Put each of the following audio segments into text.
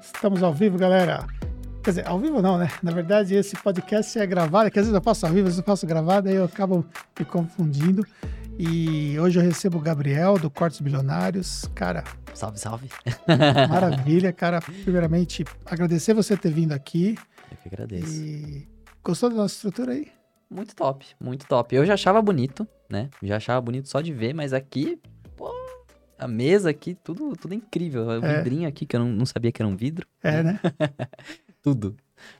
Estamos ao vivo, galera. Quer dizer, ao vivo não, né? Na verdade, esse podcast é gravado, que às vezes eu faço ao vivo, às vezes eu faço gravado, aí eu acabo me confundindo. E hoje eu recebo o Gabriel, do Cortes Bilionários. Cara, Salve, salve. maravilha, cara. Primeiramente, agradecer você ter vindo aqui. Eu que agradeço. E gostou da nossa estrutura aí? Muito top, muito top. Eu já achava bonito, né? Já achava bonito só de ver, mas aqui, a mesa aqui, tudo, tudo incrível. O É. vidrinho aqui, que eu não, não sabia que era um vidro. É, né? Tudo.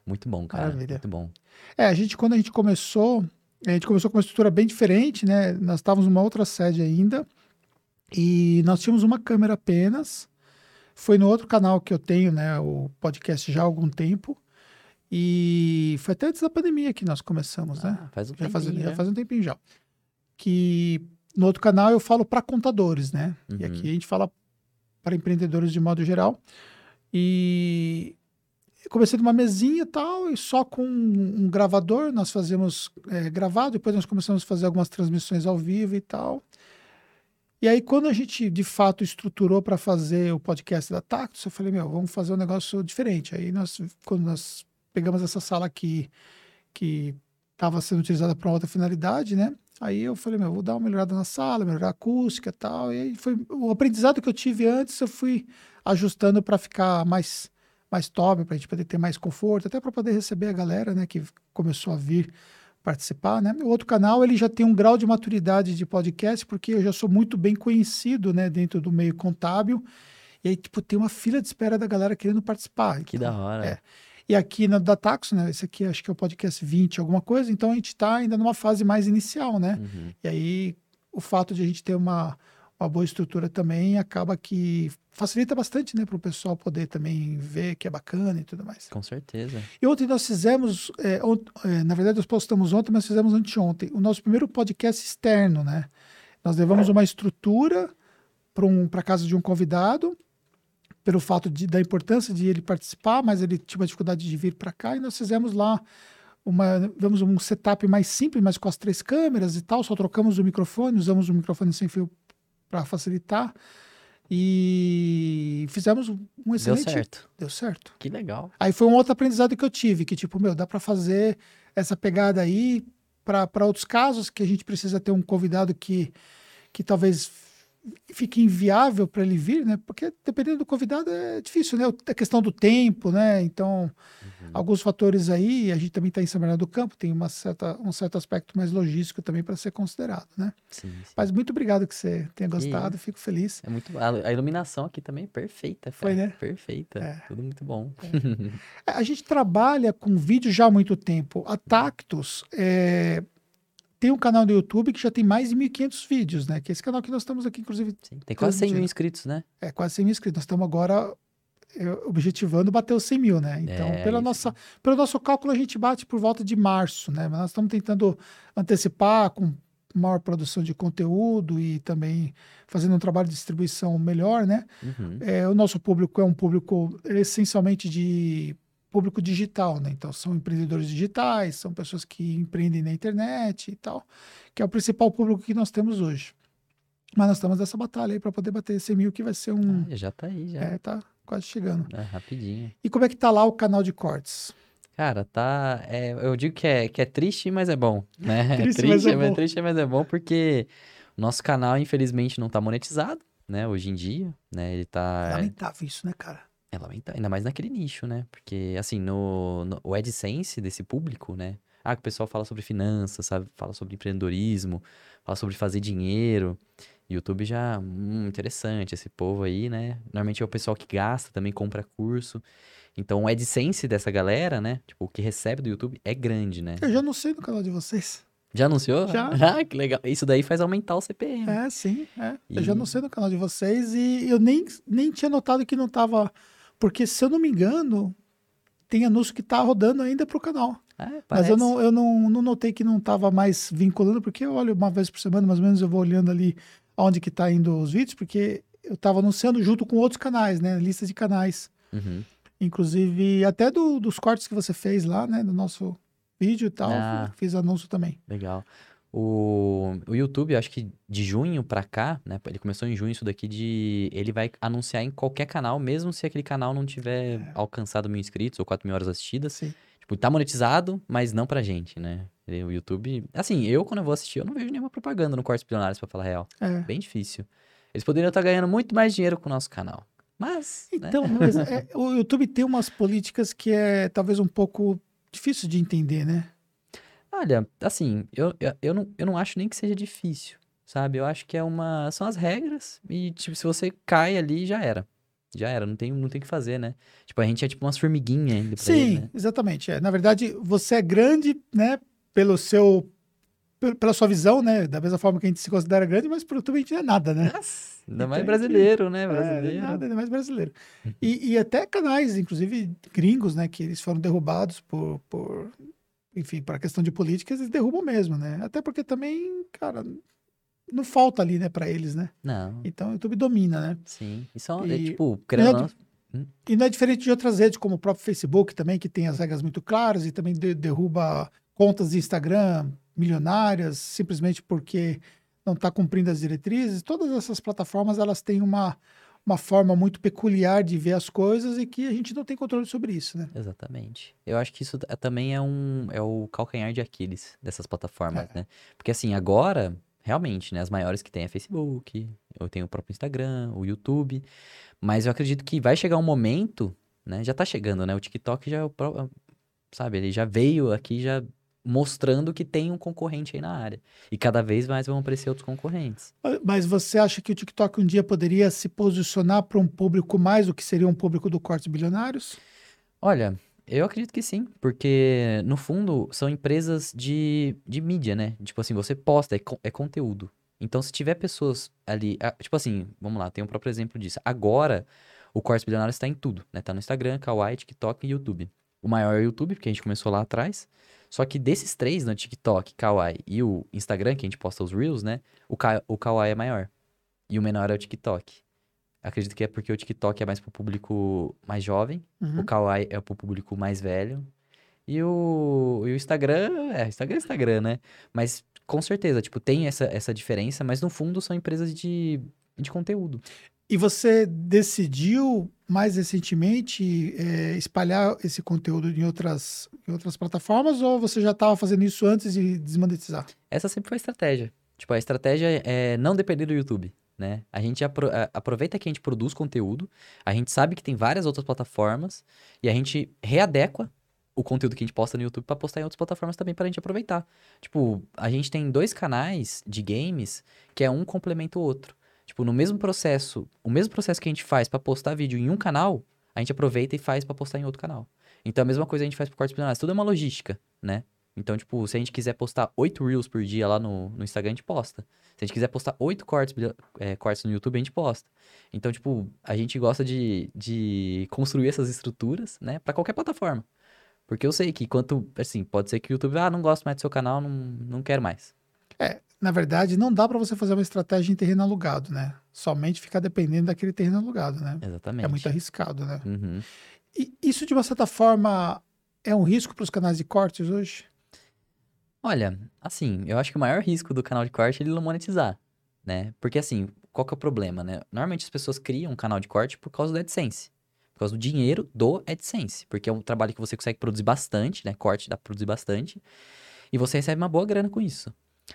Muito bom, cara. Maravilha. Muito bom. É, a gente, quando a gente começou, a gente começou com uma estrutura bem diferente, né? Nós estávamos numa outra sede ainda e nós tínhamos uma câmera apenas. Foi no outro canal que eu tenho, né? O podcast já há algum tempo. E foi até antes da pandemia que nós começamos, né? Ah, faz um Já faz, tempinho, já já. faz um tempinho já. Que no outro canal eu falo para contadores, né? E Uhum. aqui a gente fala para empreendedores de modo geral. E comecei numa mesinha e tal, e só com um gravador nós fazíamos é, gravado, depois nós começamos a fazer algumas transmissões ao vivo e tal. E aí, quando a gente de fato estruturou para fazer o podcast da Tactus, eu falei, meu, vamos fazer um negócio diferente. Aí nós, quando nós pegamos essa sala aqui, que estava sendo utilizada para outra finalidade, né? Aí eu falei, meu, vou dar uma melhorada na sala, melhorar a acústica e tal. E aí foi o aprendizado que eu tive antes, eu fui ajustando para ficar mais mais top, para a gente poder ter mais conforto, até para poder receber a galera, né, que começou a vir participar, né? O outro canal, ele já tem um grau de maturidade de podcast, porque eu já sou muito bem conhecido, né, dentro do meio contábil. E aí, tipo, tem uma fila de espera da galera querendo participar. Que Então, da hora. é. E aqui na da Taxo, né? Esse aqui acho que é o podcast 20, alguma coisa, então a gente está ainda numa fase mais inicial, né? Uhum. E aí o fato de a gente ter uma, uma boa estrutura também acaba que facilita bastante, né, para o pessoal poder também ver que é bacana e tudo mais. Com certeza. E ontem nós fizemos, é, ont- é, na verdade nós postamos ontem, mas fizemos anteontem, o nosso primeiro podcast externo, né? Nós levamos uma estrutura para um, a casa de um convidado, pelo fato de, da importância de ele participar, mas ele tinha uma dificuldade de vir para cá, e nós fizemos lá uma, tivemos um setup mais simples, mas com as três câmeras e tal, só trocamos o microfone, usamos o microfone sem fio para facilitar, e fizemos um Deu excelente... certo. Deu certo. Que legal. Aí foi um outro aprendizado que eu tive, que tipo, meu, dá para fazer essa pegada aí para outros casos que a gente precisa ter um convidado que, que talvez fique inviável para ele vir, né? Porque dependendo do convidado é difícil, né? A questão do tempo, né? Então, alguns fatores aí, a gente também está em São Bernardo do Campo, tem uma certa, um certo aspecto mais logístico também para ser considerado, né? Sim, sim. Mas muito obrigado que você tenha gostado, fico feliz. É muito a, a iluminação aqui também é perfeita. Foi, cara. né? Perfeita. É. Tudo muito bom. É, A gente trabalha com vídeo já há muito tempo. A Tactus é, tem um canal no YouTube que já tem mais de 1.500 vídeos, né? Que é esse canal que nós estamos aqui, inclusive, Sim. Tem quase 100 mil inscritos, né? é quase 100 mil inscritos. Nós estamos agora é, objetivando bater os 100 mil, né? Então, É, pela isso. nossa, pelo nosso cálculo, a gente bate por volta de março, né? Mas nós estamos tentando antecipar com maior produção de conteúdo e também fazendo um trabalho de distribuição melhor, né? Uhum. É, o nosso público é um público essencialmente de público digital, né? Então são empreendedores digitais, são pessoas que empreendem na internet e tal, que é o principal público que nós temos hoje. Mas nós estamos nessa batalha aí para poder bater 100 mil, que vai ser um. Ah, já tá aí, já. É, tá quase chegando. É, rapidinho. E como é que tá lá o canal de cortes? Cara, tá. é, eu digo que é, que é triste, mas é bom, né? Triste, é mas triste, é bom. triste, mas é bom porque o nosso canal, infelizmente, não tá monetizado, né? Hoje em dia, né? Ele tá. Lamentável isso, né, cara? É lamentável, ainda mais naquele nicho, né? Porque, assim, no, no o AdSense desse público, né? Ah, que o pessoal fala sobre finanças, sabe? Fala sobre empreendedorismo, fala sobre fazer dinheiro. YouTube já, hum, interessante, esse povo aí, né? Normalmente é o pessoal que gasta, também compra curso. Então, o AdSense dessa galera, né? Tipo, o que recebe do YouTube é grande, né? Eu já sei no canal de vocês. Já anunciou? Já. Ah, que legal. Isso daí faz aumentar o CPM. É, sim, é. Eu já E- sei no canal de vocês e eu nem, nem tinha notado que não tava. Porque, se eu não me engano, tem anúncio que tá rodando ainda pro canal. É, Mas eu, não, eu não, não notei que não estava mais vinculando, porque eu olho uma vez por semana, mais ou menos, eu vou olhando ali onde que tá indo os vídeos, porque eu estava anunciando junto com outros canais, né? Lista de canais. Uhum. Inclusive, até do- dos cortes que você fez lá, né? Do nosso vídeo e tal. Ah. Fiz anúncio também. Legal. O, o YouTube, acho que de junho pra cá, né? Ele começou em junho isso daqui de... Ele vai anunciar em qualquer canal, mesmo se aquele canal não tiver É. alcançado mil inscritos ou quatro mil horas assistidas. Sim. Tipo, tá monetizado, mas não pra gente, né? O YouTube... Assim, eu quando eu vou assistir, eu não vejo nenhuma propaganda no Cortes Bilionários, pra falar a real. É. Bem difícil. Eles poderiam estar ganhando muito mais dinheiro com o nosso canal. Mas, né? Então, mas é, o YouTube tem umas políticas que é talvez um pouco difícil de entender, né? Olha, assim, eu, eu, eu, não, eu não acho nem que seja difícil, sabe? Eu acho que é uma... São as regras e, tipo, se você cai ali, já era. Já era, não tem, não tem o que fazer, né? Tipo, a gente é tipo umas formiguinhas ainda pra Sim, ele, né? exatamente. É. Na verdade, você é grande, né, pelo seu pel- pela sua visão, né, da mesma forma que a gente se considera grande, mas pro YouTube a gente não é nada, né? Nossa, ainda Então, mais gente- brasileiro, né? É, Brasileiro. nada, ainda mais brasileiro. E, e até canais, inclusive gringos, né, que eles foram derrubados por, por enfim, por a questão de políticas, eles derrubam mesmo, né? Até porque também, cara, não falta ali, né, para eles, né? Não, Então o YouTube domina, né? sim. E só, é, E- tipo, querendo Não, não, E não é diferente de outras redes, como o próprio Facebook também, que tem as regras muito claras e também de- derruba contas de Instagram milionárias, simplesmente porque não está cumprindo as diretrizes. Todas essas plataformas, elas têm uma, uma forma muito peculiar de ver as coisas e que a gente não tem controle sobre isso, né? Exatamente. Eu acho que isso também é um é o calcanhar de Aquiles dessas plataformas, É. né? Porque assim, agora, realmente, né, as maiores que tem é Facebook, eu tenho o próprio Instagram, o YouTube, mas eu acredito que vai chegar um momento, né, já tá chegando, né? O TikTok já é o pró- sabe, ele já veio aqui já mostrando que tem um concorrente aí na área. E cada vez mais vão aparecer outros concorrentes. Mas você acha que o TikTok um dia poderia se posicionar para um público mais do que seria um público do cortes bilionários? Olha, eu acredito que sim, porque no fundo são empresas de, de mídia, né? Tipo assim, você posta, é, é conteúdo. Então, se tiver pessoas ali, ah, tipo assim, vamos lá, tem um próprio exemplo disso. Agora, o Cortes Bilionário está em tudo, né? Tá no Instagram, Kawaii, TikTok e YouTube. O maior é o YouTube, porque a gente começou lá atrás. Só que desses três, no TikTok, Kawaii e o Instagram, que a gente posta os Reels, né? O, Ka o Kawaii é maior. E o menor é o TikTok. Acredito que é porque o TikTok é mais pro público mais jovem. Uhum. O Kawaii é pro público mais velho. E o, e o Instagram, é, Instagram é Instagram, né? Mas com certeza, tipo, tem essa, essa diferença, mas no fundo são empresas de, de conteúdo. E você decidiu mais recentemente eh, espalhar esse conteúdo em outras, em outras plataformas ou você já estava fazendo isso antes de desmonetizar? Essa sempre foi a estratégia. Tipo, a estratégia é não depender do YouTube, né? A gente apro- a- aproveita que a gente produz conteúdo, a gente sabe que tem várias outras plataformas e a gente readequa o conteúdo que a gente posta no YouTube pra postar em outras plataformas também pra gente aproveitar. Tipo, a gente tem dois canais de games que é um complementa o outro. Tipo, no mesmo processo, o mesmo processo que a gente faz pra postar vídeo em um canal, a gente aproveita e faz pra postar em outro canal. Então a mesma coisa a gente faz pro Cortes Bilionários. Tudo é uma logística, né? Então, tipo, se a gente quiser postar oito Reels por dia lá no, no Instagram, a gente posta. Se a gente quiser postar oito cortes, é, cortes no YouTube, a gente posta. Então, tipo, a gente gosta de, de construir essas estruturas, né? Pra qualquer plataforma. Porque eu sei que quanto, assim, pode ser que o YouTube, ah, não gosto mais do seu canal, não, não quero mais. É, na verdade, não dá para você fazer uma estratégia em terreno alugado, né? Somente ficar dependendo daquele terreno alugado, né? Exatamente. É muito arriscado, né? Uhum. E isso, de uma certa forma, é um risco para os canais de cortes hoje? Olha, assim, eu acho que o maior risco do canal de corte é ele não monetizar, né? Porque assim, qual que é o problema, né? Normalmente as pessoas criam um canal de corte por causa do AdSense. Por causa do dinheiro do AdSense. Porque é um trabalho que você consegue produzir bastante, né? Corte dá pra produzir bastante. E você recebe uma boa grana com isso.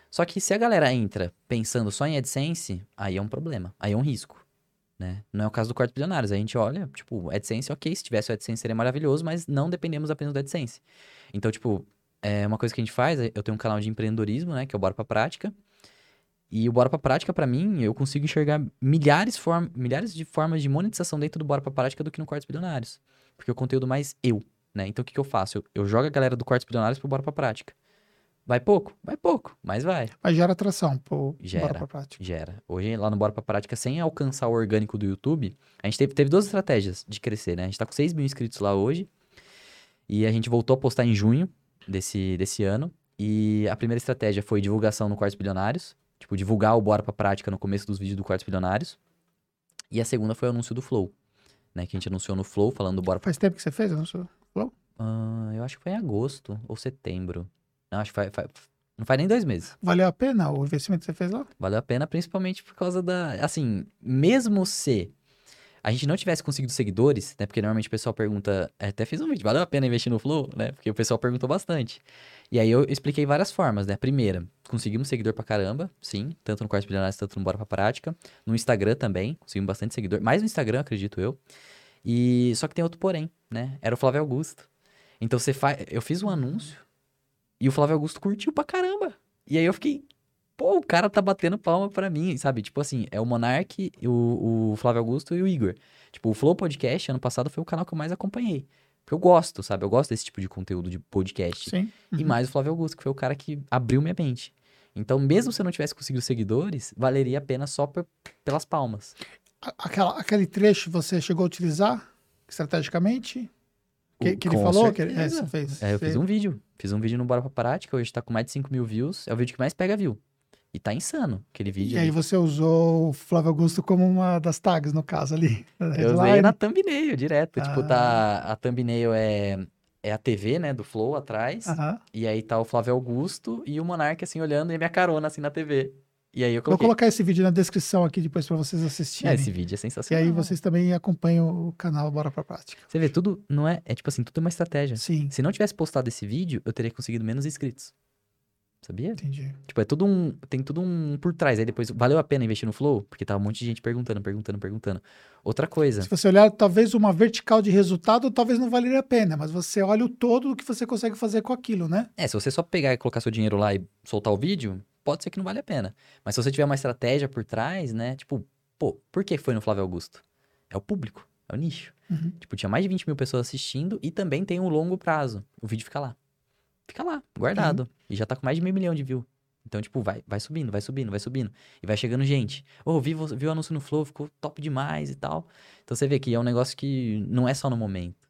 Só que se a galera entra pensando só em AdSense, aí é um problema. Aí é um risco. Né? Não é o caso do Corte Bilionários. A gente olha, tipo, AdSense, ok, se tivesse o AdSense seria maravilhoso, mas não dependemos apenas do AdSense. Então, tipo, é uma coisa que a gente faz, é- eu tenho um canal de empreendedorismo, né, que é o Bora Pra Prática. E o Bora Pra Prática, pra mim, eu consigo enxergar milhares, form milhares de formas de monetização dentro do Bora Pra Prática do que no Cortes Bilionários. Porque é o conteúdo mais eu, né? Então, o que, que eu faço? Eu, eu jogo a galera do Cortes Bilionários pro Bora Pra Prática. Vai pouco? Vai pouco, mas vai. Mas gera atração pro Gera. bora pra prática. Gera. Hoje, lá no Bora Pra Prática, sem alcançar o orgânico do YouTube, a gente teve, teve duas estratégias de crescer, né? A gente tá com 6 mil inscritos lá hoje. E a gente voltou a postar em junho desse, desse ano. E a primeira estratégia foi divulgação no Quartos Bilionários. Tipo, divulgar o Bora Pra Prática no começo dos vídeos do Quartos Bilionários. E a segunda foi o anúncio do Flow. Né? Que a gente anunciou no Flow, falando do Bora. Faz tempo que você fez? Eu não sou... Ah, eu acho que foi em agosto ou setembro. Não, acho que foi, foi- Não faz nem dois meses. Valeu a pena o investimento que você fez lá? Valeu a pena, principalmente por causa da. Assim, mesmo se a gente não tivesse conseguido seguidores, né? Porque normalmente o pessoal pergunta. é, Até fiz um vídeo, valeu a pena investir no Flow, né? Porque o pessoal perguntou bastante. E aí eu expliquei várias formas, né? Primeira, conseguimos seguidor pra caramba, sim. Tanto no Quartos Bilionários, tanto no Bora Pra Prática. No Instagram também, conseguimos bastante seguidor. Mais no Instagram, acredito eu. E só que tem outro porém, né? Era o Flávio Augusto. Então você faz. Eu fiz um anúncio e o Flávio Augusto curtiu pra caramba. E aí eu fiquei. Pô, o cara tá batendo palma pra mim, sabe? Tipo assim, é o Monark, o, o Flávio Augusto e o Igor. Tipo, o Flow Podcast, ano passado, foi o canal que eu mais acompanhei. Porque eu gosto, sabe? Eu gosto desse tipo de conteúdo de podcast. Sim. E Uhum. mais o Flávio Augusto, que foi o cara que abriu minha mente. Então, mesmo se eu não tivesse conseguido seguidores, valeria a pena só por- pelas palmas. Aquela, aquele trecho você chegou a utilizar estrategicamente? Que, que ele falou? Que ele, é, você fez. É, eu fez. fiz um vídeo. Fiz um vídeo no Bora Pra Prática, hoje tá com mais de 5 mil views. É o vídeo que mais pega view. E tá insano aquele vídeo. E aí ali. você usou o Flávio Augusto como uma das tags, no caso, ali. Eu usei na thumbnail, direto. Tipo, Ah. tá. A thumbnail é, é a TV, né, do Flow atrás. E aí tá o Flávio Augusto e o Monark, assim, olhando e a minha carona, assim, na TV. E aí eu Vou coloquei. colocar esse vídeo na descrição aqui depois para vocês assistirem. É, esse vídeo é E sensacional. aí vocês também acompanham o canal Bora Pra Prática. Você vê, tudo não é. É tipo assim, tudo é uma estratégia. Sim, Se não tivesse postado esse vídeo, eu teria conseguido menos inscritos. Sabia? entendi. Tipo, é tudo um. Tem tudo um por trás. Aí depois, valeu a pena investir no Flow? Porque tava um monte de gente perguntando, perguntando, perguntando. Outra coisa. Se você olhar, talvez uma vertical de resultado, talvez não valeria a pena, mas você olha o todo do que você consegue fazer com aquilo, né? É, se você só pegar e colocar seu dinheiro lá e soltar o vídeo, pode ser que não vale a pena. Mas se você tiver uma estratégia por trás, né? Tipo, pô, por que foi no Flávio Augusto? É o público, é o nicho. Uhum. Tipo, tinha mais de 20 mil pessoas assistindo e também tem um longo prazo. O vídeo fica lá. Fica lá, guardado. E já tá com mais de meio milhão de view. Então, tipo, vai, vai subindo, vai subindo, vai subindo. E vai chegando gente. Ô, vi, vo- vi o anúncio no Flow, ficou top demais e tal. Então você vê que é um negócio que não é só no momento.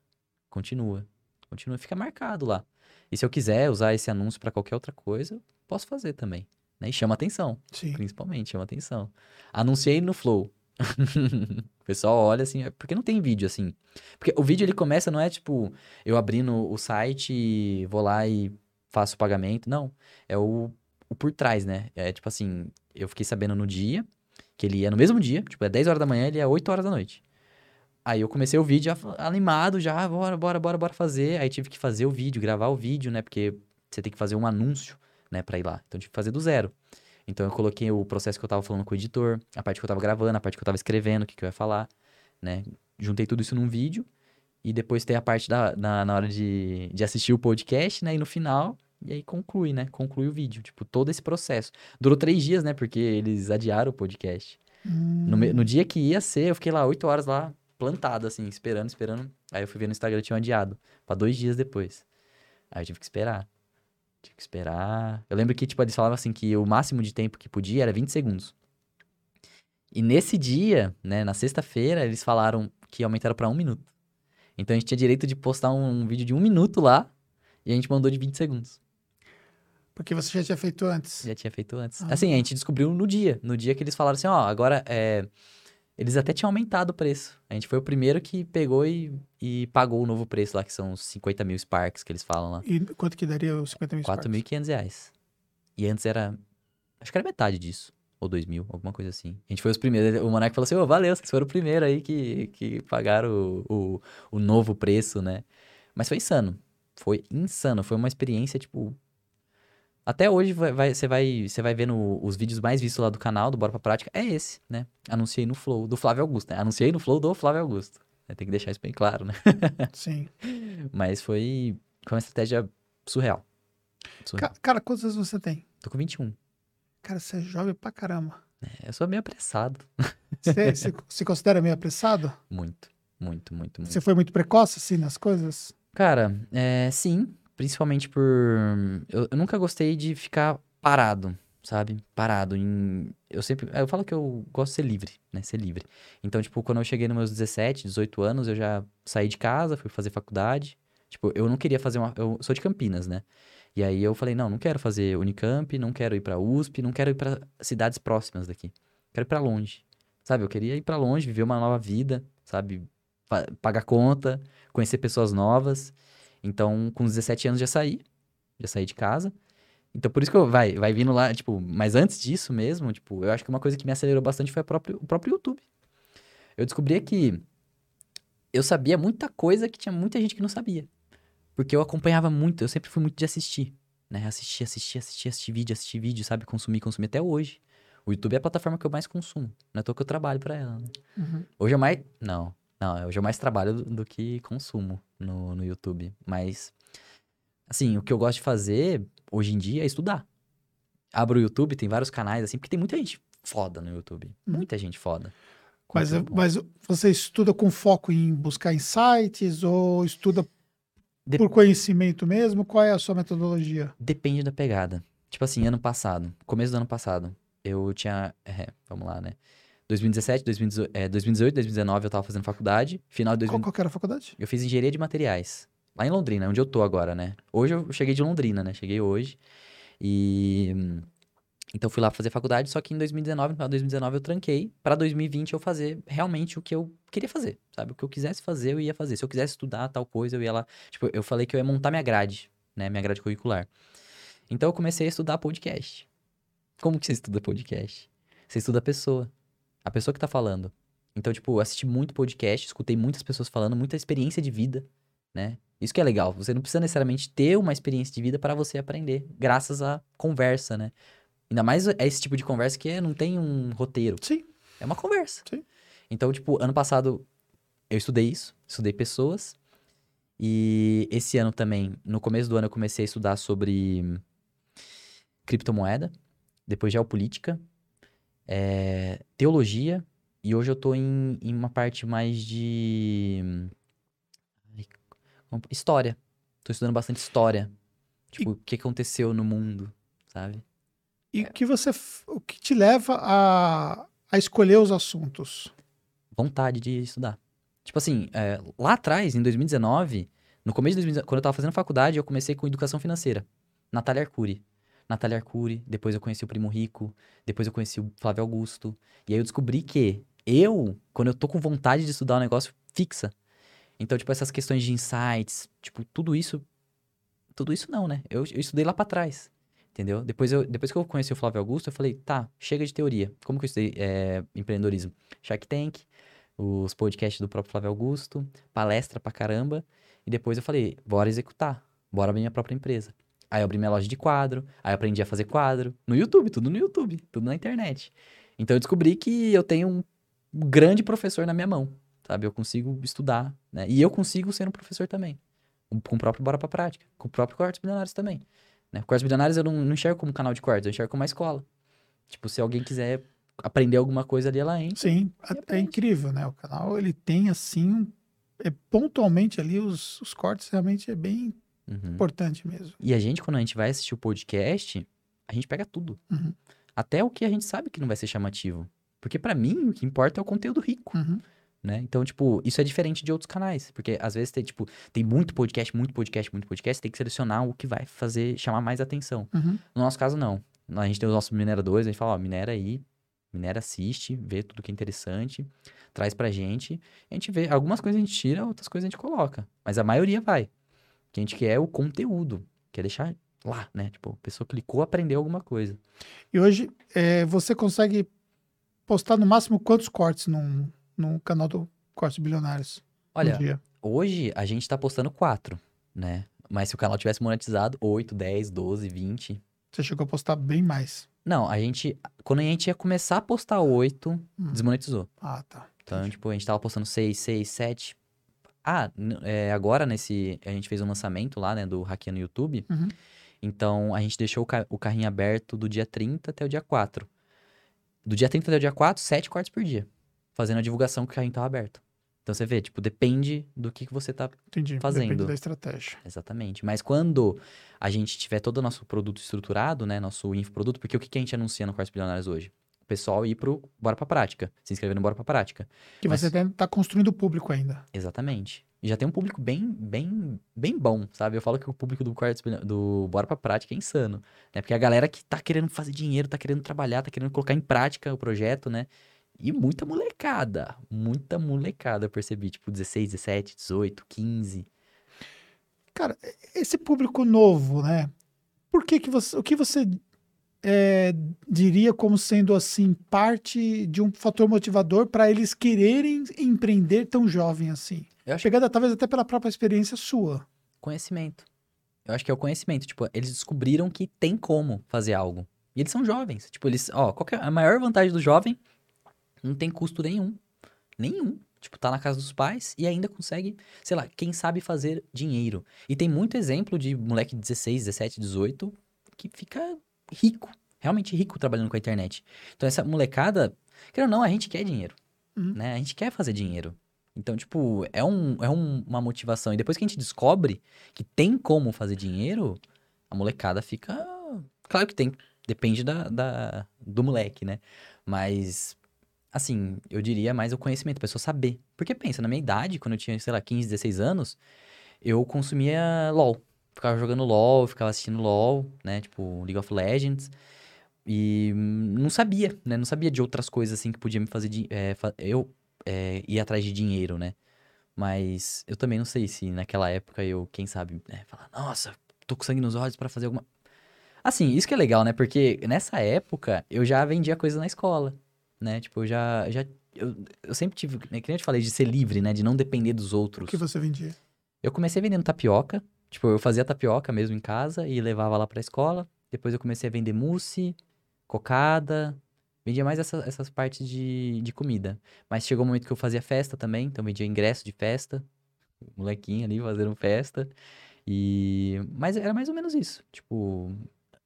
Continua. Continua, fica marcado lá. E se eu quiser usar esse anúncio pra qualquer outra coisa, eu posso fazer também. Né? E chama atenção. Sim. Principalmente, chama atenção. Anunciei no Flow. o pessoal olha assim, é porque não tem vídeo assim. Porque o vídeo ele começa, não é tipo, eu abrindo o site, vou lá e faço o pagamento. Não. É o, o por trás, né? É tipo assim, eu fiquei sabendo no dia, que ele ia no mesmo dia, tipo, é 10 horas da manhã, ele ia 8 horas da noite. Aí eu comecei o vídeo já animado, já, bora, bora, bora, bora fazer. Aí tive que fazer o vídeo, gravar o vídeo, né? Porque você tem que fazer um anúncio, né, pra ir lá. Então eu tive que fazer do zero. Então eu coloquei o processo que eu tava falando com o editor, a parte que eu tava gravando, a parte que eu tava escrevendo, o que, que eu ia falar, né? Juntei tudo isso num vídeo. E depois tem a parte da, na, na hora de, de assistir o podcast, né? E no final, e aí conclui, né? Conclui o vídeo. Tipo, todo esse processo. Durou três dias, né? Porque eles adiaram o podcast. No, me- no dia que ia ser, eu fiquei lá oito horas lá, plantado, assim, esperando, esperando. Aí eu fui ver no Instagram, tinham adiado. Pra dois dias depois. Aí eu tive que esperar. Tive que esperar. Eu lembro que, tipo, eles falavam assim que o máximo de tempo que podia era 20 segundos. E nesse dia, né, na sexta-feira, eles falaram que aumentaram pra um minuto. Então a gente tinha direito de postar um, vídeo de um minuto lá e a gente mandou de 20 segundos. Porque você já tinha feito antes. Já tinha feito antes. Ah. Assim, a gente descobriu no dia. No dia que eles falaram assim, ó, agora é. Eles até tinham aumentado o preço. A gente foi o primeiro que pegou e, e pagou o novo preço lá, que são os 50 mil Sparks que eles falam lá. E quanto que daria os 50 mil Sparks? 4.500 reais. E antes era. Acho que era metade disso. Ou 2 mil, alguma coisa assim. A gente foi os primeiros. O Monark falou assim: ô, valeu, vocês foram o primeiro aí que, que pagaram o, o, o novo preço, né? Mas foi insano. Foi insano. Foi uma experiência, tipo. Até hoje vai, vai- você vai, você vai vendo os vídeos mais vistos lá do canal, do Bora Pra Prática, é esse, né? Anunciei no Flow, do Flávio Augusto, né? Anunciei no Flow do Flávio Augusto. né? Tem que deixar isso bem claro, né? Sim. Mas foi, foi uma estratégia surreal. surreal. Ca- Cara, quantos anos você tem? Tô com 21. Cara, você é jovem pra caramba. É, Eu sou meio apressado. Você se, se considera meio apressado? Muito, muito, muito, muito. Você foi muito precoce, assim, nas coisas? Cara, é, sim, principalmente por. Eu, eu nunca gostei de ficar parado, sabe? Parado. Em... Eu sempre. Eu falo que eu gosto de ser livre, né? Ser livre. Então, tipo, quando eu cheguei nos meus 17, 18 anos, eu já saí de casa, fui fazer faculdade. Tipo, eu não queria fazer uma. Eu sou de Campinas, né? E aí eu falei, não, não quero fazer Unicamp, não quero ir pra USP, não quero ir pra cidades próximas daqui. Quero ir pra longe. Sabe? Eu queria ir pra longe, viver uma nova vida, sabe? Pa- pagar conta, conhecer pessoas novas. Então, com os 17 anos já saí, já saí de casa. Então, por isso que eu, vai, vai vindo lá, tipo, mas antes disso mesmo, tipo, eu acho que uma coisa que me acelerou bastante foi próprio, o próprio YouTube. Eu descobri que eu sabia muita coisa que tinha muita gente que não sabia. Porque eu acompanhava muito, eu sempre fui muito de assistir, né? Assistir, assistir, assistir, assistir vídeo, assistir vídeo, sabe? Consumir, consumir até hoje. O YouTube é a plataforma que eu mais consumo. Não é à toa que eu trabalho pra ela, né? Uhum. Hoje eu mais. Não, não, hoje eu mais trabalho do, do que consumo no, no YouTube. Mas, assim, o que eu gosto de fazer hoje em dia é estudar. Abro o YouTube, tem vários canais, assim, porque tem muita gente foda no YouTube. Uhum. Muita gente foda. Mas, bom. mas você estuda com foco em buscar insights ou estuda Dep- por conhecimento mesmo? Qual é a sua metodologia? Depende da pegada. Tipo assim, ano passado, começo do ano passado, eu tinha. É, vamos lá, né? 2017, 2018, é, 2018, 2019 eu tava fazendo faculdade. Final de Qual, 2000, qual que era a faculdade? eu fiz engenharia de materiais. Lá em Londrina, onde eu tô agora, né? Hoje eu cheguei de Londrina, né? Cheguei hoje. E. Então fui lá fazer faculdade, só que em 2019, no final de 2019 eu tranquei. Pra 2020 eu fazer realmente o que eu queria fazer, sabe? O que eu quisesse fazer, eu ia fazer. Se eu quisesse estudar tal coisa, eu ia lá. Tipo, eu falei que eu ia montar minha grade, né? Minha grade curricular. Então eu comecei a estudar podcast. Como que você estuda podcast? Você estuda a pessoa. A pessoa que tá falando. Então, tipo, eu assisti muito podcast, escutei muitas pessoas falando, muita experiência de vida, né? Isso que é legal. Você não precisa necessariamente ter uma experiência de vida para você aprender, graças à conversa, né? Ainda mais é esse tipo de conversa que é- não tem um roteiro. Sim. É uma conversa. Sim. Então, tipo, ano passado eu estudei isso, estudei pessoas. E esse ano também, no começo do ano, eu comecei a estudar sobre criptomoeda, depois geopolítica, é, teologia, e hoje eu tô em, em uma parte mais de. História. Tô estudando bastante história. Tipo, o que aconteceu no mundo, sabe? E o que você, o que te leva a, a escolher os assuntos? vontade de estudar. Tipo assim, é, lá atrás, em 2019, no começo de 2019, quando eu tava fazendo faculdade, eu comecei com educação financeira. Natália Arcuri. Natália Arcuri, depois eu conheci o Primo Rico, depois eu conheci o Flávio Augusto. E aí eu descobri que eu, quando eu tô com vontade de estudar um negócio, fixa. Então, tipo, essas questões de insights, tipo, tudo isso. Tudo isso não, né? Eu, eu estudei lá pra trás. Entendeu? Depois, eu, depois que eu conheci o Flávio Augusto, eu falei, tá, chega de teoria. Como que eu estudei é, empreendedorismo? Shark Tank, os podcasts do próprio Flávio Augusto, palestra pra caramba. E depois eu falei, bora executar, bora abrir minha própria empresa. Aí eu abri minha loja de quadro, aí eu aprendi a fazer quadro. No YouTube, tudo no YouTube, tudo na internet. Então eu descobri que eu tenho um grande professor na minha mão, sabe? Eu consigo estudar, né? E eu consigo ser um professor também. Com o próprio Bora Pra Prática, com o próprio Quartos Bilionários também. Né? O Quartos Bilionários eu não, não enxergo como canal de quartos, eu enxergo como uma escola. Tipo, se alguém quiser aprender alguma coisa ali, ela entra. Sim, é, incrível, né? O canal ele tem assim, é, pontualmente ali os, os cortes realmente é bem Uhum. importante mesmo. E a gente, quando a gente vai assistir o podcast, a gente pega tudo. Uhum. Até o que a gente sabe que não vai ser chamativo. Porque pra mim, o que importa é o conteúdo rico, Uhum. né? Então, tipo, isso é diferente de outros canais. Porque às vezes tem, tipo, tem muito podcast, muito podcast, muito podcast, tem que selecionar o que vai fazer, chamar mais atenção. Uhum. No nosso caso, não. A gente tem os nossos mineradores, a gente fala, ó, minera aí, minera assiste, vê tudo que é interessante, traz pra gente. A gente vê, algumas coisas a gente tira, outras coisas a gente coloca. Mas a maioria vai. O que a gente quer é o conteúdo, quer deixar lá, né? Tipo, a pessoa clicou, aprendeu alguma coisa. E hoje é, você consegue postar no máximo quantos cortes num, num canal do Cortes Bilionários Olha, hoje a gente tá postando quatro, né? Mas se o canal tivesse monetizado, 8, 10, 12, 20. Você chegou a postar bem mais. Não, a gente. Quando a gente ia começar a postar 8, Hum. desmonetizou. Ah, tá. Então, Entendi. tipo, a gente tava postando 6, 6, 7. Ah, é, agora nesse. A gente fez um lançamento lá, né, do Hackeando no YouTube. Uhum. Então, a gente deixou o, ca- o carrinho aberto do dia 30 até o dia 4. Do dia 30 até o dia 4, 7 cortes por dia. Fazendo a divulgação que o carrinho tava aberto. Então, você vê, tipo, depende do que, que você tá Entendi. fazendo. Depende da estratégia. Exatamente. Mas quando a gente tiver todo o nosso produto estruturado, né? Nosso infoproduto, porque o que, que a gente anuncia no Quartos Bilionários hoje? Pessoal ir pro Bora Pra Prática. Se inscrever no Bora Pra Prática. Que Mas- você está construindo o público ainda. Exatamente. E já tem um público bem, bem, bem bom, sabe? Eu falo que o público do do Bora Pra Prática é insano, né? Porque a galera que tá querendo fazer dinheiro, tá querendo trabalhar, tá querendo colocar em prática o projeto, né? E muita molecada, muita molecada, eu percebi, tipo 16, 17, 18, 15. Cara, esse público novo, né? por que, que você. O que você é, diria como sendo assim parte de um fator motivador para eles quererem empreender tão jovem assim? Eu acho Pegada talvez até pela própria experiência sua. conhecimento. Eu acho que é o conhecimento. Tipo, eles descobriram que tem como fazer algo. E eles são jovens. Tipo, eles. Ó, qual é a maior vantagem do jovem? Não tem custo nenhum. Nenhum. Tipo, tá na casa dos pais e ainda consegue, sei lá, quem sabe fazer dinheiro. E tem muito exemplo de moleque de 16, 17, 18 que fica rico. Realmente rico trabalhando com a internet. Então, essa molecada, quer ou não, a gente quer dinheiro. Uhum. Né? A gente quer fazer dinheiro. Então, tipo, é, um, é um- uma motivação. E depois que a gente descobre que tem como fazer dinheiro, a molecada fica. Claro que tem, depende da, da- do moleque, né? Mas, assim, eu diria mais o conhecimento, a pessoa saber. Porque pensa, na minha idade, quando eu tinha, sei lá, 15, 16 anos, eu consumia LOL. Ficava jogando LOL, ficava assistindo LOL, né? Tipo, League of Legends. E não sabia, né? Não sabia de outras coisas, assim, que podia me fazer... é, eu é, ir atrás de dinheiro, né? Mas eu também não sei se naquela época eu, quem sabe, é, falar, nossa, tô com sangue nos olhos pra fazer alguma. Assim, isso que é legal, né? Porque nessa época eu já vendia coisa na escola, né? Tipo, eu já. já eu, eu sempre tive, né, que nem eu te falei, de ser livre, né? De não depender dos O outros. que você vendia? Eu comecei vendendo tapioca. Tipo, eu fazia tapioca mesmo em casa e levava lá pra escola. Depois eu comecei a vender mousse, cocada. Vendia mais essa- essas partes de, de comida. Mas chegou um momento que eu fazia festa também. Então vendia ingresso de festa. Molequinho ali fazendo festa. E... Mas era mais ou menos isso. Tipo,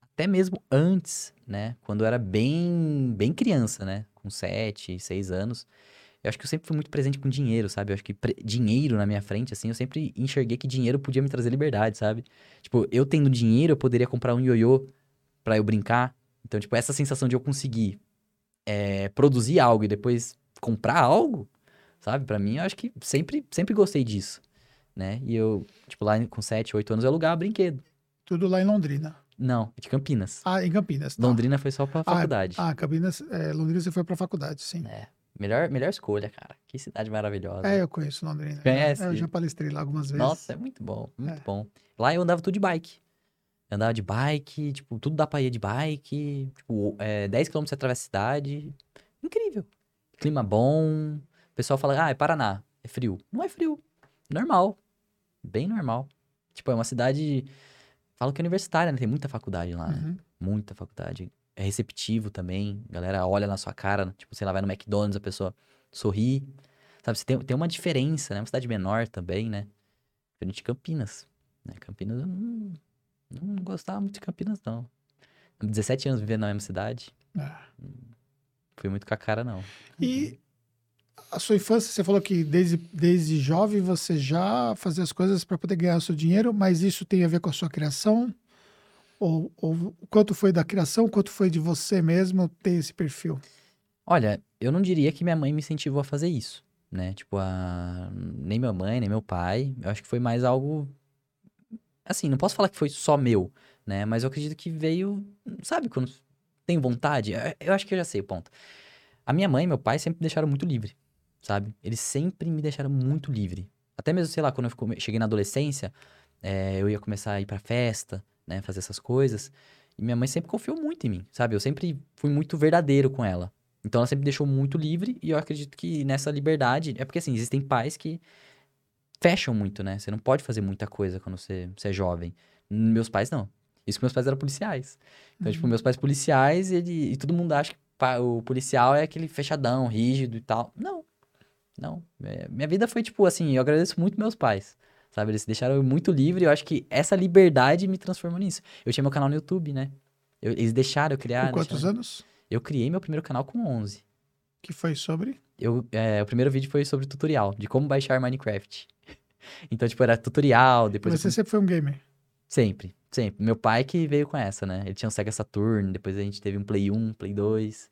até mesmo antes, né? Quando eu era bem, bem criança, né? Com 7, 6 anos. Eu acho que eu sempre fui muito presente com dinheiro, sabe? Eu acho que dinheiro na minha frente, assim, eu sempre enxerguei que dinheiro podia me trazer liberdade, sabe? Tipo, eu tendo dinheiro, eu poderia comprar um ioiô pra eu brincar. Então, tipo, essa sensação de eu conseguir é, produzir algo e depois comprar algo, sabe? Pra mim, eu acho que sempre, sempre gostei disso, né? E eu, tipo, lá com 7, 8 anos, eu alugava brinquedo. Tudo lá em Londrina. Não, de Campinas. Ah, em Campinas. tá. Londrina foi só pra faculdade. Ah, Campinas, é, Londrina você foi pra faculdade, sim. É, melhor, melhor escolha, cara. Que cidade maravilhosa. É, eu conheço Londrina. Conhece? É, eu já palestrei lá algumas vezes. Nossa, é muito bom, muito É. bom. Lá eu andava tudo de bike. Eu andava de bike, tipo, tudo dá pra ir de bike. Tipo, é, 10 km você atravessa a cidade. Incrível. Clima bom. O pessoal fala, ah, é Paraná. É frio. Não é frio. Normal. Bem normal. Tipo, é uma cidade. Falo que é universitária, né? Tem muita faculdade lá, né? Uhum. Muita faculdade. É receptivo também. A galera olha na sua cara. Tipo, sei lá, vai no McDonald's, a pessoa sorri. Sabe, você tem, tem uma diferença, né? Uma cidade menor também, né? Diferente de Campinas. Né? Campinas, eu não, não gostava muito de Campinas, não. 17 anos vivendo na mesma cidade. É. Fui muito com a cara, não. E a sua infância, você falou que desde, desde jovem você já fazia as coisas para poder ganhar o seu dinheiro, mas isso tem a ver com a sua criação? Ou, ou quanto foi da criação, quanto foi de você mesmo ter esse perfil? Olha, eu não diria que minha mãe me incentivou a fazer isso, né? Tipo, a... nem minha mãe, nem meu pai. Eu acho que foi mais algo. Assim, não posso falar que foi só meu, né? Mas eu acredito que veio. Sabe, quando tem vontade? Eu- acho que eu já sei o ponto. A minha mãe e meu pai sempre me deixaram muito livre, sabe? Eles sempre me deixaram muito livre. Até mesmo, sei lá, quando eu cheguei na adolescência, eh, eu ia começar a ir pra festa, né? Fazer essas coisas. E minha mãe sempre confiou muito em mim, sabe? Eu sempre fui muito verdadeiro com ela. Então ela sempre me deixou muito livre e eu acredito que nessa liberdade. É porque assim, existem pais que fecham muito, né? Você não pode fazer muita coisa quando você, você é jovem. Meus pais não. Isso que meus pais eram policiais. Então, tipo, meus pais policiais, ele, e todo mundo acha que o policial é aquele fechadão, rígido e tal. Não. Não. É, minha vida foi, tipo, assim, eu agradeço muito meus pais. Sabe? Eles deixaram eu muito livre e eu acho que essa liberdade me transformou nisso. Eu tinha meu canal no YouTube, né? Eu- eles deixaram eu criar. Com quantos deixaram- anos? Eu criei meu primeiro canal com 11. Que foi sobre? Eu, é, o primeiro vídeo foi sobre tutorial, de como baixar Minecraft. Então, tipo, era tutorial, depois... eu Você sempre foi um gamer. Sempre, sempre. Meu pai que veio com essa, né? Ele tinha um Sega Saturn, depois a gente teve um Play 1, Play 2.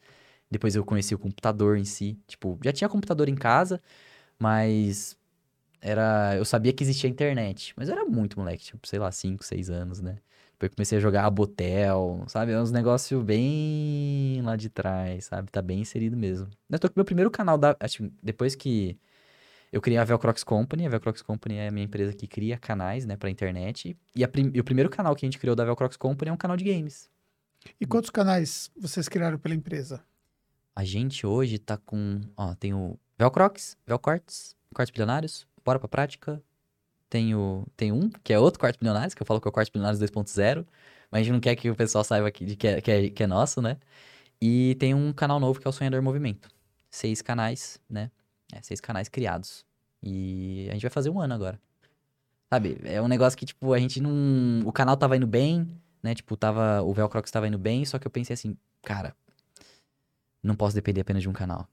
Depois eu conheci o computador em si. Tipo, já tinha computador em casa, mas era, eu sabia que existia internet, mas eu era muito moleque, tipo, sei lá, 5, 6 anos, né? Depois eu comecei a jogar Abotel, sabe? É uns negócios bem lá de trás, sabe? Tá bem inserido mesmo. Eu tô com meu primeiro canal da, acho, que depois que eu criei a Velcrox Company. A Velcrox Company é a minha empresa que cria canais, né, pra internet. E, prim... e o primeiro canal que a gente criou da Velcrox Company é um canal de games. E quantos canais vocês criaram pela empresa? A gente hoje tá com. Ó, tem o Velcrox, Velcortes, Quartos Bilionários, Bora pra Prática. Tem, o, tem um, que é outro Quartos Bilionários, que eu falo que é o Quartos Bilionários 2.0. Mas a gente não quer que o pessoal saiba aqui de que é, que, é, que é nosso, né? E tem um canal novo que é o Sonhador Movimento. Seis canais, né? É, seis canais criados. E a gente vai fazer um ano agora. Sabe? É um negócio que, tipo, a gente não. O canal tava indo bem, né? Tipo, tava. O Velcrox tava indo bem, só que eu pensei assim, cara, não posso depender apenas de um canal,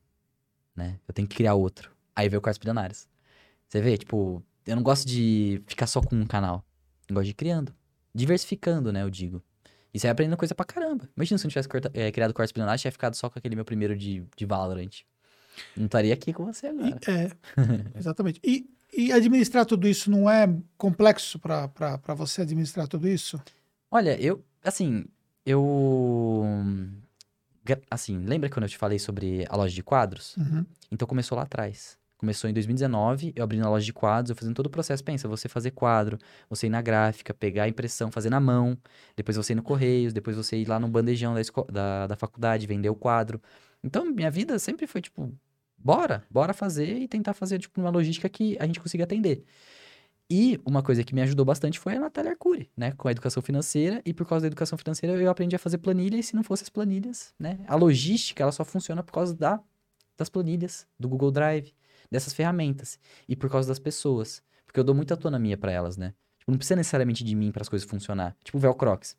né? Eu tenho que criar outro. Aí veio o Quartos Bilionários. Você vê, tipo, eu não gosto de ficar só com um canal. Eu gosto de ir criando. Diversificando, né, eu digo. E você vai aprendendo coisa pra caramba. Imagina se eu não tivesse corta, é, criado Quartos Bilionários, tinha ficado só com aquele meu primeiro de, de Valorant. Não estaria aqui com você agora. E, é, exatamente. E, e administrar tudo isso não é complexo para você administrar tudo isso? Olha, eu, assim, eu assim, lembra quando eu te falei sobre a loja de quadros? Uhum. Então começou lá atrás. Começou em 2019, eu abrindo a loja de quadros, eu fazendo todo o processo. Pensa, você fazer quadro, você ir na gráfica, pegar a impressão, fazer na mão, depois você ir no Correios, depois você ir lá no bandejão da, da, da faculdade, vender o quadro. Então, minha vida sempre foi tipo, bora, bora fazer e tentar fazer tipo, uma logística que a gente consiga atender. E uma coisa que me ajudou bastante foi a Natália Arcuri, né? Com a educação financeira. E por causa da educação financeira, eu aprendi a fazer planilha. E se não fosse as planilhas, né? A logística, ela só funciona por causa da, das planilhas, do Google Drive, dessas ferramentas. E por causa das pessoas. Porque eu dou muita autonomia para elas, né? Tipo, não precisa necessariamente de mim para as coisas funcionar. Tipo o Velcrox.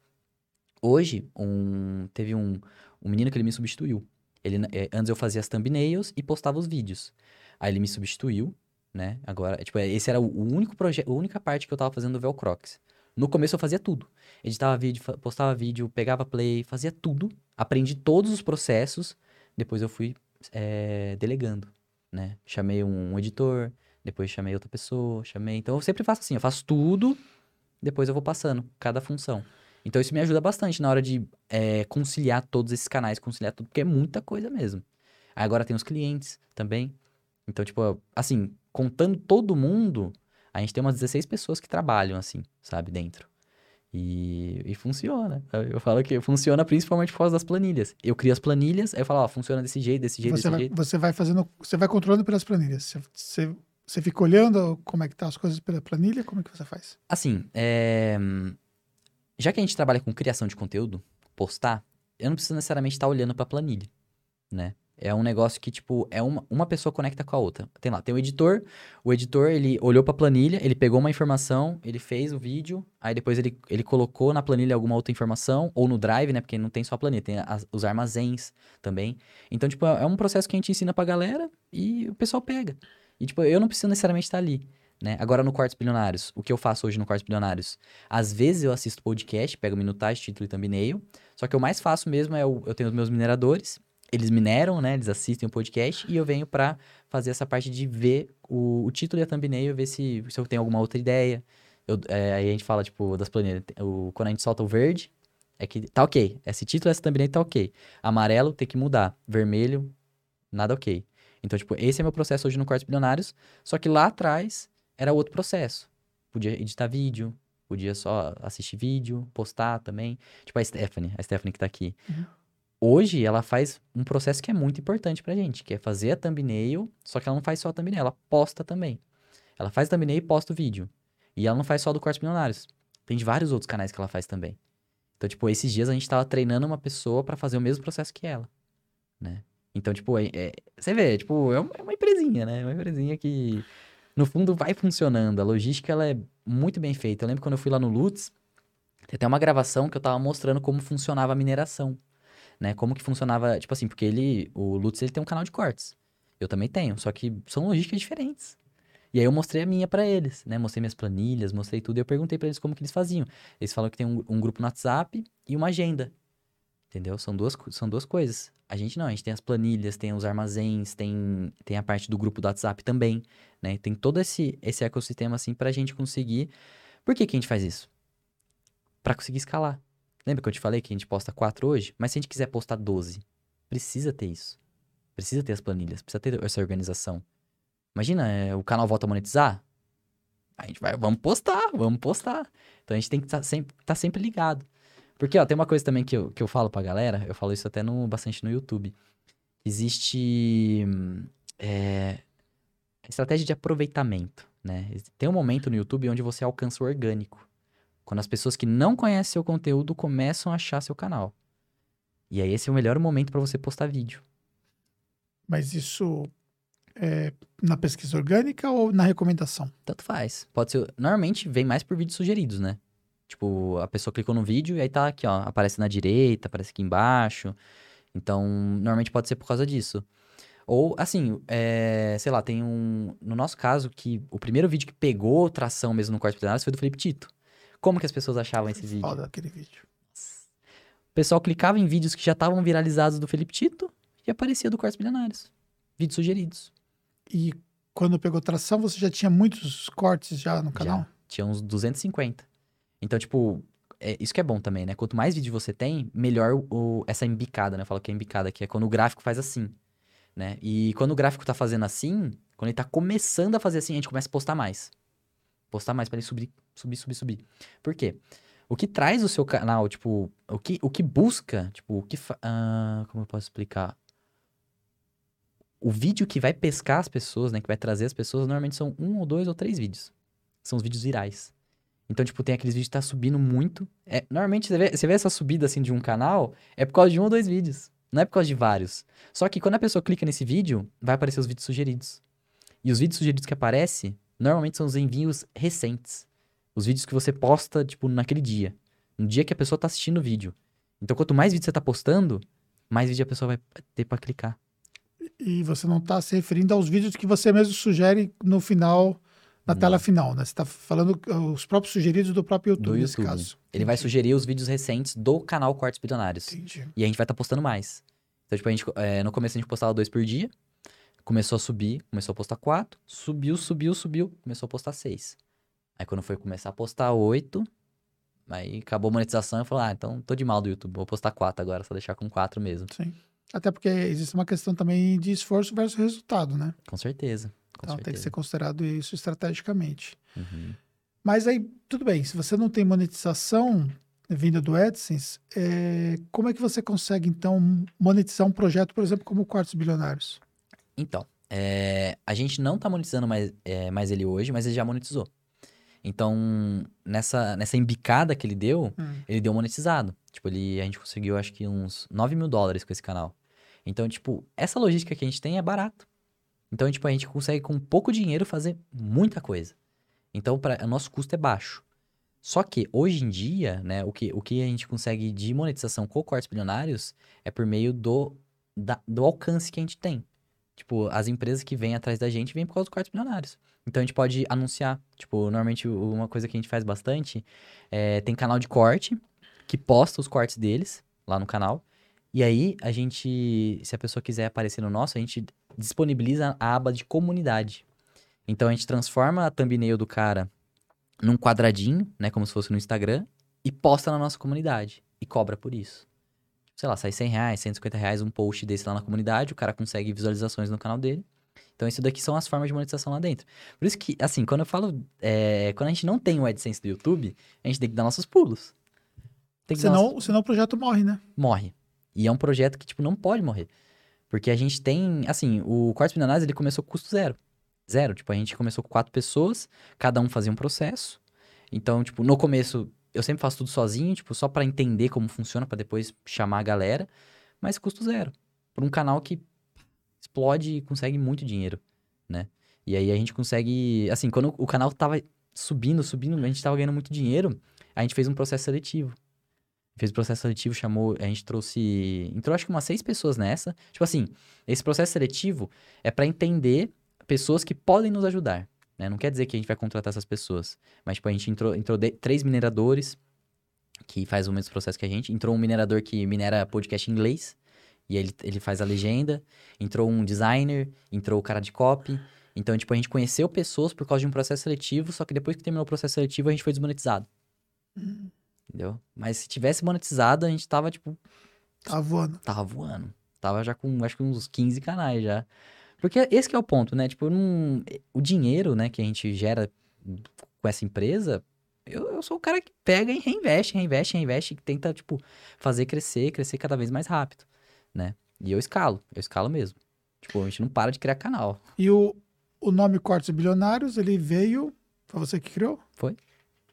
Hoje, um, teve um, um menino que ele me substituiu. Ele, é, antes eu fazia as thumbnails e postava os vídeos. Aí ele me substituiu né? Agora, tipo, esse era o único projeto, a única parte que eu tava fazendo do Velcrox. No começo eu fazia tudo. Editava vídeo, postava vídeo, pegava play, fazia tudo. Aprendi todos os processos. Depois eu fui é, delegando, né? Chamei um, editor, depois chamei outra pessoa, chamei... Então eu sempre faço assim, eu faço tudo, depois eu vou passando cada função. Então isso me ajuda bastante na hora de é, conciliar todos esses canais, conciliar tudo, porque é muita coisa mesmo. Aí agora tem os clientes também. Então, tipo, assim, contando todo mundo, a gente tem umas 16 pessoas que trabalham, assim, sabe, dentro. E, e funciona. Eu falo que funciona principalmente por causa das planilhas. Eu crio as planilhas, aí eu falo, ó, funciona desse jeito, desse jeito, você desse vai, jeito. Você vai fazendo, você vai controlando pelas planilhas. Você, você, você fica olhando como é que tá as coisas pela planilha, como é que você faz? Assim, é... já que a gente trabalha com criação de conteúdo, postar, eu não preciso necessariamente estar olhando para a planilha, né? É um negócio que, tipo, é uma, uma pessoa conecta com a outra. Tem lá, tem o editor. O editor, ele olhou pra planilha, ele pegou uma informação, ele fez o vídeo, aí depois ele, ele colocou na planilha alguma outra informação, ou no Drive, né? Porque não tem só a planilha, tem as, os armazéns também. Então, tipo, é um processo que a gente ensina pra galera e o pessoal pega. E, tipo, eu não preciso necessariamente estar ali. Né? Agora, no Quartos Bilionários, o que eu faço hoje no Quartos Bilionários? Às vezes eu assisto podcast, pego minutagem, título e thumbnail. Só que o mais faço mesmo é o, eu tenho os meus mineradores eles mineram, né? Eles assistem o podcast e eu venho para fazer essa parte de ver o, o, título e a thumbnail, ver se, se eu tenho alguma outra ideia. Eu, é, aí a gente fala, tipo, das planilhas. O, quando a gente solta o verde, é que tá ok. Esse título, essa thumbnail tá ok. Amarelo tem que mudar. Vermelho, nada ok. Então, tipo, esse é meu processo hoje no Quartos Bilionários. Só que lá atrás era outro processo. Podia editar vídeo, podia só assistir vídeo, postar também. Tipo a Stephanie, a Stephanie que tá aqui. Uhum hoje ela faz um processo que é muito importante pra gente, que é fazer a thumbnail, só que ela não faz só a thumbnail, ela posta também. Ela faz a thumbnail e posta o vídeo. E ela não faz só do Cortes Milionários. Tem de vários outros canais que ela faz também. Então, tipo, esses dias a gente tava treinando uma pessoa para fazer o mesmo processo que ela, né? Então, tipo, é, é, você vê, tipo, é uma, é uma empresinha, né? É uma empresinha que, no fundo, vai funcionando. A logística, ela é muito bem feita. Eu lembro quando eu fui lá no Lutz, tem até uma gravação que eu tava mostrando como funcionava a mineração né? Como que funcionava, tipo assim, porque ele, o Lutz, ele tem um canal de cortes. Eu também tenho, só que são logísticas diferentes. E aí eu mostrei a minha para eles, né? Mostrei minhas planilhas, mostrei tudo e eu perguntei para eles como que eles faziam. Eles falam que tem um, um, grupo no WhatsApp e uma agenda. Entendeu? São duas, são duas coisas. A gente não, a gente tem as planilhas, tem os armazéns, tem, tem a parte do grupo do WhatsApp também, né? Tem todo esse, esse ecossistema assim pra gente conseguir. Por que que a gente faz isso? Para conseguir escalar. Lembra que eu te falei que a gente posta quatro hoje? Mas se a gente quiser postar 12, precisa ter isso. Precisa ter as planilhas, precisa ter essa organização. Imagina, é, o canal volta a monetizar. A gente vai, vamos postar, vamos postar. Então a gente tem que estar tá sempre, tá sempre ligado. Porque, ó, tem uma coisa também que eu, que eu falo pra galera, eu falo isso até no, bastante no YouTube. Existe é, estratégia de aproveitamento, né? Tem um momento no YouTube onde você alcança o orgânico. Quando as pessoas que não conhecem seu conteúdo começam a achar seu canal. E aí esse é o melhor momento para você postar vídeo. Mas isso é na pesquisa orgânica ou na recomendação? Tanto faz. Pode ser. Normalmente vem mais por vídeos sugeridos, né? Tipo, a pessoa clicou no vídeo e aí tá aqui, ó. Aparece na direita, aparece aqui embaixo. Então, normalmente pode ser por causa disso. Ou, assim, é, sei lá, tem um. No nosso caso, que o primeiro vídeo que pegou tração mesmo no corte plenário foi do Felipe Tito. Como que as pessoas achavam esse vídeo? Foda aquele vídeo. O pessoal clicava em vídeos que já estavam viralizados do Felipe Tito e aparecia do Cortes Bilionários. Vídeos sugeridos. E quando pegou tração, você já tinha muitos cortes já no canal? Já. Tinha uns 250. Então, tipo, é, isso que é bom também, né? Quanto mais vídeo você tem, melhor o, essa embicada, né? Eu falo que é embicada, que é quando o gráfico faz assim, né? E quando o gráfico tá fazendo assim, quando ele tá começando a fazer assim, a gente começa a postar mais. Postar mais para ele subir, subir, subir, subir. Por quê? O que traz o seu canal, tipo, o que, o que busca, tipo, o que. Uh, como eu posso explicar? O vídeo que vai pescar as pessoas, né? Que vai trazer as pessoas, normalmente são um ou dois ou três vídeos. São os vídeos virais. Então, tipo, tem aqueles vídeos que tá subindo muito. É, normalmente, você vê, você vê essa subida, assim, de um canal, é por causa de um ou dois vídeos. Não é por causa de vários. Só que quando a pessoa clica nesse vídeo, vai aparecer os vídeos sugeridos. E os vídeos sugeridos que aparecem, normalmente são os envios recentes. Os vídeos que você posta, tipo, naquele dia. No dia que a pessoa tá assistindo o vídeo. Então, quanto mais vídeo você tá postando, mais vídeo a pessoa vai ter para clicar. E você não tá se referindo aos vídeos que você mesmo sugere no final, na não. tela final, né? Você tá falando os próprios sugeridos do próprio YouTube, do nesse YouTube. caso. Ele vai sugerir os vídeos recentes do canal Cortes Bilionários. Entendi. E a gente vai estar tá postando mais. Então, tipo, a gente, é, no começo a gente postava dois por dia. Começou a subir, começou a postar quatro. Subiu, subiu, subiu. Começou a postar seis. Aí quando foi começar a postar oito, aí acabou a monetização e falou, ah, então tô de mal do YouTube, vou postar quatro agora, só deixar com quatro mesmo. Sim. Até porque existe uma questão também de esforço versus resultado, né? Com certeza. Com então certeza. tem que ser considerado isso estrategicamente. Uhum. Mas aí, tudo bem, se você não tem monetização vinda do AdSense, é, como é que você consegue, então, monetizar um projeto, por exemplo, como Quartos Bilionários? Então, é, a gente não está monetizando mais, é, mais ele hoje, mas ele já monetizou. Então, nessa, nessa embicada que ele deu, hum. ele deu monetizado. Tipo, ele, a gente conseguiu, acho que uns 9 mil dólares com esse canal. Então, tipo, essa logística que a gente tem é barato. Então, tipo, a gente consegue com pouco dinheiro fazer muita coisa. Então, pra, o nosso custo é baixo. Só que, hoje em dia, né, o que, o que a gente consegue de monetização com cortes bilionários é por meio do, da, do alcance que a gente tem. Tipo, as empresas que vêm atrás da gente vêm por causa dos cortes bilionários. Então a gente pode anunciar. Tipo, normalmente uma coisa que a gente faz bastante é tem canal de corte que posta os cortes deles lá no canal. E aí a gente, se a pessoa quiser aparecer no nosso, a gente disponibiliza a aba de comunidade. Então a gente transforma a thumbnail do cara num quadradinho, né, como se fosse no Instagram, e posta na nossa comunidade e cobra por isso. Sei lá, sai 100 reais, 150 reais um post desse lá na comunidade, o cara consegue visualizações no canal dele. Então, isso daqui são as formas de monetização lá dentro. Por isso que, assim, quando eu falo. É, quando a gente não tem o AdSense do YouTube, a gente tem que dar nossos pulos. Tem senão, senão o projeto morre, né? Morre. E é um projeto que, tipo, não pode morrer. Porque a gente tem. Assim, o Quartzo Milionários, ele começou com custo zero. Zero. Tipo, a gente começou com quatro pessoas, cada um fazia um processo. Então, tipo, no começo, eu sempre faço tudo sozinho, tipo, só para entender como funciona, para depois chamar a galera. Mas custo zero. Por um canal que explode e consegue muito dinheiro, né? E aí a gente consegue, assim, quando o canal tava subindo, subindo, a gente tava ganhando muito dinheiro, a gente fez um processo seletivo. Fez o processo seletivo, chamou, a gente trouxe, entrou acho que umas seis pessoas nessa. Tipo assim, esse processo seletivo é para entender pessoas que podem nos ajudar, né? Não quer dizer que a gente vai contratar essas pessoas, mas tipo a gente entrou, entrou de, três mineradores que faz o mesmo processo que a gente, entrou um minerador que minera podcast em inglês, e ele, ele faz a legenda. Entrou um designer, entrou o cara de copy. Então, tipo, a gente conheceu pessoas por causa de um processo seletivo, só que depois que terminou o processo seletivo, a gente foi desmonetizado. Hum. Entendeu? Mas se tivesse monetizado, a gente tava, tipo. Tava voando. Tava voando. Tava já com, acho que uns 15 canais já. Porque esse que é o ponto, né? Tipo, não... o dinheiro, né, que a gente gera com essa empresa, eu, eu sou o cara que pega e reinveste, reinveste, reinveste, que tenta, tipo, fazer crescer, crescer cada vez mais rápido, né? E eu escalo, eu escalo mesmo. Tipo, a gente não para de criar canal. E o, o nome Cortes Bilionários, ele veio. Foi você que criou? Foi.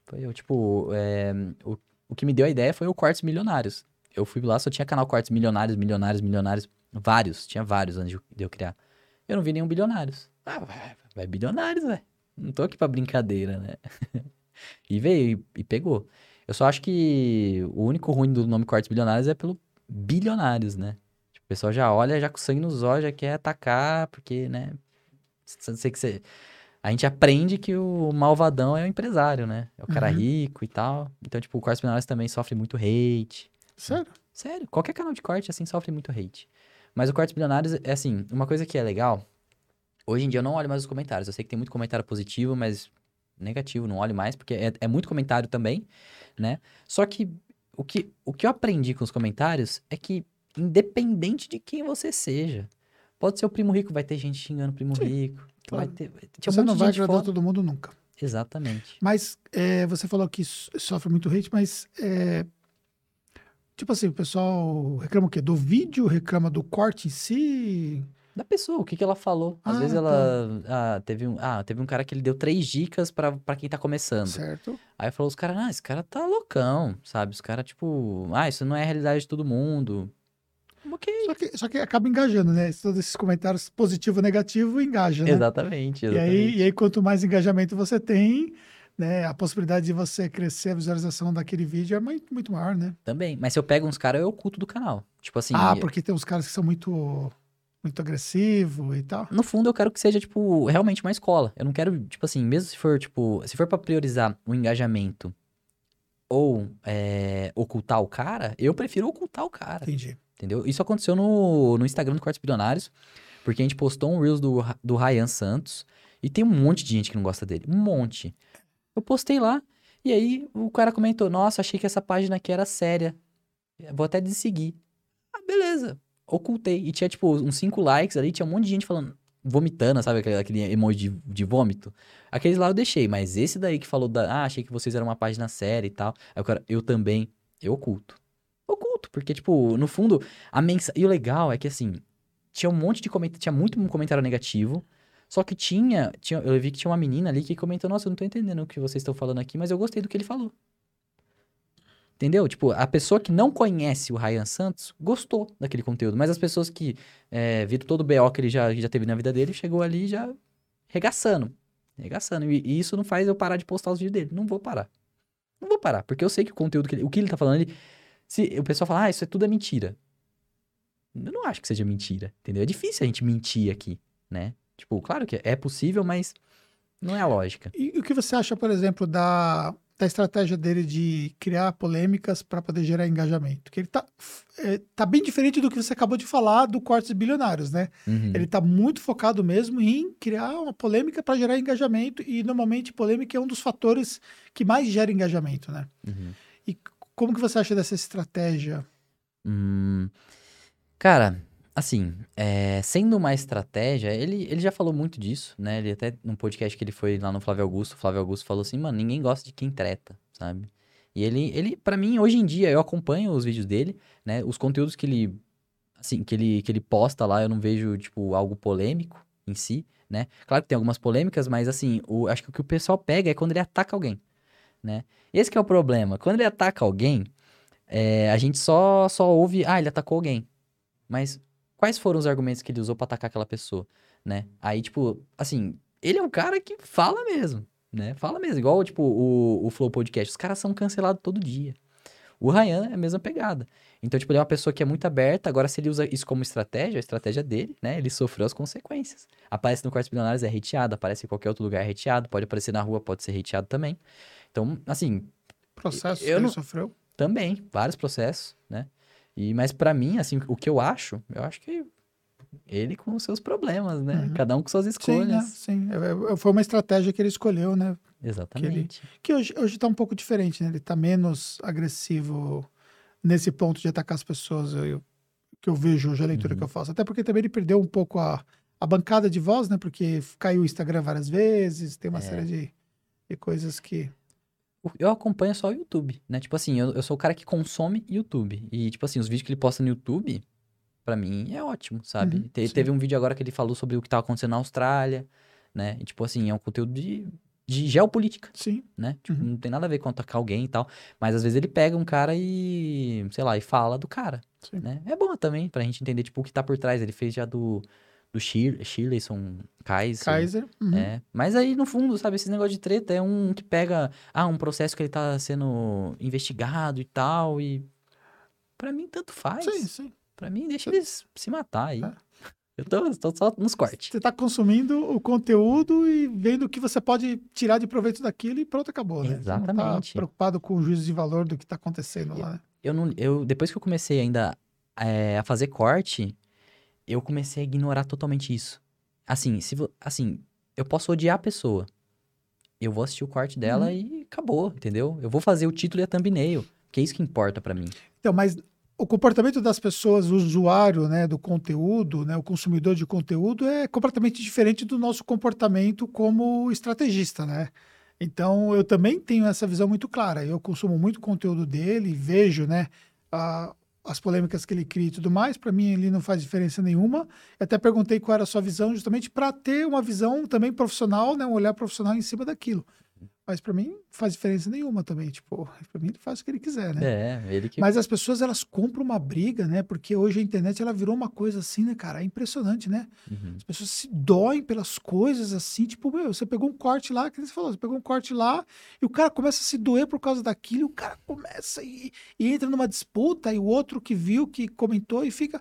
Foi eu, tipo, é, o, o que me deu a ideia foi o Cortes Milionários. Eu fui lá, só tinha canal Cortes Milionários, Milionários, Milionários. Vários, tinha vários antes de eu criar. Eu não vi nenhum Bilionários. Ah, vai, vai Bilionários, velho. Não tô aqui pra brincadeira, né? e veio e, e, pegou. Eu só acho que o único ruim do nome Cortes Bilionários é pelo bilionários, né? Tipo, o pessoal já olha já com sangue nos olhos, já quer atacar, porque, né? Sei que você a gente aprende que o malvadão é o empresário, né? É o cara uhum. rico e tal. Então, tipo, o Cortes Milionários também sofre muito hate. Sério? Sério. Qualquer canal de corte, assim, sofre muito hate. Mas o Cortes Milionários, é assim, uma coisa que é legal... Hoje em dia eu não olho mais os comentários. Eu sei que tem muito comentário positivo, mas negativo, não olho mais, porque é, é muito comentário também, né? Só que o, que o que eu aprendi com os comentários é que, independente de quem você seja, pode ser o primo rico, vai ter gente xingando o primo Sim. rico. Claro. Vai ter, ter você um não vai agradar fora. todo mundo nunca. Exatamente. Mas é, você falou que sofre muito hate, mas é, tipo assim, o pessoal reclama o quê? Do vídeo? Reclama do corte em si? Da pessoa, o que, que ela falou. Às ah, vezes ela. Tá. Ah, teve um, ah, teve um cara que ele deu três dicas para quem tá começando. Certo. Aí falou os caras, ah, esse cara tá loucão, sabe? Os caras, tipo, ah, isso não é a realidade de todo mundo. Ok. Só que, só que acaba engajando, né? Todos esses comentários positivo e negativo engajam, né? Exatamente, exatamente. E aí, e aí, quanto mais engajamento você tem, né? A possibilidade de você crescer a visualização daquele vídeo é muito, muito maior, né? Também. Mas se eu pego uns caras, eu oculto do canal. Tipo assim... Ah, porque tem uns caras que são muito... Muito agressivo e tal. No fundo, eu quero que seja, tipo, realmente uma escola. Eu não quero, tipo assim, mesmo se for, tipo, se for para priorizar o engajamento ou é, ocultar o cara, eu prefiro ocultar o cara. Entendi. Entendeu? Isso aconteceu no, no Instagram do Quartos Bilionários, porque a gente postou um Reels do, do Ryan Santos e tem um monte de gente que não gosta dele. Um monte. Eu postei lá e aí o cara comentou: Nossa, achei que essa página aqui era séria. Vou até desseguir. Ah, beleza. Ocultei. E tinha, tipo, uns 5 likes ali, tinha um monte de gente falando, vomitando, sabe? Aquele, aquele emoji de, de vômito. Aqueles lá eu deixei, mas esse daí que falou da. Ah, achei que vocês eram uma página séria e tal. Aí o cara, eu também, eu oculto oculto, porque, tipo, no fundo, a mensagem. E o legal é que, assim, tinha um monte de comentário, tinha muito comentário negativo, só que tinha, tinha, eu vi que tinha uma menina ali que comentou, nossa, eu não tô entendendo o que vocês estão falando aqui, mas eu gostei do que ele falou. Entendeu? Tipo, a pessoa que não conhece o Ryan Santos gostou daquele conteúdo, mas as pessoas que é, viram todo o BO que ele já, já teve na vida dele, chegou ali já regaçando. Regaçando. E, e, isso não faz eu parar de postar os vídeos dele. Não vou parar. Não vou parar, porque eu sei que o conteúdo que ele, o que ele tá falando, ele, se o pessoal fala, ah, isso é tudo é mentira. Eu não acho que seja mentira, entendeu? É difícil a gente mentir aqui, né? Tipo, claro que é possível, mas não é a lógica. E o que você acha, por exemplo, da, da estratégia dele de criar polêmicas para poder gerar engajamento? Que ele tá, é, tá bem diferente do que você acabou de falar do cortes bilionários, né? Uhum. Ele tá muito focado mesmo em criar uma polêmica para gerar engajamento e normalmente polêmica é um dos fatores que mais gera engajamento, né? Uhum. E como que você acha dessa estratégia? Hum, cara, assim, é, sendo uma estratégia, ele, ele já falou muito disso, né? Ele até num podcast que ele foi lá no Flávio Augusto, o Flávio Augusto falou assim, mano, ninguém gosta de quem treta, sabe? E ele, ele para mim, hoje em dia, eu acompanho os vídeos dele, né? Os conteúdos que ele, assim, que ele, que ele posta lá, eu não vejo, tipo, algo polêmico em si, né? Claro que tem algumas polêmicas, mas, assim, o, acho que o que o pessoal pega é quando ele ataca alguém né? Esse é o problema. Quando ele ataca alguém, é, a gente só, só ouve, ah, ele atacou alguém. Mas quais foram os argumentos que ele usou para atacar aquela pessoa, né? Aí, tipo, assim, ele é um cara que fala mesmo, né? Fala mesmo. Igual, tipo, o, o Flow Podcast. Os caras são cancelados todo dia. O Ryan é a mesma pegada. Então, tipo, ele é uma pessoa que é muito aberta. Agora, se ele usa isso como estratégia, a estratégia dele, né? Ele sofreu as consequências. Aparece no Quartos Bilionários, é hateado. Aparece em qualquer outro lugar, é hateado. Pode aparecer na rua, pode ser hateado também. Então, assim. Processos eu que não... ele sofreu? Também, vários processos, né? E, mas para mim, assim, o que eu acho, eu acho que ele com os seus problemas, né? Uhum. Cada um com suas escolhas. Sim, né? sim. É, é, foi uma estratégia que ele escolheu, né? Exatamente. Que, ele, que hoje, hoje tá um pouco diferente, né? Ele tá menos agressivo nesse ponto de atacar as pessoas. Eu, que eu vejo hoje, a leitura uhum. que eu faço. Até porque também ele perdeu um pouco a, a bancada de voz, né? Porque caiu o Instagram várias vezes, tem uma É. série de, de coisas que. Eu acompanho só o YouTube, né? Tipo assim, eu, eu sou o cara que consome YouTube. E, tipo assim, os vídeos que ele posta no YouTube, pra mim, é ótimo, sabe? Uhum, Te- teve um vídeo agora que ele falou sobre o que tava acontecendo na Austrália, né? E, tipo assim, é um conteúdo de, de geopolítica, Sim. né? Tipo, Uhum. não tem nada a ver com atacar alguém e tal. Mas, às vezes, ele pega um cara e, sei lá, e fala do cara, Sim. né? É bom também pra gente entender, tipo, o que tá por trás. Ele fez já do, do Shir, Shirleyson Kaiser. Kaiser. uhum. É, mas aí no fundo, sabe, esse negócio de treta é um que pega, ah, um processo que ele tá sendo investigado e tal, e pra mim tanto faz. Sim, sim. Pra mim deixa eles se matar aí. É. Eu tô, tô só nos cortes. Você está consumindo o conteúdo e vendo o que você pode tirar de proveito daquilo e pronto, acabou, né? Você não tá Exatamente. preocupado com o juízo de valor do que está acontecendo lá, né? Eu não, eu depois que eu comecei ainda é, a fazer corte, eu comecei a ignorar totalmente isso. Assim, se assim, eu posso odiar a pessoa. Eu vou assistir o corte dela Uhum. e acabou, entendeu? Eu vou fazer o título e a thumbnail, que é isso que importa pra mim. Então, mas o comportamento das pessoas, o usuário, né, do conteúdo, né, o consumidor de conteúdo é completamente diferente do nosso comportamento como estrategista, né? Então, eu também tenho essa visão muito clara. Eu consumo muito conteúdo dele, vejo, né, a- as polêmicas que ele cria e tudo mais. Para mim, ele não faz diferença nenhuma. Eu até perguntei qual era a sua visão, justamente para ter uma visão também profissional, né, um olhar profissional em cima daquilo. Mas para mim, faz diferença nenhuma também. Tipo, para mim, ele faz o que ele quiser, né? É, ele que Mas as pessoas, elas compram uma briga, né? Porque hoje a internet, ela virou uma coisa assim, né, cara? É impressionante, né? Uhum. As pessoas se doem pelas coisas assim, tipo, meu, você pegou um corte lá, que você falou, você pegou um corte lá, e o cara começa a se doer por causa daquilo, e o cara começa e, e entra numa disputa, e o outro que viu, que comentou, e fica...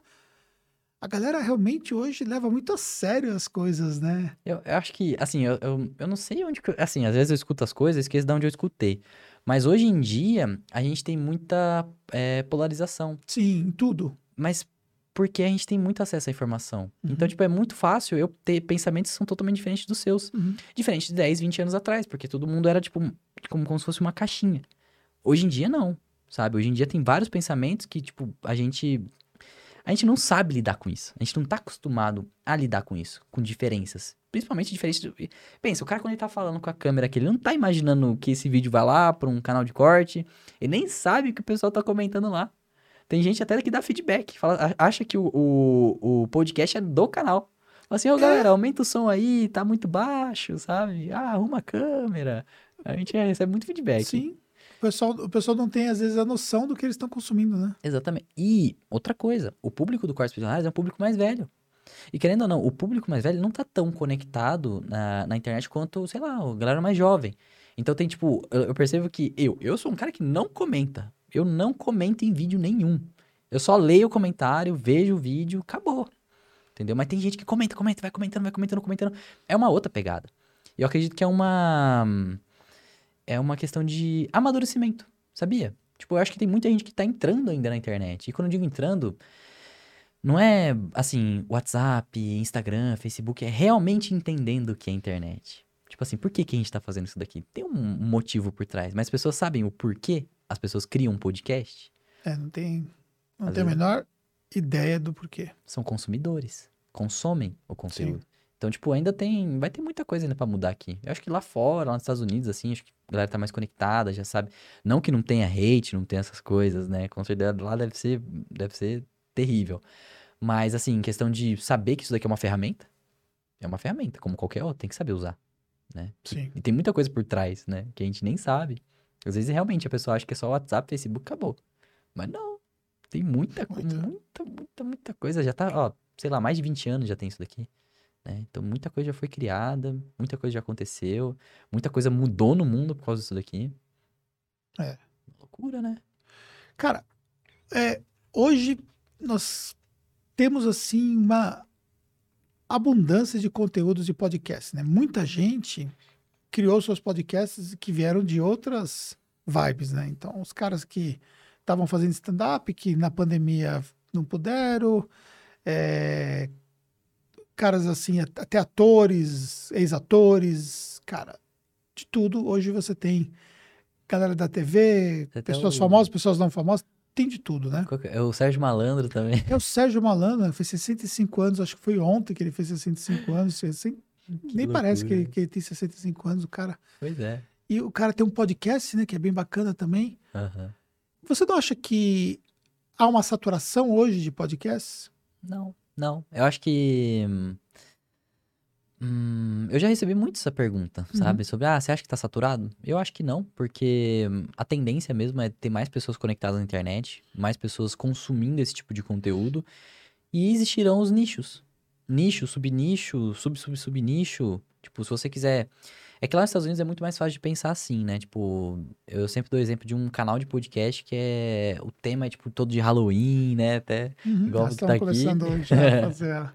A galera realmente hoje leva muito a sério as coisas, né? Eu, eu acho que, assim, eu, eu, eu não sei onde que. Assim, às vezes eu escuto as coisas e esqueço de onde eu escutei. Mas hoje em dia, a gente tem muita é, polarização. Sim, tudo. Mas porque a gente tem muito acesso à informação. Uhum. Então, tipo, é muito fácil eu ter pensamentos que são totalmente diferentes dos seus. Uhum. Diferente de 10, 20 anos atrás, porque todo mundo era, tipo, como, como se fosse uma caixinha. Hoje em dia, não, sabe? Hoje em dia tem vários pensamentos que, tipo, a gente. A gente não sabe lidar com isso. A gente não tá acostumado a lidar com isso, com diferenças. Principalmente diferenças. Do... Pensa, o cara, quando ele tá falando com a câmera aqui, ele não tá imaginando que esse vídeo vai lá pra um canal de corte. Ele nem sabe o que o pessoal tá comentando lá. Tem gente até que dá feedback, fala, acha que o, o, o podcast é do canal. Fala assim, ô galera, aumenta o som aí, tá muito baixo, sabe? Ah, arruma a câmera. A gente recebe muito feedback. Sim. O pessoal, o pessoal não tem, às vezes, a noção do que eles estão consumindo, né? Exatamente. E outra coisa, o público do Cortes Visionários é um público mais velho. E querendo ou não, o público mais velho não tá tão conectado na, na internet quanto, sei lá, a galera mais jovem. Então tem, tipo, eu, eu percebo que eu, eu sou um cara que não comenta. Eu não comento em vídeo nenhum. Eu só leio o comentário, vejo o vídeo, acabou. Entendeu? Mas tem gente que comenta, comenta, vai comentando, vai comentando, comentando. É uma outra pegada. E eu acredito que é uma. É uma questão de amadurecimento, sabia? Tipo, eu acho que tem muita gente que tá entrando ainda na internet. E quando eu digo entrando, não é assim, WhatsApp, Instagram, Facebook, é realmente entendendo o que é internet. Tipo assim, por que, que a gente tá fazendo isso daqui? Tem um motivo por trás, mas as pessoas sabem o porquê as pessoas criam um podcast? É, não tem, não Às tem a vezes- menor ideia do porquê. São consumidores, consomem o conteúdo. Então, tipo, ainda tem, vai ter muita coisa ainda pra mudar aqui. Eu acho que lá fora, lá nos Estados Unidos, assim, acho que a galera tá mais conectada, já sabe. Não que não tenha hate, não tenha essas coisas, né? Com certeza lá deve ser, deve ser terrível. Mas, assim, questão de saber que isso daqui é uma ferramenta, é uma ferramenta, como qualquer outra, tem que saber usar, né? Sim. E tem muita coisa por trás, né? Que a gente nem sabe. Às vezes, realmente, a pessoa acha que é só WhatsApp, Facebook, acabou. Mas não. Tem muita, co- Muita. muita, muita, muita coisa. Já tá, ó, sei lá, mais de 20 anos já tem isso daqui. Né? Então, muita coisa já foi criada, muita coisa já aconteceu, muita coisa mudou no mundo por causa disso daqui. É. Loucura, né? Cara, é, hoje nós temos assim uma abundância de conteúdos de podcasts, né? Muita gente criou seus podcasts que vieram de outras vibes, né? Então, os caras que estavam fazendo stand-up, que na pandemia não puderam, é, caras assim, at- até atores, ex-atores, cara, de tudo. Hoje você tem galera da TV, Até pessoas o- famosas, pessoas não famosas. tem de tudo, né? É? É o Sérgio Malandro também. É o Sérgio Malandro, fez 65 anos, acho que foi ontem que ele fez 65 anos. Assim, nem parece que, loucura. que ele tem 65 anos, o cara. Pois é. E o cara tem um podcast, né, que é bem bacana também. Aham. Você não acha que há uma saturação hoje de podcasts? Não, não. Eu acho que. hum, eu já recebi muito essa pergunta, Uhum. sabe? Sobre, ah, você acha que tá saturado? Eu acho que não, porque hum, a tendência mesmo é ter mais pessoas conectadas na internet, mais pessoas consumindo esse tipo de conteúdo, e existirão os nichos. Nicho, subnicho, sub, sub, subnicho. Tipo, se você quiser. É que lá nos Estados Unidos é muito mais fácil de pensar assim, né? Tipo, eu sempre dou exemplo de um canal de podcast que é. O tema é, tipo, todo de Halloween, né? Até. Igual Nós que tá aqui. começando hoje a fazer a, a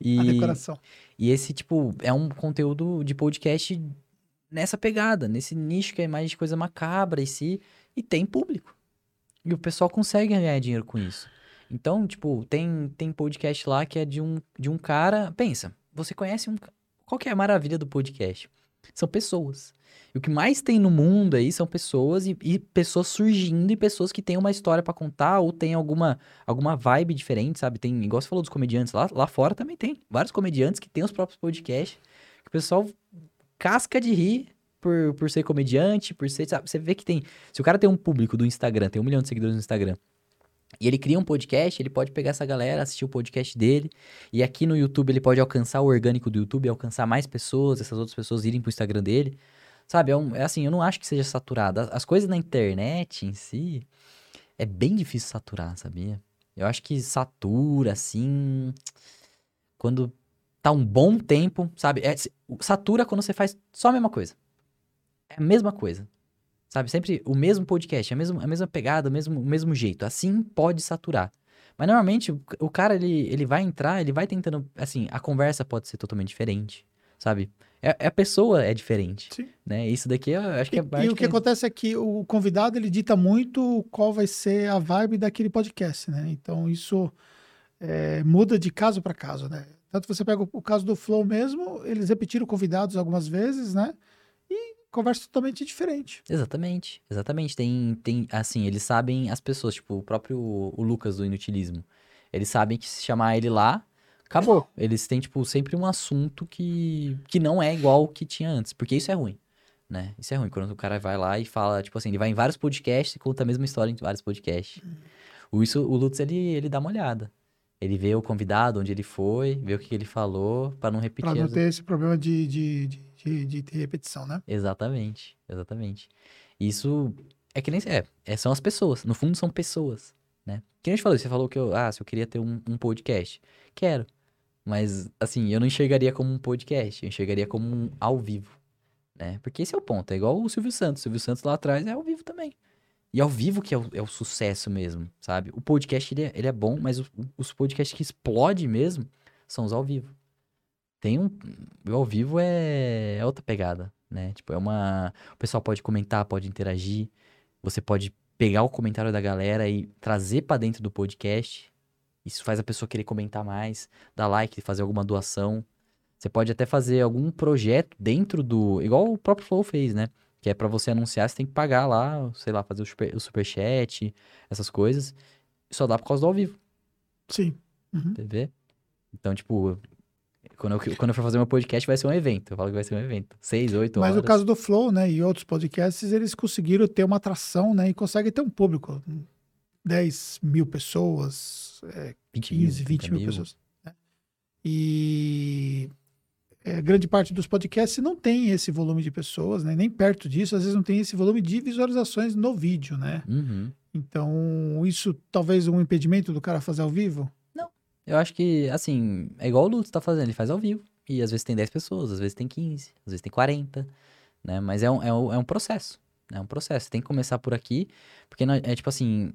E, decoração. e esse, tipo, é um conteúdo de podcast nessa pegada, nesse nicho que é mais de coisa macabra e si, e tem público. E o pessoal consegue ganhar dinheiro com isso. Então, tipo, tem, tem podcast lá que é de um, de um cara. Pensa, você conhece um. Qual que é a maravilha do podcast? São pessoas. E o que mais tem no mundo aí são pessoas e, e pessoas surgindo e pessoas que têm uma história pra contar ou tem alguma, alguma vibe diferente, sabe? Tem, igual você falou dos comediantes lá, lá fora também tem vários comediantes que têm os próprios podcasts, que o pessoal casca de rir por, por ser comediante, por ser, sabe? Você vê que tem, se o cara tem um público do Instagram, tem um milhão de seguidores no Instagram, e ele cria um podcast, ele pode pegar essa galera, assistir o podcast dele, e aqui no YouTube ele pode alcançar o orgânico do YouTube, alcançar mais pessoas, essas outras pessoas irem pro Instagram dele. Sabe, é, um- é assim, eu não acho que seja saturado. As, as coisas na internet em si, é bem difícil saturar, sabia? Eu acho que satura, assim, quando tá um bom tempo, sabe? É, satura quando você faz só a mesma coisa. É a mesma coisa. Sabe? Sempre o mesmo podcast, a mesma, a mesma pegada, o mesmo, o mesmo jeito. Assim pode saturar. Mas normalmente o, o cara, ele, ele vai entrar, ele vai tentando. Assim, a conversa pode ser totalmente diferente, sabe? É, é a pessoa é diferente. Sim. Né? Isso daqui eu acho que E, é e parte o que acontece é que o convidado ele dita muito qual vai ser a vibe daquele podcast, né? Então isso é, muda de caso para caso, né? Tanto você pega o, o caso do Flow mesmo, eles repetiram convidados algumas vezes, né? Conversa totalmente diferente. Exatamente, exatamente. Tem, tem, assim, eles sabem as pessoas, tipo, o próprio o Lucas do Inutilismo. Eles sabem que se chamar ele lá, acabou. Eles têm, tipo, sempre um assunto que, que não é igual o que tinha antes, porque isso é ruim, né? Isso é ruim, quando o cara vai lá e fala, tipo assim, ele vai em vários podcasts e conta a mesma história em vários podcasts. O, isso, o Lutz, ele, ele dá uma olhada. Ele vê o convidado, onde ele foi, vê o que ele falou, pra não repetir. Para não as- ter esse problema de, de, de, de, de ter repetição, né? Exatamente, exatamente. Isso é que nem é, é, são as pessoas. No fundo são pessoas, né? Que nem a gente falou, você falou que eu, ah, se eu queria ter um, um podcast, quero. Mas assim, eu não enxergaria como um podcast, eu enxergaria como um ao vivo, né? Porque esse é o ponto, é igual o Silvio Santos. O Silvio Santos lá atrás é ao vivo também. E ao vivo que é o, é o sucesso mesmo, sabe? O podcast ele é, ele é bom, mas o- os podcasts que explode mesmo são os ao vivo. Tem um. O ao vivo é, é outra pegada, né? Tipo, é uma. O pessoal pode comentar, pode interagir. Você pode pegar o comentário da galera e trazer pra dentro do podcast. Isso faz a pessoa querer comentar mais, dar like, fazer alguma doação. Você pode até fazer algum projeto dentro do. Igual o próprio Flow fez, né? Que é pra você anunciar, você tem que pagar lá, sei lá, fazer o, super, o superchat, essas coisas. Só dá por causa do ao vivo. Sim. Uhum. TV. Então, tipo, quando eu, quando eu for fazer meu podcast, vai ser um evento. Eu falo que vai ser um evento. Seis, oito Mas horas. no caso do Flow, né, e outros podcasts, eles conseguiram ter uma atração, né, e conseguem ter um público. 10 mil pessoas, é, 20 15, 20 30 mil, pessoas. né? E é, grande parte dos podcasts não tem esse volume de pessoas, né, nem perto disso, às vezes não tem esse volume de visualizações no vídeo, né? Uhum. Então, isso talvez um impedimento do cara fazer ao vivo? Eu acho que, assim, é igual o Lutz tá fazendo, ele faz ao vivo. E às vezes tem 10 pessoas, às vezes tem 15, às vezes tem 40, né? Mas é um, é um, é um processo. É um processo. Tem que começar por aqui, porque não- é tipo assim,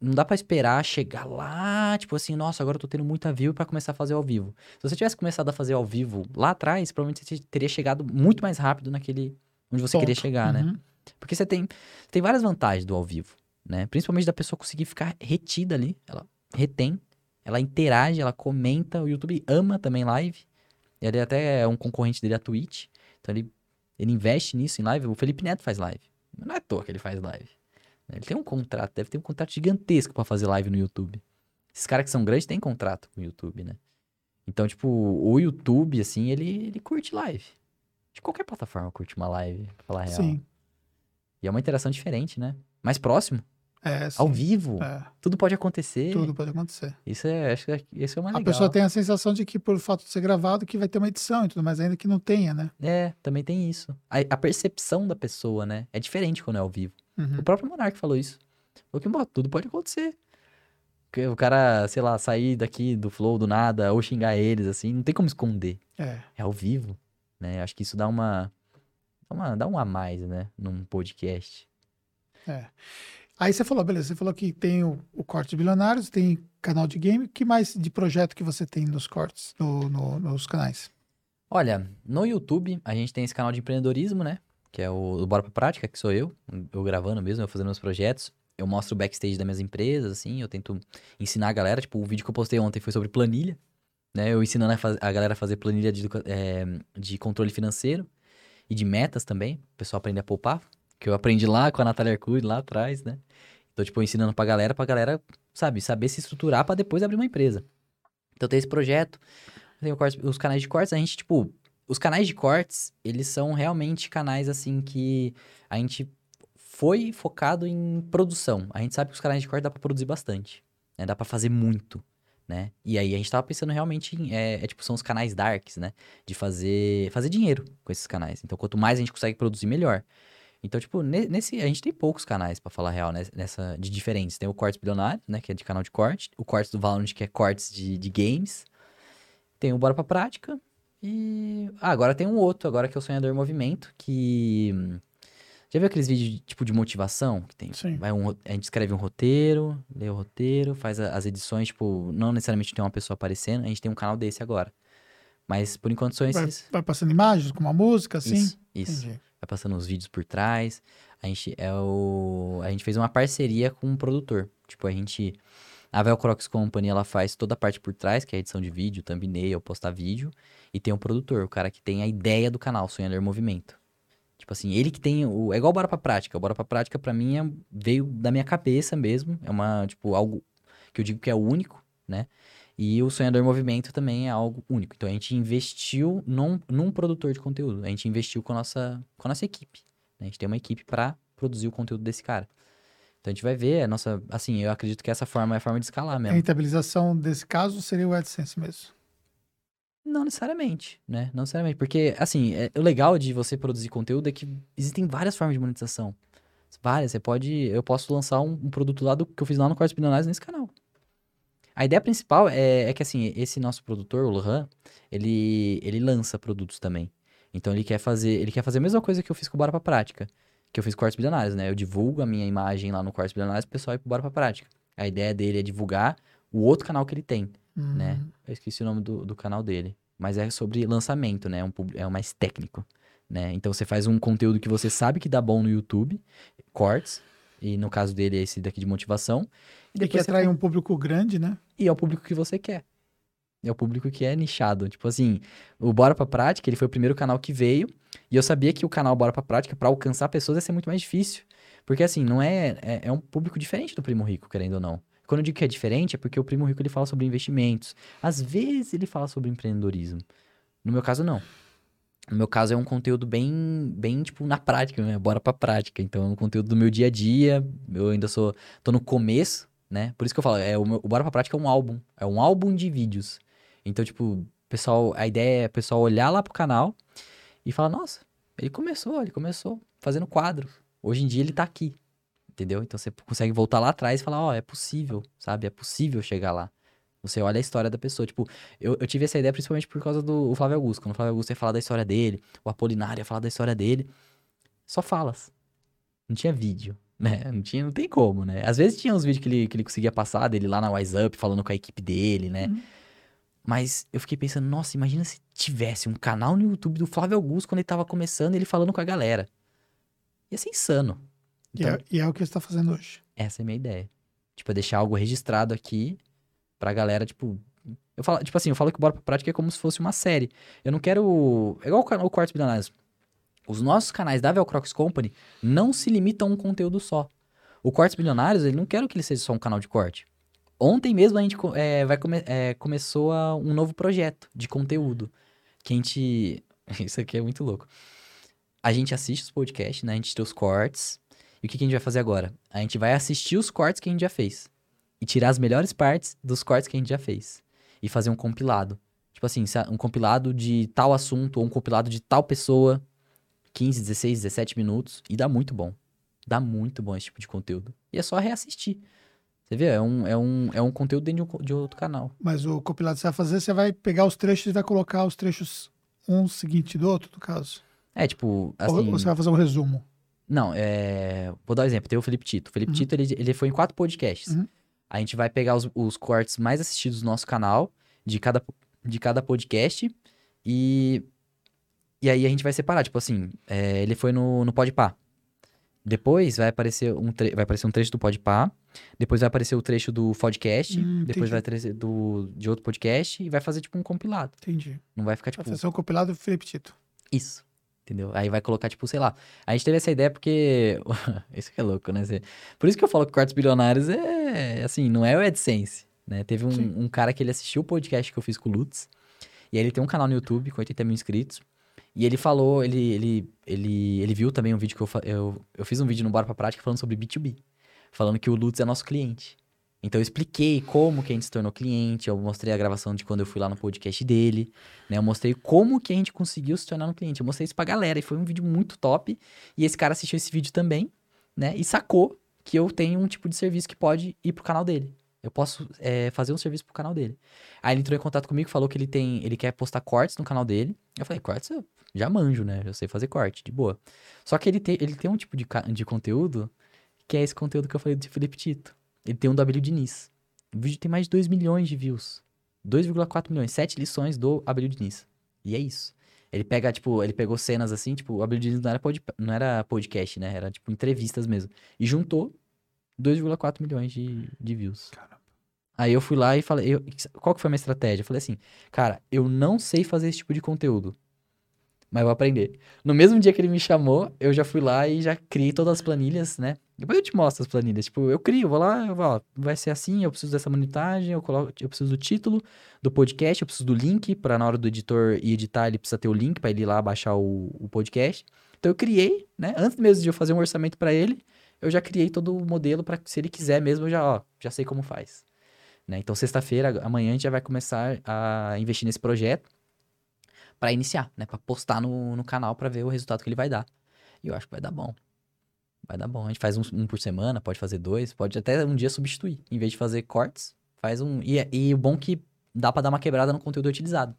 não dá pra esperar chegar lá, tipo assim, nossa, agora eu tô tendo muita view pra começar a fazer ao vivo. Se você tivesse começado a fazer ao vivo lá atrás, provavelmente você teria chegado muito mais rápido naquele onde você queria Ponto. chegar, né? Uhum. Porque você tem, tem várias vantagens do ao vivo, né? Principalmente da pessoa conseguir ficar retida ali. Ela retém, ela interage, ela comenta. O YouTube ama também live. Ele até é um concorrente dele, a Twitch. Então ele, ele investe nisso em live. O Felipe Neto faz live. Não é à toa que ele faz live. Ele tem um contrato, deve ter um contrato gigantesco pra fazer live no YouTube. Esses caras que são grandes têm contrato com o YouTube, né? Então, tipo, o YouTube, assim, ele, ele curte live. De qualquer plataforma curte uma live, pra falar a real. Sim. E é uma interação diferente, né? Mais próximo, É, ao vivo. É, Tudo pode acontecer. tudo pode acontecer. Isso é, acho que isso é uma A legal. pessoa tem a sensação de que, por fato de ser gravado, que vai ter uma edição e tudo mais, ainda que não tenha, né? É, também tem isso. A, a percepção da pessoa, né? É diferente quando é ao vivo. Uhum. O próprio Monark falou isso. Falou que, "Bom, tudo pode acontecer. O cara, sei lá, sair daqui do flow do nada ou xingar eles, assim, não tem como esconder. É. É ao vivo, né? Acho que isso dá uma. Dá, uma, dá um a mais, né? Num podcast. É. Aí você falou, beleza, você falou que tem o, o Cortes Bilionários, tem canal de game. Que mais de projeto que você tem nos cortes, no- no- nos canais? Olha, no YouTube a gente tem esse canal de empreendedorismo, né? Que é o, o Bora Pra Prática, que sou eu, eu gravando mesmo, eu fazendo meus projetos. Eu mostro o backstage das minhas empresas, assim, eu tento ensinar a galera. Tipo, o vídeo que eu postei ontem foi sobre planilha, né? Eu ensinando a, faz- a galera a fazer planilha de, eh, de controle financeiro e de metas também. O pessoal aprende a poupar, que eu aprendi lá com a Natália Arcuri, lá atrás, né? Então, tipo, ensinando pra galera, pra galera, sabe, saber se estruturar pra depois abrir uma empresa. Então tem esse projeto, tem os canais de cortes, a gente, tipo, os canais de cortes, eles são realmente canais, assim, que a gente foi focado em produção. A gente sabe que os canais de corte dá pra produzir bastante, né? Dá pra fazer muito, né? E aí a gente tava pensando realmente em, é, é, tipo, são os canais darks, né? De fazer, fazer dinheiro com esses canais. Então, quanto mais a gente consegue produzir, melhor. Então, tipo, ne- nesse, a gente tem poucos canais, pra falar real, né? Nessa, de diferentes. Tem o Cortes Bilionário, né? Que é de canal de corte. O Cortes do Valorant, que é cortes de, de games. Tem o Bora Pra Prática. E... Ah, agora tem um outro, agora que é o Sonhador em Movimento, que... Já viu aqueles vídeos, de, tipo, de motivação? Que tem... Sim. Vai um a gente escreve um roteiro, lê o roteiro, faz a- as edições, tipo... Não necessariamente tem uma pessoa aparecendo, a gente tem um canal desse agora. Mas, por enquanto, são Vai, esses... vai passando imagens com uma música, assim? Isso, isso. Vai passando os vídeos por trás. A gente é o a gente fez uma parceria com um produtor. Tipo, a gente a Velcrox Company, ela faz toda a parte por trás, que é a edição de vídeo, thumbnail, postar vídeo, e tem um produtor, o cara que tem a ideia do canal, Sonhador Movimento. Tipo assim, ele que tem o é igual o Bora pra Prática. O Bora pra Prática pra mim é- veio da minha cabeça mesmo, é uma, tipo, algo que eu digo que é o único, né? E o Sonhador em Movimento também é algo único. Então a gente investiu num, num produtor de conteúdo. A gente investiu com a nossa, com a nossa equipe. né? A gente tem uma equipe para produzir o conteúdo desse cara. Então a gente vai ver a nossa. Assim, eu acredito que essa forma é a forma de escalar A mesmo. rentabilização desse caso seria o AdSense mesmo. Não necessariamente, né? Não necessariamente. Porque, assim, é- o legal de você produzir conteúdo é que existem várias formas de monetização. Várias. Você pode. Eu posso lançar um, um produto lá do que eu fiz lá no Cortes Bilionários nesse canal. A ideia principal é, é que, assim, esse nosso produtor, o Lohan, ele, ele lança produtos também. Então ele quer fazer. Ele quer fazer a mesma coisa que eu fiz com o Bora pra Prática. Que eu fiz com Cortes Bilionários, né? Eu divulgo a minha imagem lá no Cortes Bilionários pro pessoal ir pro Bora pra Prática. A ideia dele é divulgar o outro canal que ele tem né? Hum, Eu esqueci o nome do, do canal dele. Mas é sobre lançamento, né? É um, é mais técnico, né? Então você faz um conteúdo que você sabe que dá bom no YouTube, cortes, e no caso dele é esse daqui de motivação. E E que atrai um público grande, né? E é o público que você quer. É o público que é nichado. Tipo assim, o Bora Pra Prática, ele foi o primeiro canal que veio. E eu sabia que o canal Bora Pra Prática, pra alcançar pessoas, ia ser muito mais difícil. Porque assim, não é, é... É um público diferente do Primo Rico, querendo ou não. Quando eu digo que é diferente, é porque o Primo Rico, ele fala sobre investimentos. Às vezes, ele fala sobre empreendedorismo. No meu caso, não. No meu caso, é um conteúdo bem, bem, tipo, na prática, né? Bora pra prática. Então, é um conteúdo do meu dia a dia. Eu ainda sou... Tô no começo, né? Por isso que eu falo, é, o, meu, o Bora pra Prática é um álbum. É um álbum de vídeos. Então, tipo, pessoal, a ideia é o pessoal olhar lá pro canal e falar, nossa, ele começou, ele começou fazendo quadro. Hoje em dia ele tá aqui. Entendeu? Então você consegue voltar lá atrás e falar, ó, é possível, sabe? É possível chegar lá. Você olha a história da pessoa. Tipo, eu, eu tive essa ideia principalmente por causa do Flávio Augusto. Quando o Flávio Augusto ia falar da história dele, o Apolinário ia falar da história dele. Só falas. Não tinha vídeo, né? Não, tinha, não tem como, né? Às vezes tinha uns vídeos que ele, que ele conseguia passar dele lá na Wise Up, falando com a equipe dele, né? Uhum. Mas eu fiquei pensando, nossa, imagina se tivesse um canal no YouTube do Flávio Augusto quando ele tava começando, ele falando com a galera. Ia ser insano. E, Então, é, e é o que você está fazendo hoje. essa é a minha ideia. Tipo, é deixar algo registrado aqui pra galera, tipo. Eu falo, tipo assim, eu falo que Bora pra Prática é como se fosse uma série. Eu não quero. É igual o, o Quartz Bilionários. Os nossos canais da Velcrox Company não se limitam a um conteúdo só. O Cortes Bilionários, ele não quero que ele seja só um canal de corte. Ontem mesmo a gente é, vai come- é, começou a- um novo projeto de conteúdo. Que a gente. Isso aqui é muito louco. A gente assiste os podcasts, né? A gente tira os cortes. E o que, que a gente vai fazer agora? A gente vai assistir os cortes que a gente já fez. E tirar as melhores partes dos cortes que a gente já fez. E fazer um compilado. Tipo assim, um compilado de tal assunto ou um compilado de tal pessoa. 15, 16, 17 minutos. E dá muito bom. Dá muito bom esse tipo de conteúdo. E é só reassistir. Você vê? É um, é um, é um conteúdo dentro de, um de outro canal. Mas o compilado que você vai fazer, você vai pegar os trechos e vai colocar os trechos um seguinte do outro, no caso. É, tipo, Ou assim... você vai fazer um resumo. Não, é... Vou dar um exemplo. Tem o Felipe Tito. O Felipe Uhum. Tito, ele, ele foi em quatro podcasts. Uhum. A gente vai pegar os, os cortes mais assistidos do nosso canal, de cada, de cada podcast, e... E aí a gente vai separar. Tipo assim, é, ele foi no, no Podpah. Depois vai aparecer, um tre- vai aparecer um trecho do Podpah. Depois vai aparecer o trecho do podcast. Hum, depois vai aparecer do, de outro podcast. E vai fazer, tipo, um compilado. Entendi. Não vai ficar, tipo... Vai fazer um compilado do Felipe Tito. Isso. Entendeu? Aí vai colocar, tipo, sei lá. A gente teve essa ideia porque. isso que é louco, né? Por isso que eu falo que Cortes Bilionários é. Assim, não é o AdSense. Né? Teve um, um cara que ele assistiu o podcast que eu fiz com o Lutz. E aí ele tem um canal no YouTube com 80 mil inscritos. E ele falou, ele, ele, ele, ele viu também um vídeo que eu, eu, eu fiz um vídeo no Bora Pra Prática falando sobre B2B. Falando que o Lutz é nosso cliente. Então eu expliquei como que a gente se tornou cliente, eu mostrei a gravação de quando eu fui lá no podcast dele, né? Eu mostrei como que a gente conseguiu se tornar um cliente. Eu mostrei isso pra galera e foi um vídeo muito top. E esse cara assistiu esse vídeo também, né? E sacou que eu tenho um tipo de serviço que pode ir pro canal dele. Eu posso é, fazer um serviço pro canal dele. Aí ele entrou em contato comigo, falou que ele tem, ele quer postar cortes no canal dele. Eu falei, cortes eu já manjo, né? Eu sei fazer corte, de boa. Só que ele tem, ele tem um tipo de, de conteúdo que é esse conteúdo que eu falei do Felipe Tito. Ele tem um do Abelio Diniz. O vídeo tem mais de 2 milhões de views. 2,4 milhões. Sete lições do Abelio Diniz. E é isso. Ele pega, tipo, ele pegou cenas assim, tipo, o Abelio Diniz não era, pod, não era podcast, né? Era, tipo, entrevistas mesmo. E juntou 2,4 milhões de, de views. Caramba. Aí eu fui lá e falei, eu- qual que foi a minha estratégia? Eu falei assim, cara, eu não sei fazer esse tipo de conteúdo, mas eu vou aprender. No mesmo dia que ele me chamou, eu já fui lá e já criei todas as planilhas, né? Depois eu te mostro as planilhas. Tipo, eu crio, vou lá, eu vou, ó, vai ser assim, eu preciso dessa monitagem, eu coloco, eu preciso do título do podcast, eu preciso do link, pra na hora do editor ir editar, ele precisa ter o link pra ele ir lá baixar o, o podcast. Então eu criei, né? Antes mesmo de eu fazer um orçamento pra ele, eu já criei todo o modelo pra se ele quiser mesmo, eu já, ó, já sei como faz. Né? Então, sexta-feira, amanhã, a gente já vai começar a investir nesse projeto para iniciar, né? Para postar no, no canal para ver o resultado que ele vai dar. E eu acho que vai dar bom. Vai dar bom. A gente faz um, um por semana, pode fazer dois, pode até um dia substituir. Em vez de fazer cortes, faz um. E, é- e o bom que dá para dar uma quebrada no conteúdo utilizado.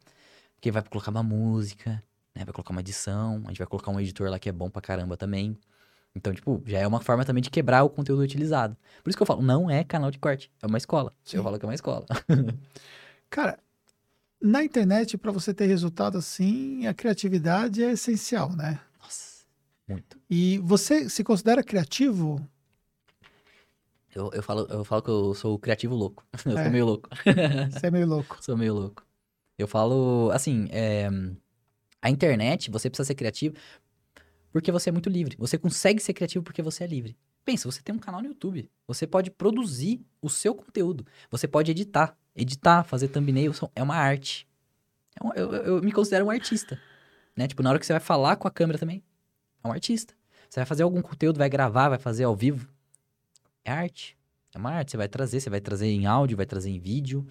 Porque vai colocar uma música, né? Vai colocar uma edição, a gente vai colocar um editor lá que é bom pra caramba também. Então, tipo, já é uma forma também de quebrar o conteúdo utilizado. Por isso que eu falo, não é canal de corte, é uma escola. Sim. Eu falo que é uma escola. Cara, na internet, para você ter resultado assim, a criatividade é essencial, né? Muito. E você se considera criativo? Eu, eu, falo, eu falo que eu sou o criativo louco. Eu É. sou meio louco. Você é meio louco. sou meio louco. Eu falo, assim, é, a internet, você precisa ser criativo porque você é muito livre. Você consegue ser criativo porque você é livre. Pensa, você tem um canal no YouTube. Você pode produzir o seu conteúdo. Você pode editar. Editar, fazer thumbnail, é uma arte. É eu, eu- eu me considero um artista. Né? Tipo, na hora que você vai falar com a câmera também, é um artista. Você vai fazer algum conteúdo, vai gravar, vai fazer ao vivo. É arte. É uma arte. Você vai trazer, você vai trazer em áudio, vai trazer em vídeo.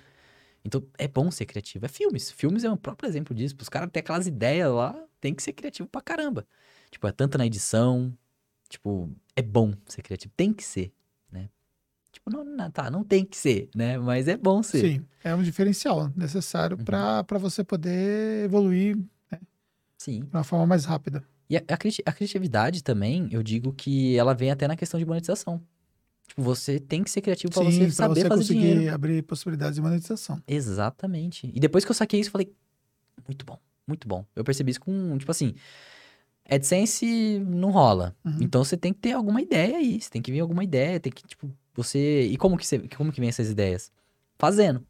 Então, é bom ser criativo. É filmes. Filmes é um próprio exemplo disso. Os caras têm aquelas ideias lá, tem que ser criativo pra caramba. Tipo, é tanto na edição. Tipo, é bom ser criativo. Tem que ser, né? Tipo, não, não- tá, não tem que ser, né? Mas é bom ser. Sim, é um diferencial necessário Uhum. para você poder evoluir Sim. de uma forma mais rápida. E a, a criati- a criatividade também, eu digo que ela vem até na questão de monetização. Tipo, você tem que ser criativo pra Sim, você para saber você fazer conseguir dinheiro. abrir possibilidades de monetização. Exatamente. E depois que eu saquei isso, eu falei, muito bom, muito bom. Eu percebi isso com, tipo assim, AdSense não rola. Uhum. Então você tem que ter alguma ideia aí, você tem que vir alguma ideia, tem que, tipo, você... E como que, você, como que vem essas ideias? Fazendo.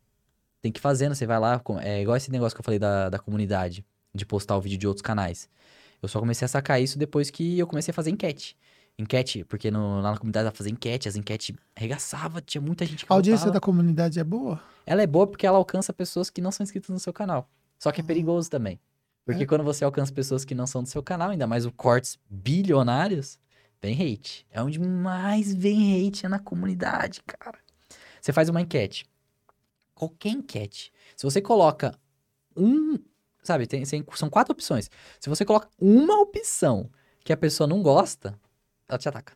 Tem que ir fazendo, você vai lá, é igual esse negócio que eu falei da, da comunidade, de postar o vídeo de outros canais. Eu só comecei a sacar isso depois que eu comecei a fazer enquete. Enquete, porque no, lá na comunidade ela fazia enquete, as enquetes arregaçava, tinha muita gente que A audiência votava. da comunidade é boa? Ela é boa porque ela alcança pessoas que não são inscritas no seu canal. Só que é Ah. perigoso também. Porque É? quando você alcança pessoas que não são do seu canal, ainda mais o cortes bilionários, vem hate. É onde mais vem hate é na comunidade, cara. Você faz uma enquete. Qualquer enquete. Se você coloca um. Sabe, tem, tem- são quatro opções. Se você coloca uma opção que a pessoa não gosta, ela te ataca.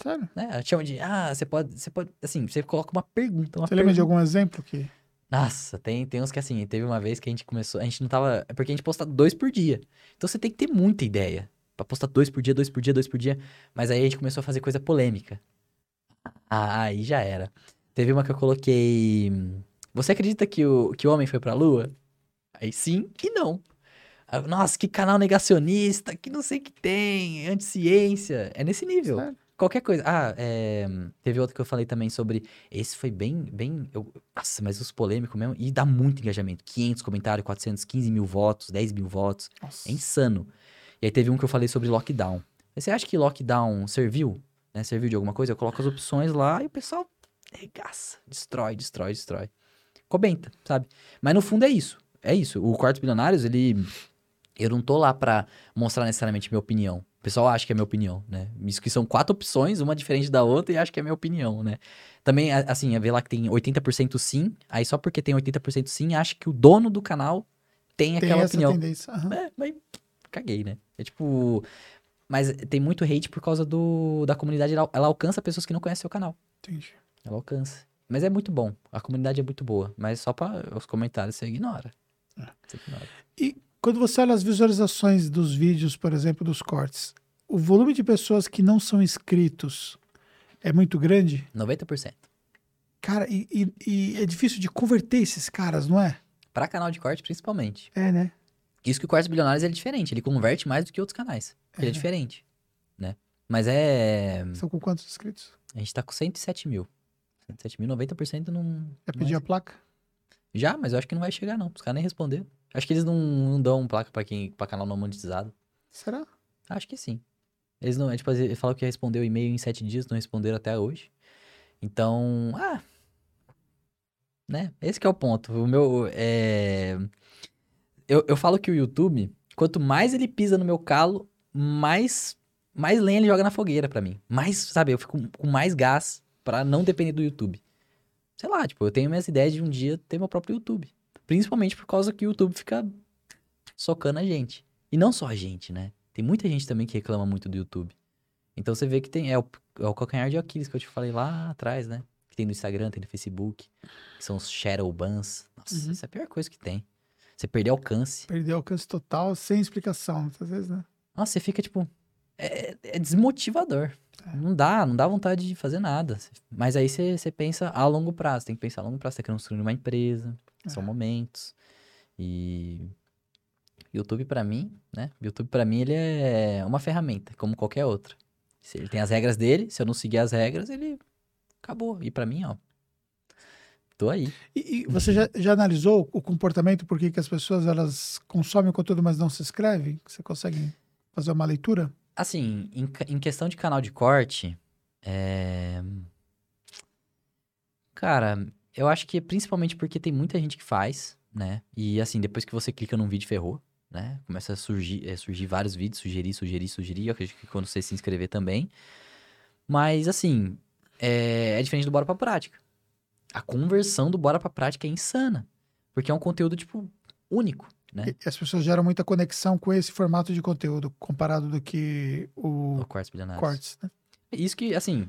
Sério? Né? Ela te chama de. Ah, você pode. Você pode. Assim, você coloca uma pergunta. Uma Você lembra de pergunta. algum exemplo que... Nossa, tem, tem uns que assim, teve uma vez que a gente começou, a gente não tava, é porque a gente posta dois por dia. Então você tem que ter muita ideia pra postar dois por dia, dois por dia, dois por dia. Mas aí a gente começou a fazer coisa polêmica. Ah, aí já era. Teve uma que eu coloquei, você acredita que o, que o homem foi pra lua? Aí sim e não. Nossa, que canal negacionista, que não sei o que tem, anti-ciência. É nesse nível. Sério? Qualquer coisa. Ah, é, teve outro que eu falei também sobre. Esse foi bem. bem eu, nossa, mas os polêmicos mesmo. E dá muito engajamento. 500 comentários, 415 mil votos, 10 mil votos. Nossa. É insano. E aí teve um que eu falei sobre lockdown. Você acha que lockdown serviu? Né? Serviu de alguma coisa? Eu coloco as opções lá e o pessoal regaça. Destrói, destrói, destrói. Comenta, sabe? Mas no fundo é isso. É isso. O Quartos Bilionários, ele. Eu não tô lá pra mostrar necessariamente minha opinião. O pessoal acha que é minha opinião, né? Isso que são quatro opções, uma diferente da outra, e acha que é minha opinião, né? Também, assim, é ver lá que tem 80% sim, aí só porque tem 80% sim, acha que o dono do canal tem, Tem aquela opinião. aham. É, mas caguei, né? É tipo. Mas tem muito hate por causa do, da comunidade. Ela, ela alcança pessoas que não conhecem o canal. Entendi. Ela alcança. Mas é muito bom. A comunidade é muito boa. Mas só para os comentários você ignora. É. E quando você olha as visualizações dos vídeos, por exemplo, dos cortes, o volume de pessoas que não são inscritos é muito grande? 90%. Cara, e, e- e é difícil de converter esses caras, não é? Pra canal de corte, principalmente. É, né? Isso que o Cortes Bilionários é diferente. Ele converte mais do que outros canais. Ele é É. diferente. Né? Mas é. São com quantos inscritos? A gente tá com 107 mil. 107 mil, 90% não. Já não pediu é a placa? Já, mas eu acho que não vai chegar, não. Os caras nem responderam. Acho que eles não, não dão placa pra quem pra canal não monetizado. Será? Acho que sim. Eles não. é, Tipo, eles falam que respondeu o e-mail em sete dias, não responderam até hoje. Então. Ah. Né? Esse que é o ponto. O meu. É... Eu, eu falo que o YouTube, quanto mais ele pisa no meu calo, mais. Mais lenha ele joga na fogueira pra mim. Mais, sabe, eu fico com mais gás pra não depender do YouTube. Sei lá, tipo, eu tenho minhas ideias de um dia ter meu próprio YouTube. Principalmente por causa que o YouTube fica socando a gente. E não só a gente, né? Tem muita gente também que reclama muito do YouTube. Então você vê que tem. É o, é o calcanhar de Aquiles que eu te falei lá atrás, né? Que tem no Instagram, tem no Facebook. Que são os shadow bans. Nossa, Uhum. isso é a pior coisa que tem. Você perder alcance. Perdeu alcance total, sem explicação, muitas vezes, né? Nossa, você fica tipo. É, é desmotivador. É. Não dá, não dá vontade de fazer nada. Mas aí você, pensa a longo prazo. Tem que pensar a longo prazo. Você tá construindo uma empresa. São É. momentos. E. YouTube pra mim, né? YouTube pra mim ele é uma ferramenta, como qualquer outra. Se ele tem as regras dele, se eu não seguir as regras, ele acabou. E pra mim, ó, tô aí. E, e você já, já analisou o comportamento, por que as pessoas elas consomem o conteúdo, mas não se inscrevem? Você consegue fazer uma leitura? Assim, em, em questão de canal de corte, é... Cara, eu acho que é principalmente porque tem muita gente que faz, né? E assim, depois que você clica num vídeo, ferrou, né? Começa a surgir, é, surgir vários vídeos, sugerir, sugerir, sugerir. Eu acredito que quando você se inscrever também. Mas, assim, é, é diferente do Bora Pra Prática. A conversão do Bora Pra Prática é insana. Porque é um conteúdo, tipo, único, né? E as pessoas geram muita conexão com esse formato de conteúdo, comparado do que o O Quartz Bilionários. cortes, né? Isso que, assim,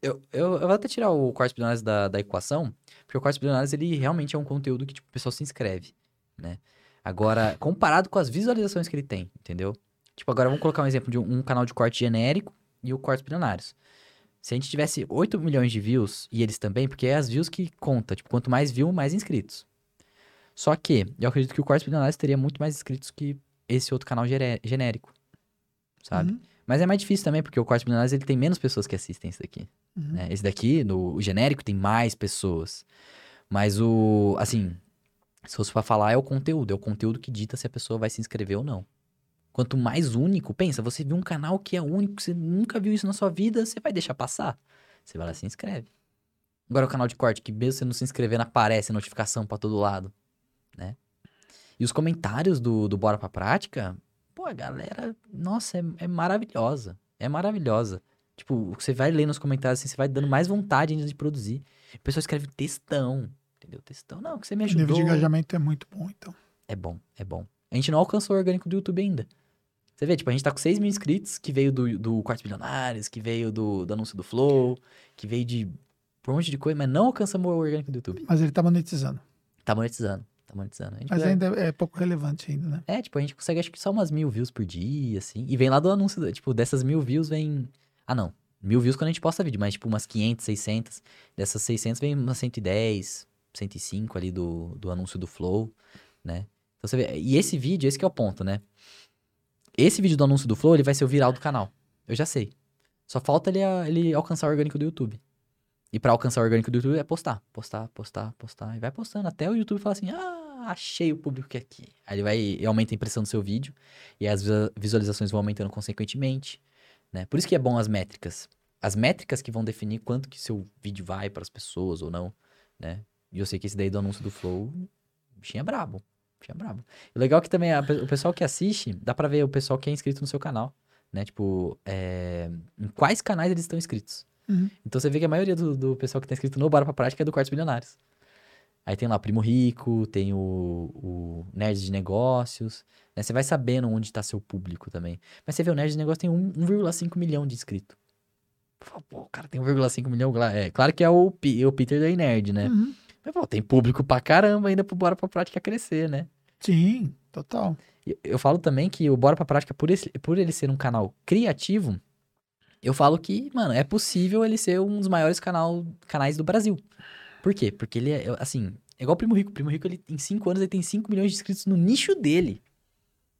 eu, eu, eu vou até tirar o Quartz Bilionários da, da equação, porque o Quartz Bilionários, ele realmente é um conteúdo que, tipo, o pessoal se inscreve, né? Agora, comparado com as visualizações que ele tem, entendeu? Tipo, agora vamos colocar um exemplo de um, um canal de corte genérico e o Quartz Bilionários. Se a gente tivesse 8 milhões de views, e eles também, porque é as views que conta, tipo, quanto mais view, mais inscritos. Só que, eu acredito que o Quartz Bilionários teria muito mais inscritos que esse outro canal genérico, sabe? Uhum, Mas é mais difícil também, porque o Quartz Milionários ele tem menos pessoas que assistem esse daqui. uhum. né? Esse daqui, no o genérico, tem mais pessoas. Mas o. Assim, se fosse pra falar, é o conteúdo. É o conteúdo que dita se a pessoa vai se inscrever ou não. Quanto mais único, pensa, você viu um canal que é único, você nunca viu isso na sua vida, você vai deixar passar. Você vai lá e se inscreve. Agora o canal de corte, que mesmo você não se inscrevendo, aparece notificação pra todo lado, né? E os comentários do, do Bora Pra Prática, pô, a galera, nossa, é, é maravilhosa. É maravilhosa. Tipo, você vai lendo os comentários, assim, você vai dando mais vontade ainda de produzir. O pessoal escreve textão, entendeu? Textão, não, que você me O ajudou. nível de engajamento é muito bom, então. É bom, é bom. A gente não alcançou o orgânico do YouTube ainda. Você vê, tipo, a gente tá com 6 mil inscritos, que veio do, do Quartos Bilionários, que veio do, do anúncio do Flow, que veio de um monte de coisa, mas não alcançamos o orgânico do YouTube. Mas ele tá monetizando. Tá monetizando, tá monetizando. Mas ainda é pouco relevante ainda, né? É, tipo, a gente consegue acho que só umas mil views por dia, assim. E vem lá do anúncio, tipo, dessas mil views vem... Ah, não. Mil views quando a gente posta vídeo, mas tipo umas 500, 600. Dessas 600 vem umas 110, 105 ali do, do anúncio do Flow, né? Então você vê... E esse vídeo, esse que é o ponto, né? Esse vídeo do anúncio do Flow, ele vai ser o viral do canal. Eu já sei. Só falta ele, ele alcançar o orgânico do YouTube. E pra alcançar o orgânico do YouTube é postar, postar, postar, postar. E vai postando até o YouTube falar assim: ah, achei o público que é aqui. Aí ele vai aumenta a impressão do seu vídeo. E as vi- visualizações vão aumentando consequentemente. Né? Por isso que é bom as métricas. As métricas que vão definir quanto que seu vídeo vai para as pessoas ou não. Né? E eu sei que esse daí do anúncio do Flow, é brabo. bichinho. O legal é que também a o pessoal que assiste, dá pra ver o pessoal que é inscrito no seu canal. Né? Tipo, é, em quais canais eles estão inscritos. Uhum. Então você vê que a maioria do, do pessoal que tá inscrito no Bora Pra Prática é do Quartos Bilionários. Aí tem lá o Primo Rico, tem o, o Nerd de Negócios, né? Você vai sabendo onde tá seu público também. Mas você vê, o Nerd de Negócios tem um- 1,5 milhão de inscritos. Pô, o cara tem 1,5 milhão. É, claro que é o, Pi- o Peter da Nerd, né? Uhum. Mas, pô, tem público pra caramba ainda pro Bora Pra Prática crescer, né? Sim, total. E Eu falo também que o Bora Pra Prática, por, esse- por ele ser um canal criativo, eu falo que, mano, é possível ele ser um dos maiores canal, canais do Brasil. Por quê? Porque ele é, assim, é igual o Primo Rico. O Primo Rico, ele, em 5 anos, ele tem 5 milhões de inscritos no nicho dele.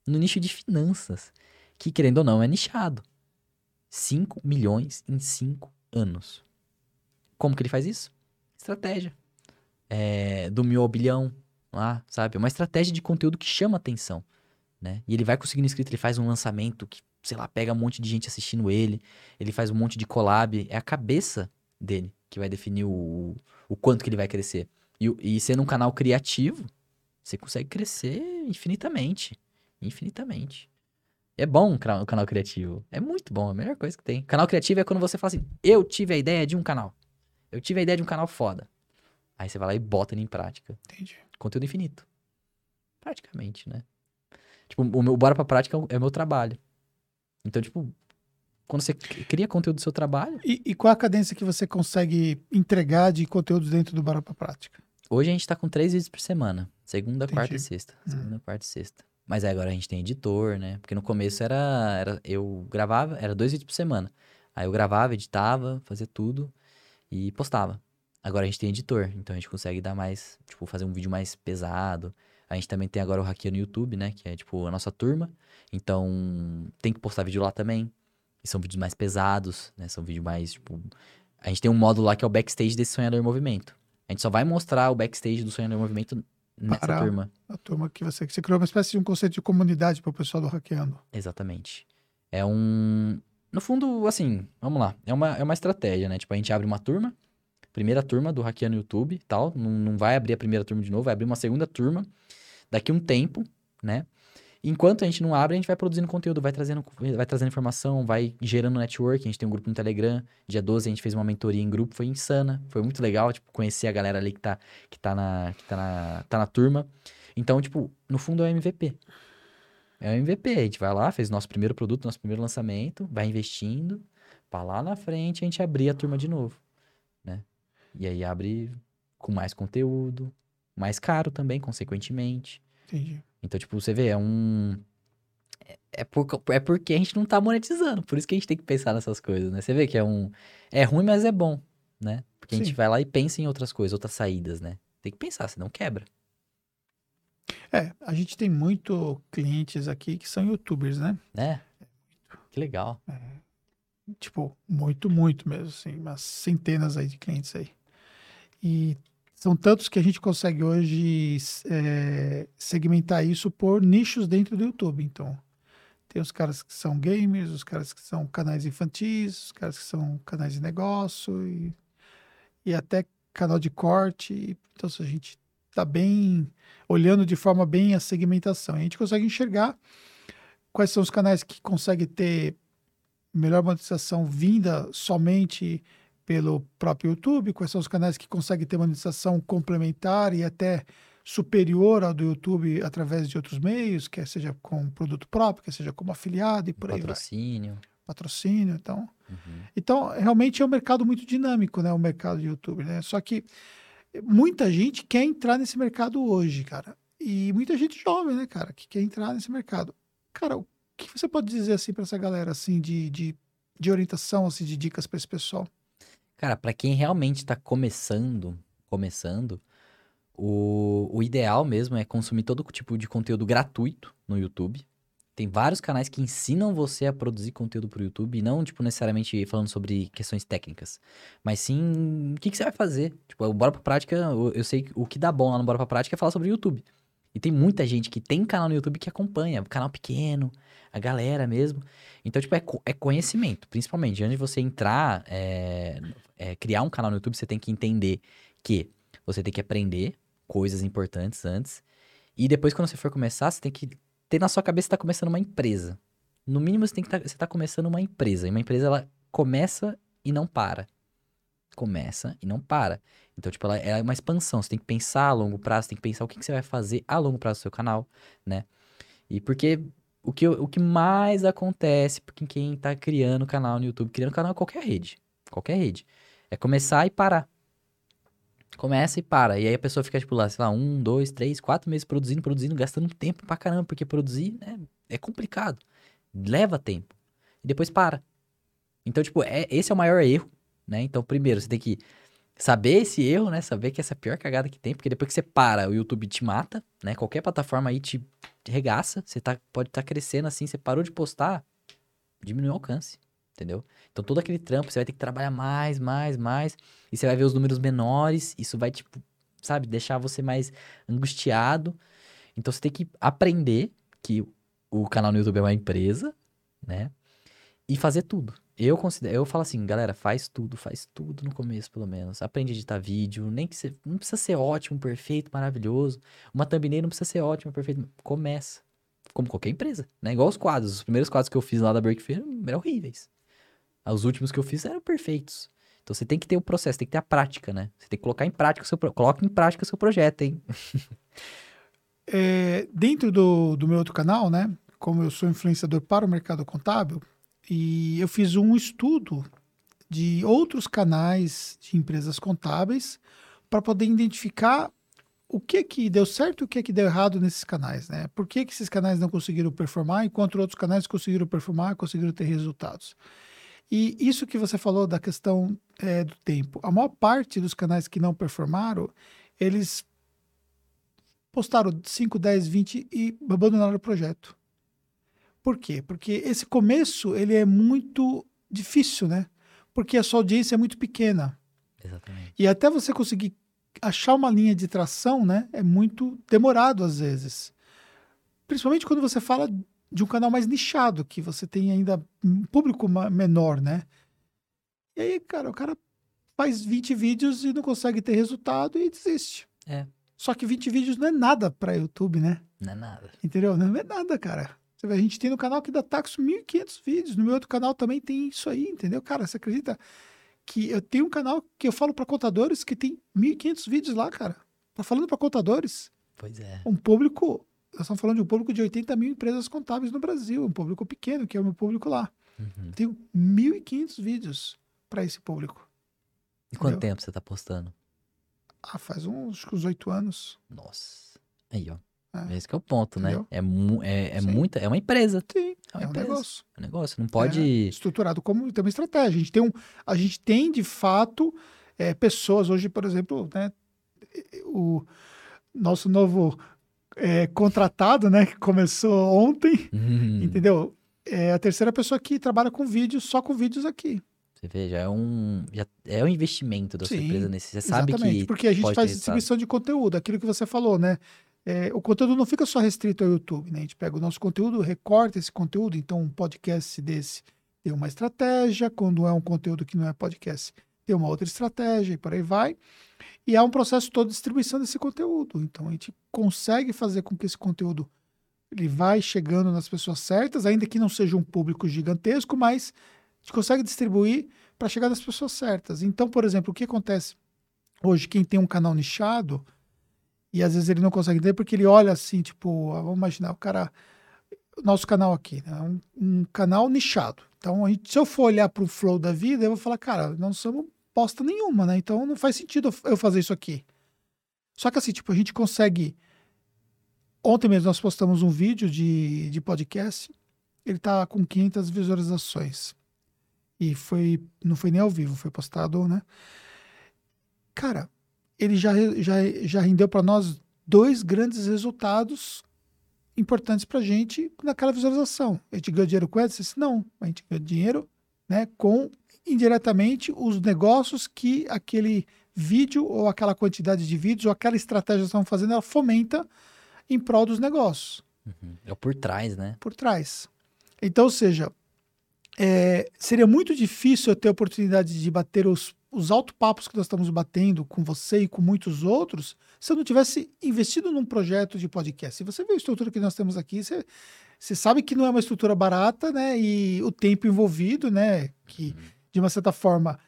No nicho de finanças. Que, querendo ou não, é nichado. 5 milhões em 5 anos. Como que ele faz isso? Estratégia. É, do mil ao bilhão, lá, sabe? É uma estratégia de conteúdo que chama atenção, né? E ele vai conseguindo inscrito, ele faz um lançamento que, sei lá, pega um monte de gente assistindo ele, ele faz um monte de collab, é a cabeça dele que vai definir o, o quanto que ele vai crescer. E, o- e sendo um canal criativo, você consegue crescer infinitamente, infinitamente. É bom um canal criativo, é muito bom, é a melhor coisa que tem. Canal criativo é quando você fala assim, eu tive a ideia de um canal, eu tive a ideia de um canal foda. Aí você vai lá e bota ele em prática Entendi. conteúdo infinito. Praticamente, né? Tipo, o meu Bora Pra Prática é o- é o meu trabalho. Então, tipo, quando você cria conteúdo do seu trabalho, E, e qual a cadência que você consegue entregar de conteúdos dentro do Bora pra Prática? hoje a gente tá com três vídeos por semana. Segunda, Entendi. quarta e sexta. Segunda, quarta e sexta. Mas aí agora a gente tem editor, né? Porque no começo era, era. Eu gravava, era dois vídeos por semana. Aí eu gravava, editava, fazia tudo e postava. Agora a gente tem editor, então a gente consegue dar mais, tipo, fazer um vídeo mais pesado. A gente também tem agora o Hackeio no YouTube, né? Que é, tipo, a nossa turma. Então, tem que postar vídeo lá também. E são vídeos mais pesados, né? São vídeos mais, tipo... A gente tem um módulo lá que é o backstage desse Sonhador em Movimento. A gente só vai mostrar o backstage do Sonhador em Movimento nessa Para- turma. A turma que você, que você criou uma espécie de um conceito de comunidade para o pessoal do Hackeando. Exatamente. É um. No fundo, assim, vamos lá. É uma, é uma estratégia, né? Tipo, a gente abre uma turma, primeira turma do Hackeando YouTube e tal. Não, não vai abrir a primeira turma de novo, vai abrir uma segunda turma daqui um tempo, né? Enquanto a gente não abre, a gente vai produzindo conteúdo, vai trazendo, vai trazendo informação, vai gerando network. A gente tem um grupo no Telegram. Dia 12 a gente fez uma mentoria em grupo, foi insana. Foi muito legal, tipo, conhecer a galera ali que tá, que tá, na, que tá, na, tá na turma. Então, tipo, no fundo é o MVP. É o MVP. A gente vai lá, fez nosso primeiro produto, nosso primeiro lançamento, vai investindo, pra lá na frente a gente abrir a turma de novo, né? E aí abre com mais conteúdo, mais caro também, consequentemente. Entendi. Então, tipo, você vê, é um. é- É, por, é porque a gente não tá monetizando. Por isso que a gente tem que pensar nessas coisas, né? Você vê que é um. É ruim, mas é bom, né? Porque a gente Sim. vai lá e pensa em outras coisas, outras saídas, né? Tem que pensar, senão quebra. É, a gente tem muito clientes aqui que são youtubers, né? Né? Que legal. Tipo, muito, muito mesmo, assim, umas centenas aí de clientes aí. E são tantos que a gente consegue hoje é, segmentar isso por nichos dentro do YouTube. Então, Tem os caras que são gamers, os caras que são canais infantis, os caras que são canais de negócio e, e até canal de corte. Então, a gente está bem olhando de forma bem a segmentação. A gente consegue enxergar quais são os canais que conseguem ter melhor monetização vinda somente pelo próprio YouTube, quais são os canais que conseguem ter monetização complementar e até superior ao do YouTube através de outros meios, quer seja com produto próprio, quer seja como afiliado e por aí Patrocínio. vai. Patrocínio, então. Uhum. Então, realmente é um mercado muito dinâmico, né, o mercado de YouTube, né? Só que muita gente quer entrar nesse mercado hoje, cara. E muita gente jovem, né, cara, que quer entrar nesse mercado. Cara, o que você pode dizer assim para essa galera assim de, de, de orientação, assim, de dicas para esse pessoal? Cara, para quem realmente está começando, começando, o, o ideal mesmo é consumir todo tipo de conteúdo gratuito no YouTube. Tem vários canais que ensinam você a produzir conteúdo para o YouTube, e não, tipo, necessariamente falando sobre questões técnicas, mas sim o que, que você vai fazer. Tipo, o Bora Pra Prática, eu, eu sei que o que dá bom lá no Bora Pra Prática é falar sobre o YouTube. E tem muita gente que tem canal no YouTube que acompanha, canal pequeno, a galera mesmo. Então, tipo, é, é conhecimento, principalmente. Antes de você entrar, é, é, criar um canal no YouTube, você tem que entender que você tem que aprender coisas importantes antes. E depois, quando você for começar, você tem que ter na sua cabeça que está começando uma empresa. No mínimo, você tem que tá, você tá começando uma empresa. E uma empresa, ela começa e não para. Começa e não para. Então, tipo, ela é uma expansão. Você tem que pensar a longo prazo, tem que pensar o que, que você vai fazer a longo prazo no seu canal, né? E porque o que, o que mais acontece porque quem tá criando canal no YouTube, criando canal em qualquer rede, qualquer rede, é começar e parar. Começa e para. E aí a pessoa fica, tipo, lá, sei lá, um, dois, três, quatro meses produzindo, produzindo, gastando tempo pra caramba, porque produzir né, é complicado. Leva tempo. E depois para. Então, tipo, é, esse é o maior erro, né? Então, primeiro, você tem que saber esse erro, né? Saber que essa é a pior cagada que tem, porque depois que você para, o YouTube te mata, né? Qualquer plataforma aí te, regaça. Você tá, pode estar tá crescendo assim, você parou de postar, diminui o alcance entendeu? Então todo aquele trampo você vai ter que trabalhar mais, mais, mais, e você vai ver os números menores, isso vai, tipo, sabe, deixar você mais angustiado. Então você tem que aprender que o canal no YouTube é uma empresa, né? E fazer tudo. Eu considero, eu falo assim, galera, faz tudo, faz tudo no começo, pelo menos. Aprende a editar vídeo, nem que você, não precisa ser ótimo, perfeito, maravilhoso. Uma thumbnail não precisa ser ótima, perfeito. Começa. Como qualquer empresa, né? Igual os quadros. Os primeiros quadros que eu fiz lá da Break eram horríveis. Os últimos que eu fiz eram perfeitos. Então você tem que ter o processo, tem que ter a prática, né? Você tem que colocar em prática o seu, coloque em prática o seu projeto, hein? é, dentro do, do meu outro canal, né? Como eu sou influenciador para o mercado contábil, e eu fiz um estudo de outros canais de empresas contábeis para poder identificar o que que deu certo e o que que deu errado nesses canais, né? Por que, que esses canais não conseguiram performar enquanto outros canais conseguiram performar, conseguiram ter resultados? E isso que você falou da questão é, do tempo, a maior parte dos canais que não performaram, eles postaram 5, 10, 20 e abandonaram o projeto. Por quê? Porque esse começo ele é muito difícil, né? Porque a sua audiência é muito pequena. Exatamente. E até você conseguir achar uma linha de tração, né, é muito demorado às vezes. Principalmente quando você fala de um canal mais nichado, que você tem ainda um público menor, né? E aí, cara, o cara faz 20 vídeos e não consegue ter resultado e desiste. É. Só que 20 vídeos não é nada para YouTube, né? Não é nada. Entendeu? Não é nada, cara. Você vê, a gente tem no canal que dá Taxo 1.500 vídeos. No meu outro canal também tem isso aí, entendeu? Cara, você acredita que eu tenho um canal que eu falo para contadores que tem 1.500 vídeos lá, cara? Tá falando para contadores. Pois é. Um público nós estamos falando de um público de 80 mil empresas contábeis no Brasil, um público pequeno, que é o meu público lá. Uhum. Tenho 1.500 vídeos para esse público. E quanto Entendeu? tempo você está postando? Ah, faz uns, uns 8 anos. Nossa. Aí, ó. É. Esse é o ponto, né? Entendeu? né? É, mu é, é muita. É uma empresa. Sim, é, uma é um negócio. É um negócio. Não pode. É estruturado como tem uma estratégia. A gente tem, um, a gente tem de fato, é, pessoas. Hoje, por exemplo, né? O nosso novo é, contratado, né? Que começou ontem, uhum. entendeu? É a terceira pessoa que trabalha com vídeos, só com vídeos aqui. Você vê, já é um, já é um investimento da sua Sim, empresa nesse. Você sabe exatamente, que. Porque a gente faz distribuição de conteúdo, aquilo que você falou, né? É, o conteúdo não fica só restrito ao YouTube, né? A gente pega o nosso conteúdo, recorta esse conteúdo, então um podcast desse tem uma estratégia, quando é um conteúdo que não é podcast, tem uma outra estratégia e por aí vai. E há um processo todo de distribuição desse conteúdo. Então a gente consegue fazer com que esse conteúdo ele vai chegando nas pessoas certas, ainda que não seja um público gigantesco, mas a gente consegue distribuir para chegar nas pessoas certas. Então, por exemplo, o que acontece hoje, quem tem um canal nichado, e às vezes ele não consegue entender porque ele olha assim, tipo, vamos imaginar, o cara, nosso canal aqui, né? um, um canal nichado. Então, gente, se eu for olhar para o flow da vida, eu vou falar, cara, não somos bosta nenhuma, né? Então não faz sentido eu fazer isso aqui. Só que assim, tipo, a gente consegue. Ontem mesmo nós postamos um vídeo de, de podcast, ele tá com 500 visualizações. E foi, não foi nem ao vivo, foi postado, né? Cara, ele já, já, já rendeu para nós dois grandes resultados importantes para a gente naquela visualização. A gente ganhou dinheiro com AdSense? Não, a gente ganhou dinheiro né, com indiretamente os negócios que aquele vídeo ou aquela quantidade de vídeos ou aquela estratégia que estão fazendo, ela fomenta em prol dos negócios. Uhum. É por trás, né? Por trás. Então, ou seja, é, seria muito difícil eu ter a oportunidade de bater os, os alto-papos que nós estamos batendo com você e com muitos outros se eu não tivesse investido num projeto de podcast. Se você vê a estrutura que nós temos aqui, você, você sabe que não é uma estrutura barata, né? E o tempo envolvido, né? Que, de uma certa forma,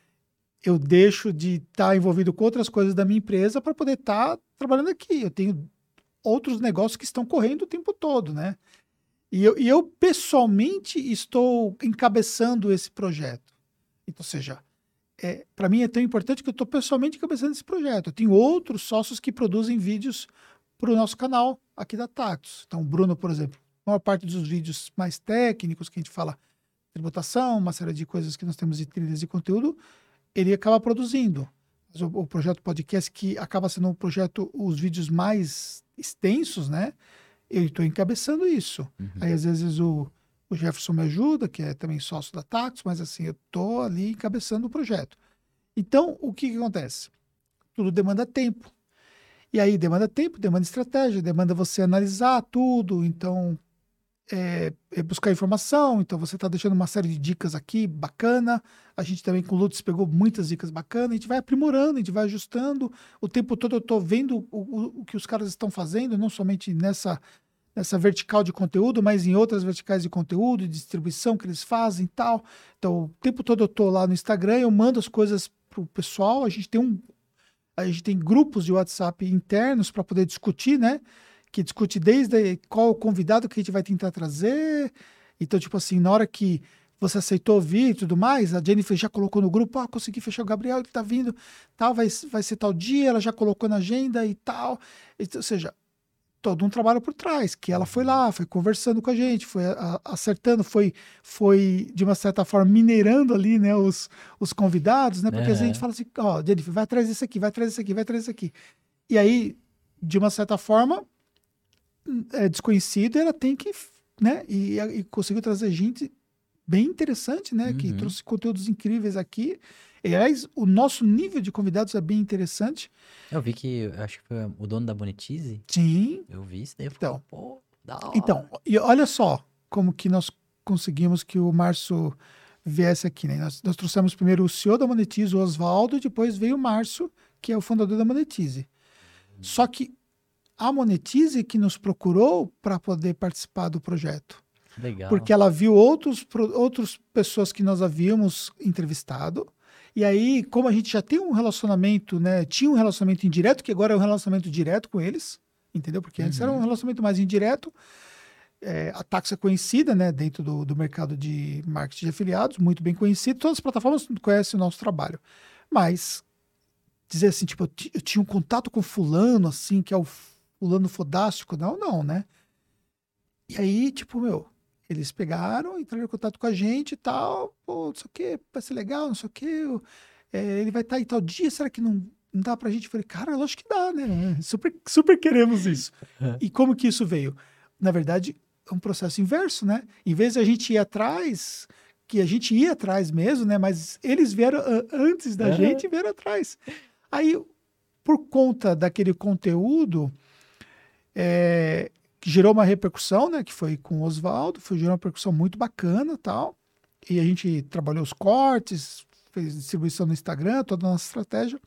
eu deixo de estar tá envolvido com outras coisas da minha empresa para poder estar tá trabalhando aqui. Eu tenho outros negócios que estão correndo o tempo todo, né? E eu, e eu pessoalmente estou encabeçando esse projeto. Então, ou seja, é, para mim é tão importante que eu estou pessoalmente encabeçando esse projeto. Eu tenho outros sócios que produzem vídeos para o nosso canal aqui da Tactus. Então, o Bruno, por exemplo, a maior parte dos vídeos mais técnicos que a gente fala tributação, uma série de coisas que nós temos de trilhas de conteúdo, ele acaba produzindo. O, o projeto podcast, que acaba sendo um projeto, os vídeos mais extensos, né? Eu estou encabeçando isso. Uhum. Aí, às vezes, o, o Jefferson me ajuda, que é também sócio da Tax, mas assim, eu estou ali encabeçando o projeto. Então, o que, que acontece? Tudo demanda tempo. E aí demanda tempo, demanda estratégia, demanda você analisar tudo. Então, é, é buscar informação. Então, você está deixando uma série de dicas aqui bacana. A gente também com o Lutz pegou muitas dicas bacanas. A gente vai aprimorando, a gente vai ajustando. O tempo todo eu estou vendo o, o, o, que os caras estão fazendo, não somente nessa, nessa vertical de conteúdo, mas em outras verticais de conteúdo, de distribuição que eles fazem e tal. Então, o tempo todo eu estou lá no Instagram, eu mando as coisas para o pessoal. A gente tem um. A gente tem grupos de WhatsApp internos para poder discutir, né? que discute desde qual o convidado que a gente vai tentar trazer. Então, tipo assim, na hora que você aceitou ouvir e tudo mais, a Jennifer já colocou no grupo, ah, consegui fechar o Gabriel, ele tá vindo, tal, vai, vai ser tal dia, ela já colocou na agenda e tal. ou seja, todo um trabalho por trás, que ela foi lá, foi conversando com a gente, foi acertando, foi, foi, de uma certa forma, minerando ali, né, os, os convidados, né, porque é. a gente fala assim, ó, oh, Jennifer, vai atrás desse aqui, vai atrás desse aqui, vai atrás desse aqui. E aí, de uma certa forma, é desconhecida, ela tem que, né? E, e conseguiu trazer gente bem interessante, né? Uhum. Que trouxe conteúdos incríveis aqui. E, aliás, o nosso nível de convidados é bem interessante. Eu vi que, acho que foi o dono da Monetize. Sim. Eu vi isso daí. Eu então, pô, da hora. Então, e olha só como que nós conseguimos que o Márcio viesse aqui, né? Nós, nós trouxemos primeiro o CEO da Monetize, o Oswaldo, e depois veio o Márcio, que é o fundador da Monetize. Uhum. Só que a Monetize que nos procurou para poder participar do projeto. Legal. Porque ela viu outros, outras pessoas que nós havíamos entrevistado. E aí, como a gente já tem um relacionamento, né? Tinha um relacionamento indireto, que agora é um relacionamento direto com eles, entendeu? Porque antes uhum. era um relacionamento mais indireto. É, a Taxa é conhecida, né, dentro do, do mercado de marketing de afiliados, muito bem conhecido. Todas as plataformas conhecem o nosso trabalho. Mas dizer assim, tipo, eu, eu tinha um contato com fulano, assim, que é o fulano fodástico. Não, não, né? E aí, tipo, meu, eles pegaram, entraram em contato com a gente e tal, pô, não sei o que, vai ser legal, não sei o que, é, ele vai estar tá aí tal dia, será que não, não dá pra gente? Eu falei, cara, lógico que dá, né? Super, super queremos isso. e como que isso veio? Na verdade, é um processo inverso, né? Em vez de a gente ir atrás, que a gente ia atrás mesmo, né? Mas eles vieram antes da uhum. gente vieram atrás. Aí, por conta daquele conteúdo, é, que gerou uma repercussão, né? Que foi com o Oswaldo, foi gerou uma repercussão muito bacana tal. E a gente trabalhou os cortes, fez distribuição no Instagram, toda a nossa estratégia.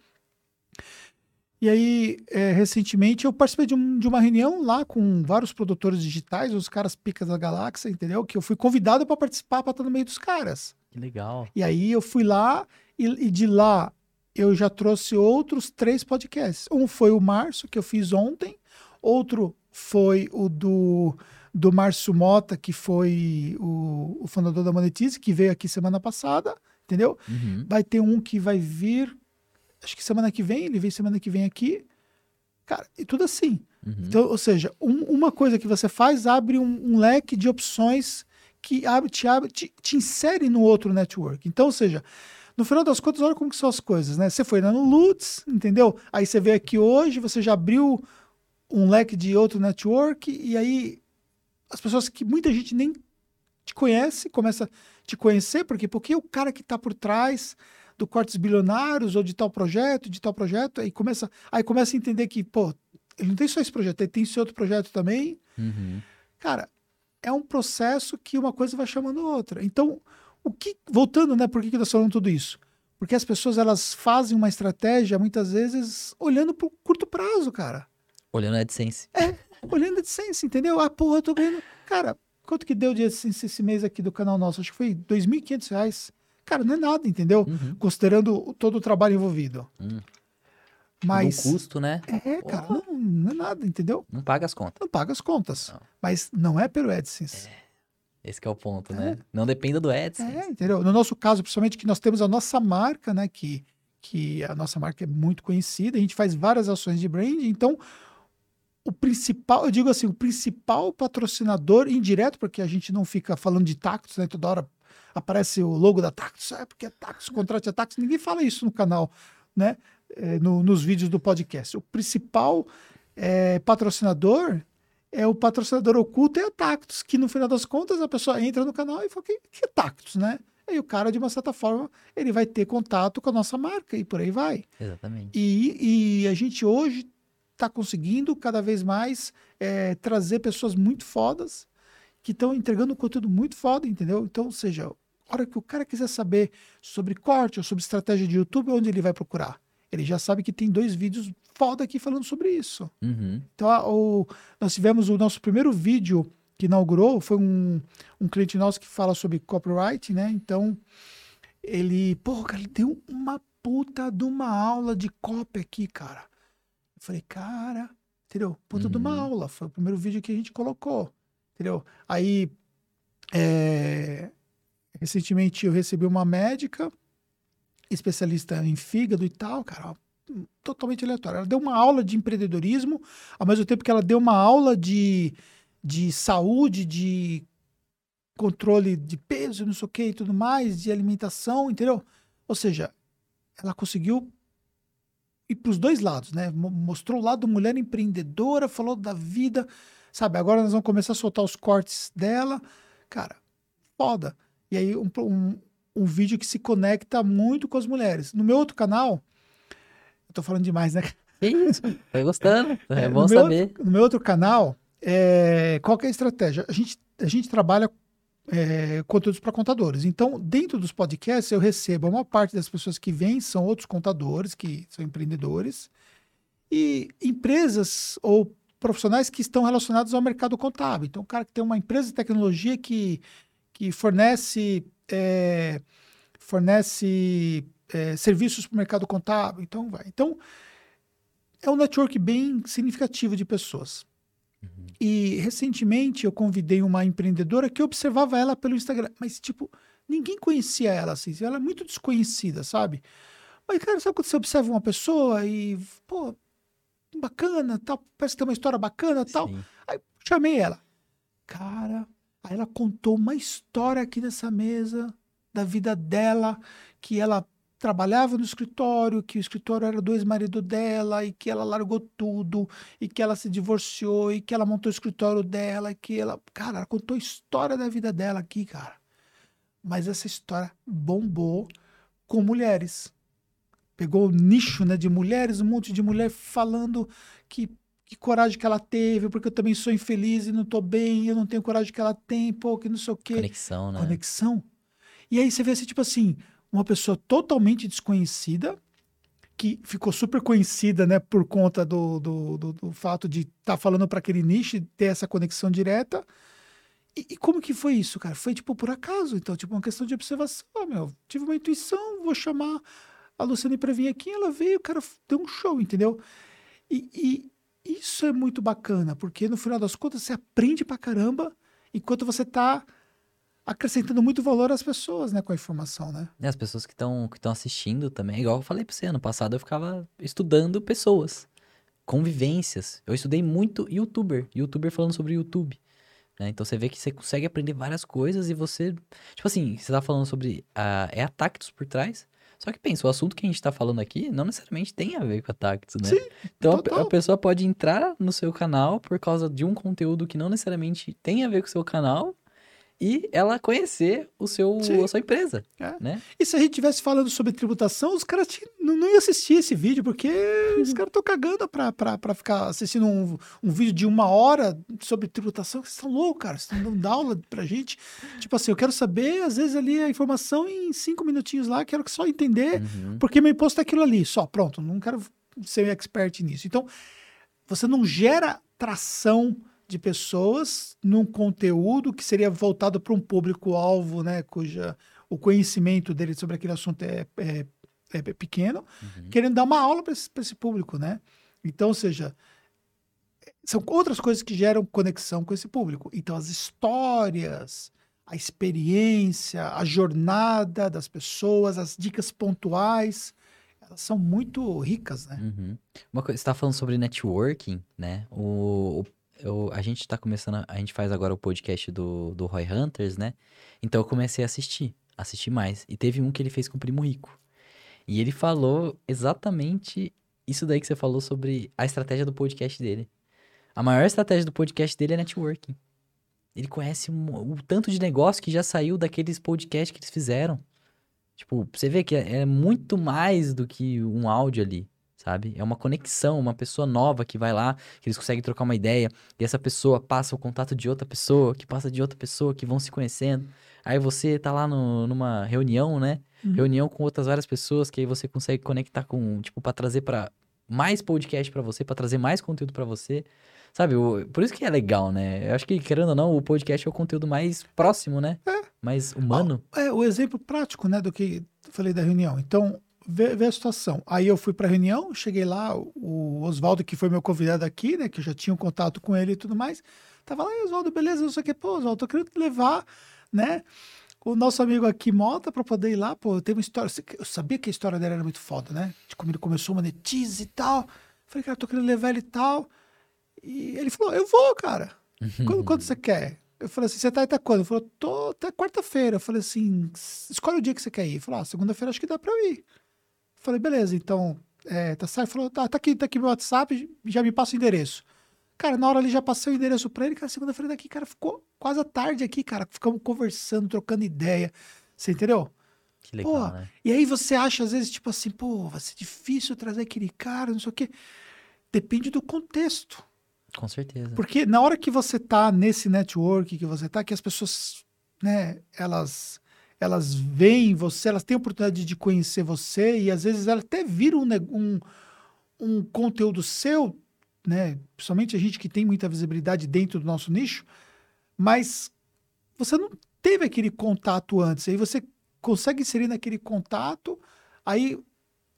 E aí, é, recentemente, eu participei de, um, de, uma reunião lá com vários produtores digitais, os caras picas da galáxia, entendeu? Que eu fui convidado para participar, para estar no meio dos caras. Que legal. E aí eu fui lá e, e, de lá eu já trouxe outros três podcasts. Um foi o Março, que eu fiz ontem. Outro foi o do, do Márcio Mota, que foi o, o fundador da Monetize, que veio aqui semana passada, entendeu? Uhum. Vai ter um que vai vir acho que semana que vem, ele vem semana que vem aqui. Cara, e tudo assim. Uhum. Então, ou seja, um, uma coisa que você faz abre um, um, leque de opções que abre, te, abre, te, te, insere no outro network. Então, ou seja, no final das contas, olha como que são as coisas, né? Você foi lá no Lutz, entendeu? Aí você veio aqui hoje, você já abriu um leque de outro network, e aí as pessoas que muita gente nem te conhece, começa a te conhecer, porque porque o cara que está por trás do cortes bilionários ou de tal projeto, de tal projeto, aí começa, aí começa a entender que, pô, ele não tem só esse projeto, ele tem esse outro projeto também. Uhum. Cara, é um processo que uma coisa vai chamando a outra. Então, o que, voltando, né, por que, que nós falando tudo isso? Porque as pessoas, elas fazem uma estratégia, muitas vezes, olhando para o curto prazo, cara. Olhando a AdSense. É, olhando a AdSense, entendeu? Ah, porra, eu tô ganhando... Cara, quanto que deu de AdSense esse mês aqui do canal nosso? Acho que foi R$ 2.500. Cara, não é nada, entendeu? Uhum. Considerando todo o trabalho envolvido. Uhum. Mas. O custo, né? É, cara, não, não, é nada, entendeu? Não paga as contas. Não paga as contas. Não. Mas não é pelo AdSense. É. Esse é o ponto, né? É. Não dependa do AdSense. É, entendeu? No nosso caso, principalmente que nós temos a nossa marca, né? Que, que a nossa marca é muito conhecida, a gente faz várias ações de branding, então o principal, eu digo assim, o principal patrocinador indireto, porque a gente não fica falando de tactos, né? Toda hora aparece o logo da Tactus, é porque é Tactus, contrato é Tactus, ninguém fala isso no canal, né? É, no, nos vídeos do podcast. O principal é, patrocinador é o patrocinador oculto é a Tactus, que no final das contas a pessoa entra no canal e fala que, que é Tactus, né? E o cara, de uma certa forma, ele vai ter contato com a nossa marca e por aí vai. Exatamente. E, e a gente hoje está conseguindo cada vez mais é, trazer pessoas muito fodas que estão entregando conteúdo muito foda, entendeu? Então, ou seja, a hora que o cara quiser saber sobre corte ou sobre estratégia de YouTube, onde ele vai procurar? Ele já sabe que tem dois vídeos foda aqui falando sobre isso. Uhum. Então, a, o, nós tivemos o nosso primeiro vídeo que inaugurou, foi um, um cliente nosso que fala sobre copyright, né? Então, ele, porra, ele deu uma puta de uma aula de copy aqui, cara. Falei, cara, entendeu? Puta uhum. de uma uhum. aula. Foi o primeiro vídeo que a gente colocou, entendeu? Aí, é, Recentemente eu recebi uma médica, especialista em fígado e tal, cara, totalmente aleatório. Ela deu uma aula de empreendedorismo, ao mesmo tempo que ela deu uma aula de, de saúde, de controle de peso, não sei o que e tudo mais, de alimentação, entendeu? Ou seja, ela conseguiu ir para os dois lados, né? Mostrou o lado mulher empreendedora, falou da vida, sabe? Agora nós vamos começar a soltar os cortes dela. Cara, foda. E aí um, um, um vídeo que se conecta muito com as mulheres. No meu outro canal, eu tô falando demais, né? Isso? Tô gostando. É, é bom no saber. No meu outro canal, é, qual é a estratégia? A gente, a gente trabalha é, conteúdos para contadores. Então, dentro dos podcasts, eu recebo uma parte das pessoas que vêm são outros contadores, que são empreendedores, e empresas ou profissionais que estão relacionados ao mercado contábil. Então, o cara que tem uma empresa de tecnologia que que fornece, é, fornece é, serviços para o mercado contábil. Então, vai. Então, é um network bem significativo de pessoas. Uhum. E recentemente eu convidei uma empreendedora que observava ela pelo Instagram, mas tipo, ninguém conhecia ela assim, ela é muito desconhecida, sabe? Mas cara, sabe quando você observa uma pessoa e, pô, bacana, tal, parece que tem uma história bacana, tal. Sim. Aí chamei ela. Cara, Aí ela contou uma história aqui nessa mesa da vida dela, que ela trabalhava no escritório, que o escritório era do ex-marido dela e que ela largou tudo e que ela se divorciou e que ela montou o escritório dela e que ela, cara, ela contou a história da vida dela aqui, cara. Mas essa história bombou com mulheres. Pegou o nicho, né, de mulheres, um monte de mulher falando que que coragem que ela teve, porque eu também sou infeliz e não tô bem, eu não tenho coragem que ela tem, pô, que não sei o quê. Conexão, né? Conexão. E aí você vê assim, tipo assim, uma pessoa totalmente desconhecida, que ficou super conhecida, né, por conta do, do, do, do fato de estar tá falando para aquele nicho ter essa conexão direta. E, e, como que foi isso, cara? Foi, tipo, por acaso. Então, tipo, uma questão de observação. Meu, tive uma intuição, vou chamar a Luciane para vir aqui. Ela veio, o cara deu um show, entendeu? E, e, isso é muito bacana, porque no final das contas você aprende pra caramba enquanto você tá acrescentando muito valor às pessoas, né, com a informação, né? E as pessoas que estão que assistindo também, igual eu falei pra você, ano passado eu ficava estudando pessoas, convivências. Eu estudei muito youtuber, youtuber falando sobre YouTube. Né? Então você vê que você consegue aprender várias coisas e você. Tipo assim, você tá falando sobre. A, é a Tactus por trás. Só que pensa, o assunto que a gente tá falando aqui não necessariamente tem a ver com a Tactus, né? Sim, então a, a, pessoa pode entrar no seu canal por causa de um conteúdo que não necessariamente tem a ver com o seu canal e ela conhecer o seu, a sua empresa, é. né? E se a gente estivesse falando sobre tributação, os caras não, não iam assistir esse vídeo, porque os caras estão cagando para ficar assistindo um, um vídeo de uma hora sobre tributação. Vocês estão loucos, cara. Vocês estão dando aula pra gente. Tipo assim, eu quero saber, às vezes, ali a informação em cinco minutinhos lá, quero só entender, uhum. porque meu imposto é aquilo ali. Só, pronto. Não quero ser expert nisso. Então, você não gera tração de pessoas num conteúdo que seria voltado para um público-alvo, né, cuja o conhecimento dele sobre aquele assunto é, é, é pequeno, uhum. querendo dar uma aula para esse, esse, público, né? Então, ou seja, são outras coisas que geram conexão com esse público. Então, as histórias, a experiência, a jornada das pessoas, as dicas pontuais, elas são muito ricas, né? Uhum. Uma coisa, você está falando sobre networking, né? O, o eu, a gente tá começando, a, gente faz agora o podcast do, do Roy Hunters, né? Então eu comecei a assistir, assistir mais. E teve um que ele fez com o Primo Rico. E ele falou exatamente isso daí que você falou sobre a estratégia do podcast dele. A maior estratégia do podcast dele é networking. Ele conhece um, o tanto de negócio que já saiu daqueles podcasts que eles fizeram. Tipo, você vê que é, é muito mais do que um áudio ali sabe? É uma conexão, uma pessoa nova que vai lá, que eles conseguem trocar uma ideia, e essa pessoa passa o contato de outra pessoa, que passa de outra pessoa, que vão se conhecendo. Aí você tá lá no, numa reunião, né? Uhum. Reunião com outras várias pessoas, que aí você consegue conectar com, tipo, para trazer para mais podcast para você, para trazer mais conteúdo para você. Sabe, o, por isso que é legal, né? Eu acho que, querendo ou não, o podcast é o conteúdo mais próximo, né? É. Mais humano. É, o exemplo prático, né, do que falei da reunião. Então, ver, a situação. Aí eu fui para a reunião, cheguei lá, o Oswaldo, que foi meu convidado aqui, né, que eu já tinha um contato com ele e tudo mais, tava lá, Oswaldo, beleza, não sei o que, pô, Oswaldo, tô querendo levar, né, o nosso amigo aqui Mota para poder ir lá, pô, tem uma história, eu sabia que a história dele era muito foda, né, de como ele começou a monetize e tal, falei, cara, tô querendo levar ele e tal, e ele falou, eu vou, cara, quando, quando você quer? Eu falei assim, você tá até quando? Ele falou, tô até quarta-feira. Eu falei assim, escolhe o dia que você quer ir. Ele falou, ah, segunda-feira acho que dá pra eu ir. Falei, beleza, então, é, tá certo? Falou, tá, tá aqui, tá aqui meu WhatsApp, já me passa o endereço. Cara, na hora ali já passei o endereço pra ele, cara, segunda-feira daqui, cara, ficou quase a tarde aqui, cara, ficamos conversando, trocando ideia, você entendeu? Que legal, pô, né? E aí você acha, às vezes, tipo assim, pô, vai ser difícil trazer aquele cara, não sei o quê. Depende do contexto. Com certeza. Porque na hora que você tá nesse network que você tá, que as pessoas, né, elas elas veem você, elas têm a oportunidade de conhecer você e às vezes elas até viram um, um, conteúdo seu, né? Principalmente a gente que tem muita visibilidade dentro do nosso nicho, mas você não teve aquele contato antes. Aí você consegue inserir naquele contato, aí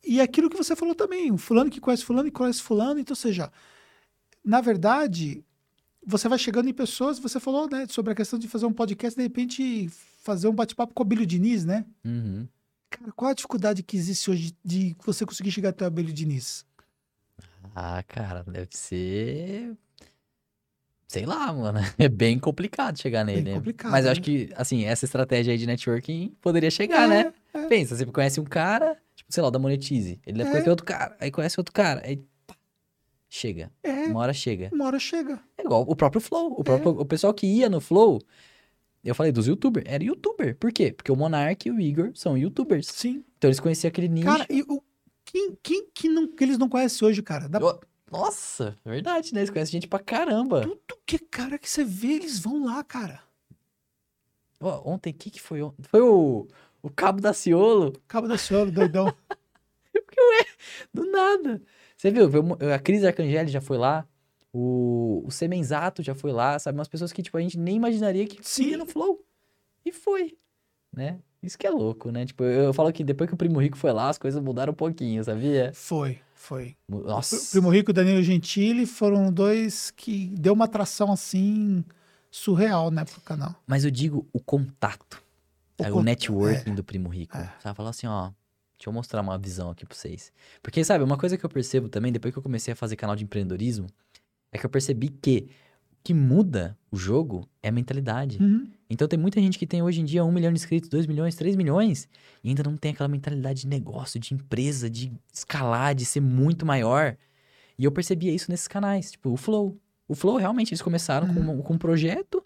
e aquilo que você falou também, o fulano que conhece fulano e conhece fulano, então, seja, na verdade, você vai chegando em pessoas, você falou, né, sobre a questão de fazer um podcast, de repente fazer um bate-papo com o Abílio Diniz, né? Uhum. Cara, qual a dificuldade que existe hoje de você conseguir chegar até o Abílio Diniz? Ah, cara, deve ser. Sei lá, mano. É bem complicado chegar nele. Bem complicado, Mas eu acho né? que, assim, essa estratégia aí de networking poderia chegar, é, né? É. Pensa, você conhece um cara, tipo, sei lá, da Monetize. Ele deve é. conhecer outro cara, aí conhece outro cara, aí chega. É. Uma hora chega. Uma hora chega. É igual o próprio Flow. O, próprio, o pessoal que ia no Flow, eu falei dos youtubers. Era youtuber. Por quê? Porque o Monark e o Igor são youtubers. Sim. Então eles conheciam aquele nicho. Cara, e o, quem, quem que, não, que eles não conhecem hoje, cara? Da, eu, Nossa, é verdade, né? Eles conhecem gente pra caramba. Tudo que cara que você vê, eles vão lá, cara. Ó, ontem, o que que foi ontem? Foi o, o Cabo da Ciolo. Cabo da Ciolo, doidão. Do nada. Você viu? A Cris Arcangeli já foi lá. O, o Semenzato já foi lá, sabe? Umas pessoas que, tipo, a gente nem imaginaria que ia no Flow. E foi, né? Isso que é louco, né? Tipo, eu, eu falo que depois que o Primo Rico foi lá, as coisas mudaram um pouquinho, sabia? Foi, foi. Mu- O Nossa. Primo Rico e o Danilo Gentili foram dois que deu uma atração assim surreal, né, pro canal. Mas eu digo o contato. O sabe? O, networking do Primo Rico. É. Sabe? Falar assim, ó. Deixa eu mostrar uma visão aqui pra vocês. Porque, sabe, uma coisa que eu percebo também, depois que eu comecei a fazer canal de empreendedorismo, é que eu percebi que o que muda o jogo é a mentalidade. Uhum. Então tem muita gente que tem hoje em dia 1 milhão de inscritos, 2 milhões, 3 milhões, e ainda não tem aquela mentalidade de negócio, de empresa, de escalar, de ser muito maior. E eu percebia isso nesses canais, tipo, o Flow. O Flow, realmente, eles começaram com, com um projeto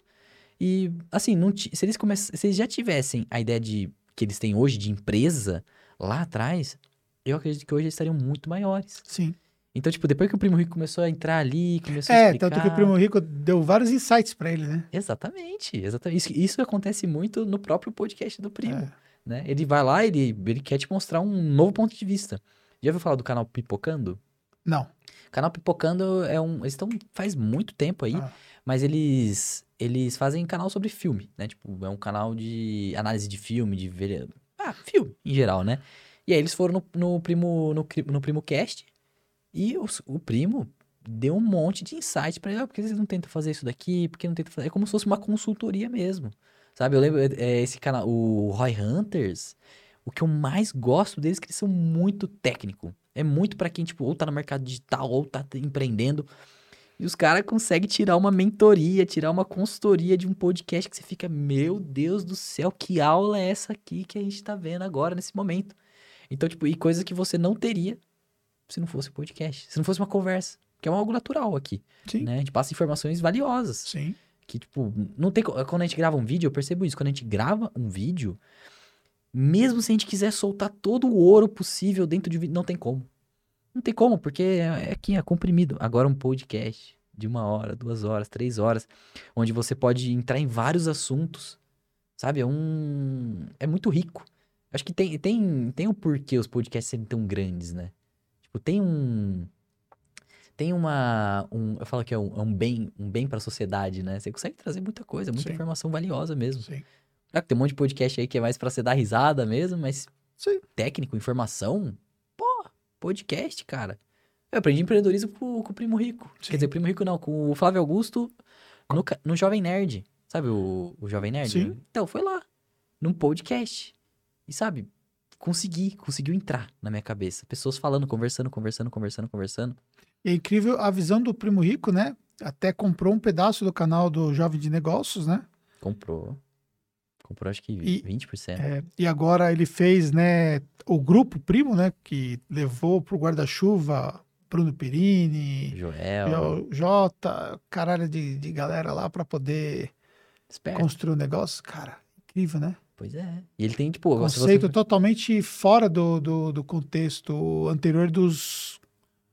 e, assim, não se, eles come... se eles já tivessem a ideia de que eles têm hoje de empresa lá atrás, eu acredito que hoje eles estariam muito maiores. Sim. Então, tipo, depois que o Primo Rico começou a entrar ali, começou a É, explicar... tanto que o Primo Rico deu vários insights pra ele, né? Exatamente, exatamente. Isso, isso acontece muito no próprio podcast do Primo, É. né? Ele vai lá, ele, ele quer te mostrar um novo ponto de vista. Já ouviu falar do canal Pipocando? Não. O canal Pipocando é um... Eles estão faz muito tempo aí, Ah. mas eles eles fazem canal sobre filme, né? Tipo, é um canal de análise de filme, de ver... Ah, filme, em geral, né? E aí eles foram no, no Primo no, no Primo Cast e os- o Primo deu um monte de insight pra ele. Ah, por que vocês não tentam fazer isso daqui? Por que não tentam fazer? É como se fosse uma consultoria mesmo. Sabe? Eu lembro, é, é, esse canal, o Roy Hunters, o que eu mais gosto deles é que eles são muito técnico. É muito pra quem, tipo, ou tá no mercado digital, ou tá empreendendo. E os caras conseguem tirar uma mentoria, tirar uma consultoria de um podcast que você fica, meu Deus do céu, que aula é essa aqui que a gente tá vendo agora, nesse momento? Então, tipo, e coisas que você não teria se não fosse podcast, se não fosse uma conversa, que é algo natural aqui, Sim. né? A gente passa informações valiosas, Sim. que, tipo, não tem... Quando a gente grava um vídeo, eu percebo isso, quando a gente grava um vídeo, mesmo se a gente quiser soltar todo o ouro possível dentro de um vídeo, não tem como. Não tem como, porque é é aqui, é comprimido. Agora um podcast de uma hora, duas horas, três horas, onde você pode entrar em vários assuntos, sabe? É um... É muito rico. Acho que tem, tem, tem o porquê os podcasts serem tão grandes, né? Tipo, tem um... Tem uma... Um, eu falo que é um, é um bem, um bem pra sociedade, né? Você consegue trazer muita coisa, muita Sim. informação valiosa mesmo. Sim. Claro que tem um monte de podcast aí que é mais pra você dar risada mesmo, mas Sim. técnico, informação, pô, podcast, cara. Eu aprendi empreendedorismo com, com o Primo Rico. Sim. Quer dizer, Primo Rico não, com o Flávio Augusto no, no Jovem Nerd. Sabe o, o Jovem Nerd? Sim. Então, foi lá, num podcast. E sabe, consegui, conseguiu entrar na minha cabeça. Pessoas falando, conversando, conversando, conversando, conversando. É incrível a visão do Primo Rico, né? Até comprou um pedaço do canal do Jovem de Negócios, né? Comprou. Comprou acho que E- 20%. É, e agora ele fez, né, o grupo Primo, né, que levou pro guarda-chuva Bruno Perini, Joel, Jo- Jota, caralho de, de galera lá para poder esperto. construir o negócio. Cara, incrível, né? Pois é. E ele tem, tipo... se você- Conceito totalmente fora do, do, do contexto anterior dos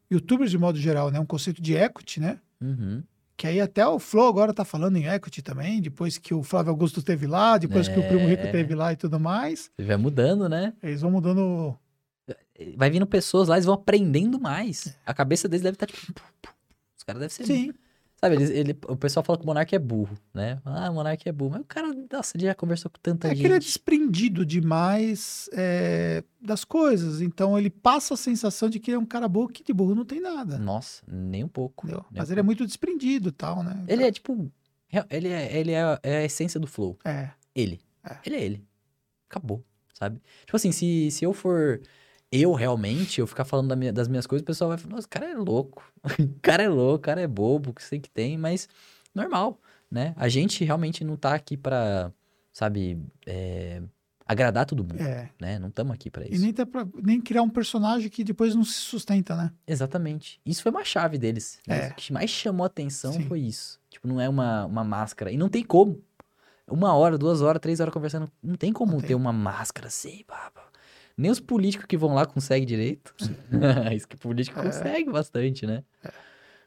youtubers de modo geral, né? Um conceito de equity, né? Uhum. Que aí até o Flow agora tá falando em equity também, depois que o Flávio Augusto esteve lá, depois que o Primo Rico É. esteve lá e tudo mais. Vai mudando, né? Eles vão mudando Vai vindo pessoas lá, eles vão aprendendo mais. A cabeça deles deve estar, tipo... pu, pu. Os caras devem ser... Sim, Sabe, eles, ele, o pessoal fala que o Monark é burro, né? Ah, o Monark é burro. Mas o cara, nossa, ele já conversou com tanta é que gente. ele é desprendido demais é, das coisas. Então ele passa a sensação de que ele é um cara burro que de burro não tem nada. Nossa, nem um pouco. nem Mas um ele é pouco. muito desprendido e tal, né? Ele é tipo... Ele é, ele é, é a essência do flow. É, Ele. É. Ele é ele. Acabou, sabe? Tipo assim, se, se eu for eu realmente, eu ficar falando da minha- das minhas coisas, o pessoal vai falar, nossa, o cara é louco. o cara é louco, o cara é bobo, que sei que tem, mas normal, né? A gente realmente não tá aqui pra, sabe, é, agradar todo mundo, é. né? Não estamos aqui pra E isso. nem, tá pra, nem criar um personagem que depois não se sustenta, né? Exatamente. Isso foi uma chave deles. né? É. O que mais chamou a atenção Sim. foi isso. Tipo, não é uma, uma máscara. E não tem como. Uma hora, duas horas, três horas conversando. Não tem como Não ter tem. uma máscara assim. pá, pá. Nem os políticos que vão lá conseguem direito. isso que o político consegue bastante, né?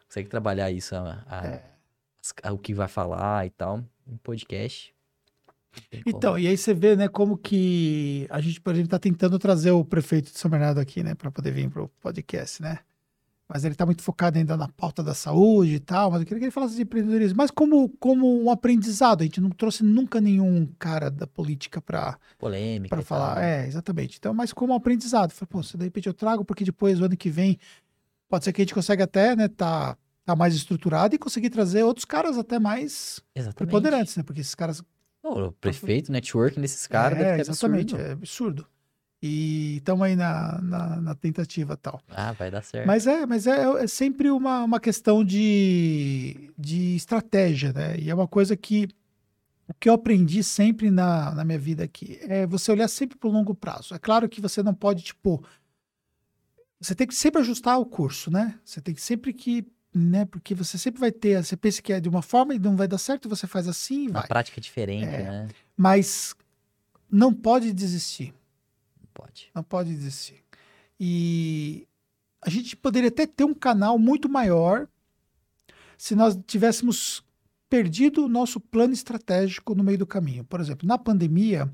Consegue trabalhar isso, a, a- as- a- o que vai falar e tal, em podcast. Então, e aí você vê, né, como que a gente, por exemplo, tá tentando trazer o prefeito de São Bernardo aqui, né, para poder vir pro podcast, né? Mas ele tá muito focado ainda na pauta da saúde e tal, mas eu queria que ele falasse de empreendedorismo, mas como, como um aprendizado, a gente não trouxe nunca nenhum cara da política para polêmica para tal, falar. né? É, exatamente. Então, mas como um aprendizado. Falei, pô, se de repente eu trago, porque depois, o ano que vem, pode ser que a gente consiga até, né, tá, tá mais estruturado e conseguir trazer outros caras até mais Exatamente. preponderantes, né? Porque esses caras Ô, o prefeito, networking desses caras é, deve exatamente, absurdo. é absurdo. E estamos aí na, na, na tentativa e tal. Ah, vai dar certo. Mas é, mas é, é sempre uma, uma questão de, de estratégia, né? E é uma coisa que o que eu aprendi sempre na, na minha vida aqui é você olhar sempre para o longo prazo. É claro que você não pode, tipo. Você tem que sempre ajustar o curso, né? Você tem que sempre que. Né? Porque você sempre vai ter. Você pensa que é de uma forma e não vai dar certo, você faz assim e vai. prática é diferente, É. né? Mas não pode desistir. Não pode. Não pode desistir. E a gente poderia até ter um canal muito maior se nós tivéssemos perdido o nosso plano estratégico no meio do caminho. Por exemplo, na pandemia,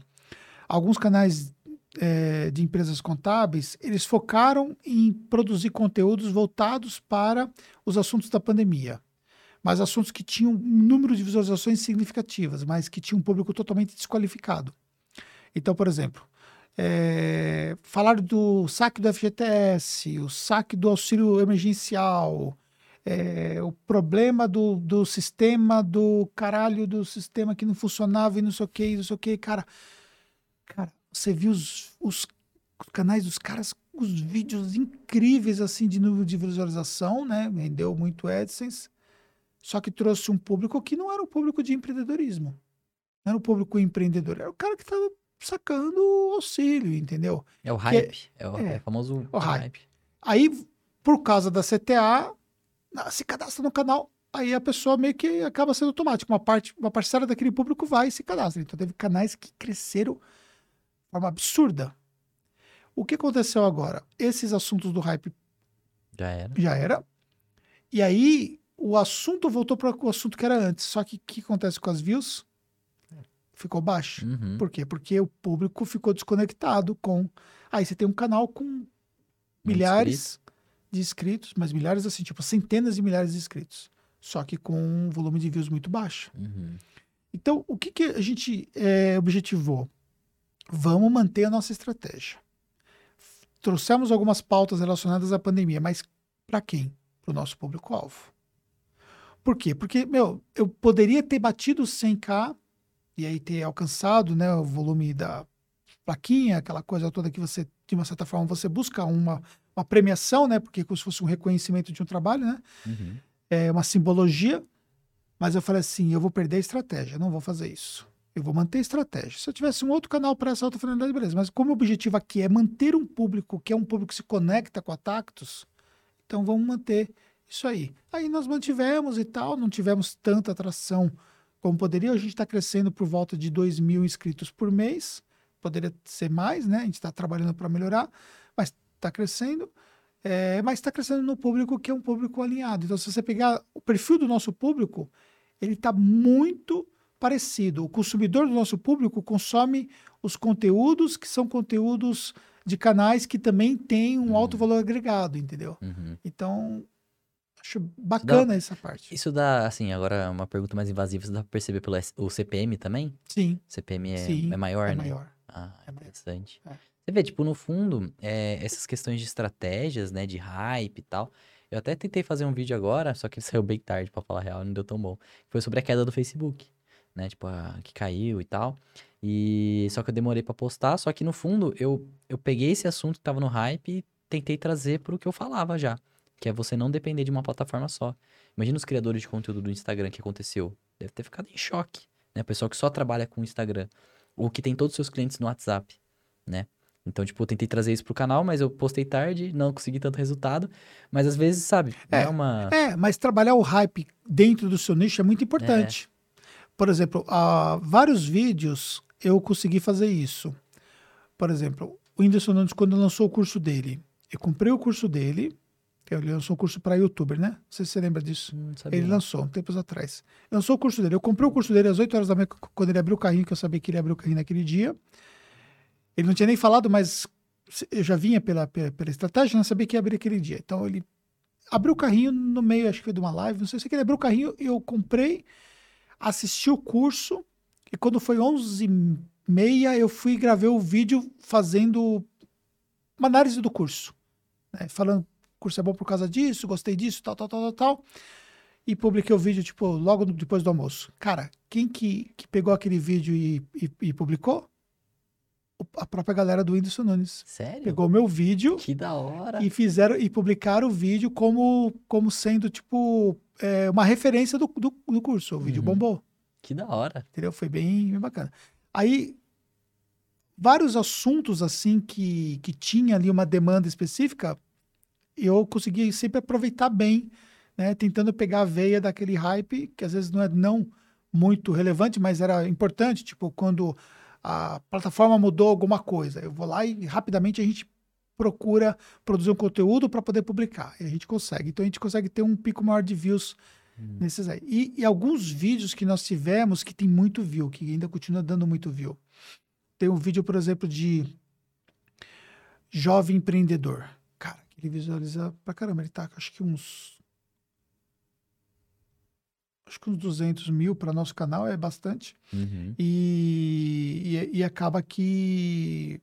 alguns canais eh, de empresas contábeis, eles focaram em produzir conteúdos voltados para os assuntos da pandemia. Mas assuntos que tinham um número de visualizações significativas, mas que tinham um público totalmente desqualificado. Então, por exemplo, é, falar do saque do FGTS, o saque do auxílio emergencial, é, o problema do, do sistema do caralho do sistema que não funcionava e não sei o que, não sei o que, cara. Cara, você viu os, os canais dos caras, os vídeos incríveis assim de número de visualização, né? Vendeu muito AdSense, só que trouxe um público que não era um público de empreendedorismo. Não era um público empreendedor, era o cara que estava sacando auxílio, entendeu? É o hype. É, o, é, é o famoso o hype. hype. Aí, por causa da CTA, se cadastra no canal, aí a pessoa meio que acaba sendo automático. Uma parte, uma parcela daquele público vai e se cadastra. Então teve canais que cresceram de forma absurda. O que aconteceu agora? Esses assuntos do hype Já era. já era. E aí o assunto voltou para o assunto que era antes. Só que o que acontece com as views? Ficou baixo. Uhum. Por quê? Porque o público ficou desconectado com. Aí você tem um canal com milhares de inscritos, mas milhares assim, tipo centenas de milhares de inscritos. Só que com um volume de views muito baixo. Uhum. Então, o que, que a gente é, objetivou? Vamos manter a nossa estratégia. Trouxemos algumas pautas relacionadas à pandemia, mas para quem? Para o nosso público-alvo. Por quê? Porque, meu, eu poderia ter batido 100k e aí ter alcançado né, o volume da plaquinha, aquela coisa toda que você, de uma certa forma, você busca uma, uma premiação, né? Porque é como se fosse um reconhecimento de um trabalho, né? Uhum. é uma simbologia, mas eu falei assim, eu vou perder a estratégia, não vou fazer isso. Eu vou manter a estratégia. Se eu tivesse um outro canal para essa outra finalidade, beleza. Mas como o objetivo aqui é manter um público que é um público que se conecta com a Tactus, então vamos manter isso aí. Aí nós mantivemos e tal, não tivemos tanta atração como poderia. A gente está crescendo por volta de 2 mil inscritos por mês. Poderia ser mais, né? A gente está trabalhando para melhorar, mas está crescendo. É, mas está crescendo no público que é um público alinhado. Então, se você pegar o perfil do nosso público, ele está muito parecido. O consumidor do nosso público consome os conteúdos que são conteúdos de canais que também têm um alto valor agregado, entendeu? Uhum. Então, acho bacana essa parte. Isso dá, assim, agora uma pergunta mais invasiva, isso dá pra perceber pelo o CPM também? Sim, CPM é, sim. é maior, é né? maior. Ah, É maior. interessante. É. Você vê, tipo, no fundo, é, essas questões de estratégias, né, de hype e tal. Eu até tentei fazer um vídeo agora, só que ele saiu bem tarde, pra falar a real, não deu tão bom. Foi sobre a queda do Facebook, né, tipo, a, que caiu e tal. E só que eu demorei pra postar, só que no fundo eu, eu peguei esse assunto que tava no hype e tentei trazer pro que eu falava já, que é você não depender de uma plataforma só. Imagina os criadores de conteúdo do Instagram que aconteceu. Deve ter ficado em choque, né? O pessoal que só trabalha com o Instagram. Ou que tem todos os seus clientes no WhatsApp, né? Então, tipo, eu tentei trazer isso pro canal, mas eu postei tarde, não consegui tanto resultado. Mas às vezes, sabe, é, É, uma. É, mas trabalhar o hype dentro do seu nicho é muito importante. Por exemplo, há vários vídeos eu consegui fazer isso. Por exemplo, o Whindersson Nunes, quando lançou o curso dele, eu comprei o curso dele, ele lançou um curso para youtuber, né? Não sei se você lembra disso. Hum. Ele lançou, um tempos atrás. Lançou o curso dele. Eu comprei o curso dele às 8 horas da manhã, quando ele abriu o carrinho, que eu sabia que ele abriu o carrinho naquele dia. Ele não tinha nem falado, mas eu já vinha pela, pela, pela estratégia, não sabia que ia abrir aquele dia. Então ele abriu o carrinho no meio, acho que foi de uma live, não sei se ele abriu o carrinho, eu comprei, assisti o curso, e quando foi 11 e meia, eu fui e gravei o vídeo fazendo uma análise do curso. Né? Falando, o curso é bom por causa disso, gostei disso, tal, tal, tal, tal, tal. E publiquei o vídeo, tipo, logo depois do almoço. Cara, quem que, que pegou aquele vídeo e, e, e publicou? A própria galera do Whindersson Nunes. Sério? Pegou meu vídeo Que da hora. e fizeram e publicaram o vídeo como, como sendo, tipo, é, uma referência do, do, do curso. O vídeo Uhum. bombou. Que da hora. Entendeu? Foi bem, bem bacana. Aí, vários assuntos, assim, que, que tinha ali uma demanda específica, eu consegui sempre aproveitar bem, né? Tentando pegar a veia daquele hype, que às vezes não é não muito relevante, mas era importante, tipo, quando a plataforma mudou alguma coisa, eu vou lá e rapidamente a gente procura produzir um conteúdo para poder publicar, e a gente consegue. Então a gente consegue ter um pico maior de views Hum. nesses aí. E, e alguns vídeos que nós tivemos que tem muito view, que ainda continua dando muito view. Tem um vídeo, por exemplo, de jovem empreendedor. Ele visualiza pra caramba. Ele tá, acho que uns. Acho que uns 200 mil para nosso canal é bastante. Uhum. E, e, e acaba que.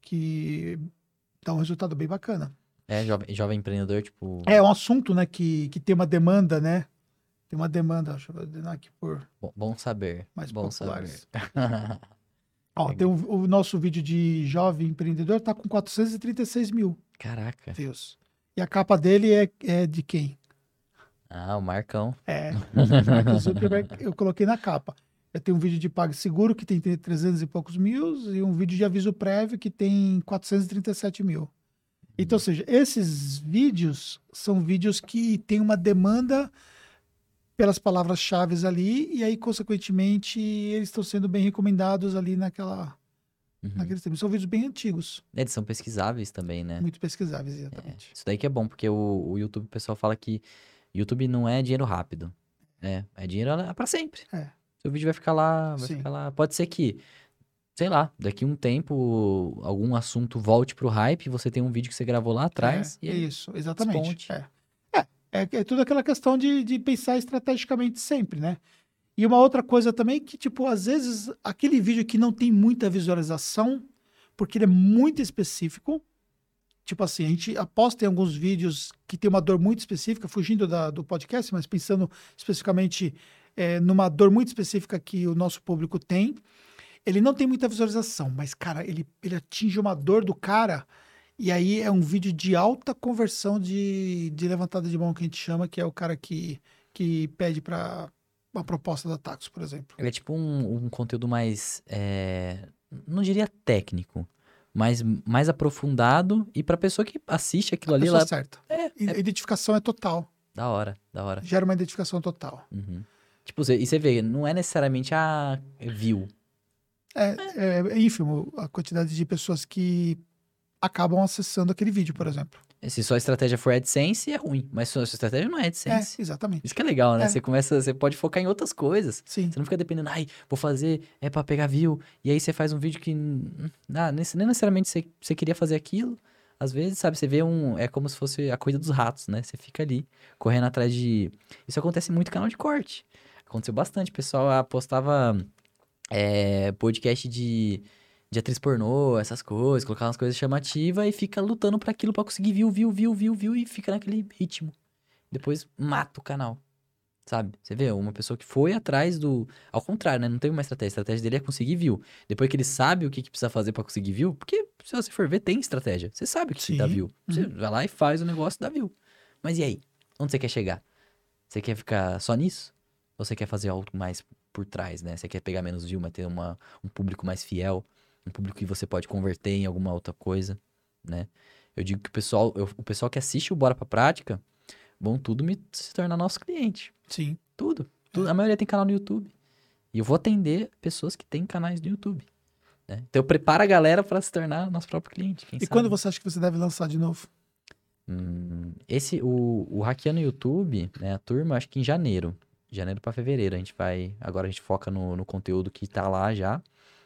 que dá um resultado bem bacana. É, jovem, jovem empreendedor, tipo. É um assunto, né, que, que tem uma demanda, né? Tem uma demanda, deixa eu ordenar aqui por Bom, bom saber. mais bom populares. saber. Ó, tem um- o nosso vídeo de jovem empreendedor tá com 436 mil Caraca. views. E a capa dele é, é de quem? Ah, o Marcão. É. Eu coloquei na capa. Eu tenho um vídeo de PagSeguro que tem 300 e poucos mil e um vídeo de aviso prévio que tem 437 mil. Então, ou seja, esses vídeos são vídeos que têm uma demanda pelas palavras-chave ali e aí, consequentemente, eles estão sendo bem recomendados ali naquela, Uhum. naqueles tempos. São vídeos bem antigos, Eles são pesquisáveis também, né? muito pesquisáveis, exatamente. Isso daí que é bom, porque o, o YouTube, o pessoal fala que YouTube não é dinheiro rápido. É, é dinheiro pra sempre. É. Seu vídeo vai ficar lá, vai Sim. ficar lá. Pode ser que, sei lá, daqui um tempo algum assunto volte pro hype, você tem um vídeo que você gravou lá atrás É, e aí isso, exatamente. É. É, é, tudo aquela questão de, de pensar estrategicamente sempre, né? E uma outra coisa também que, tipo, às vezes aquele vídeo que não tem muita visualização, porque ele é muito específico, tipo assim, a gente aposta em alguns vídeos que tem uma dor muito específica, fugindo da- do podcast, mas pensando especificamente é, numa dor muito específica que o nosso público tem. Ele não tem muita visualização, mas, cara, ele, ele atinge uma dor do cara. E aí é um vídeo de alta conversão de, de levantada de mão que a gente chama, que é o cara que, que pede para uma proposta da Taxo, por exemplo. Ele é tipo um, um conteúdo mais, é, não diria técnico, mas mais aprofundado e pra pessoa que assiste aquilo A ali, ela... certa. É, A identificação é total. da hora, da hora. Gera uma identificação total. Uhum. Tipo, e você vê, não é necessariamente a view. É, é, é ínfimo a quantidade de pessoas que acabam acessando aquele vídeo, por exemplo. Se sua estratégia for AdSense, é ruim. Mas sua sua estratégia não é É, AdSense. exatamente. Isso que é legal, né? É. Você começa, você pode focar em outras coisas. Sim. Você não fica dependendo, ai, vou fazer, é pra pegar view. E aí você faz um vídeo que, ah, nem necessariamente você, você queria fazer aquilo. Às vezes, sabe, você vê um, é como se fosse a corrida dos ratos, né? Você fica ali, correndo atrás de... Isso acontece muito em canal de corte. Aconteceu bastante, o pessoal ah, postava é, podcast de, de atriz pornô, essas coisas, colocar umas coisas chamativas e fica lutando pra aquilo pra conseguir view, view, view, view, view e fica naquele ritmo. Depois mata o canal. Sabe? Você vê, uma pessoa que foi atrás do. Ao contrário, né? Não teve uma estratégia. A estratégia dele é conseguir view. Depois que ele sabe o que, que precisa fazer pra conseguir view, porque se você for ver, tem estratégia. Você sabe o que, que dá view. Você vai lá e faz o negócio da view. Mas e aí? Onde você quer chegar? Você quer ficar só nisso? Ou você quer fazer algo mais por trás, né? Você quer pegar menos view, mas ter uma, um público mais fiel, um público que você pode converter em alguma outra coisa, né? Eu digo que o pessoal, eu- o pessoal que assiste o Bora Pra Prática vão tudo me, se tornar nosso cliente. Sim. Tudo. tudo. A maioria tem canal no YouTube. E eu vou atender pessoas que têm canais no YouTube. Né? Então eu preparo a galera para se tornar nosso próprio cliente. e sabe? quando você acha que você deve lançar de novo? Hum, esse, o, o Hackeando YouTube, né, a turma, acho que em janeiro. Janeiro para fevereiro. A gente vai. Agora a gente foca no, no conteúdo que tá lá já.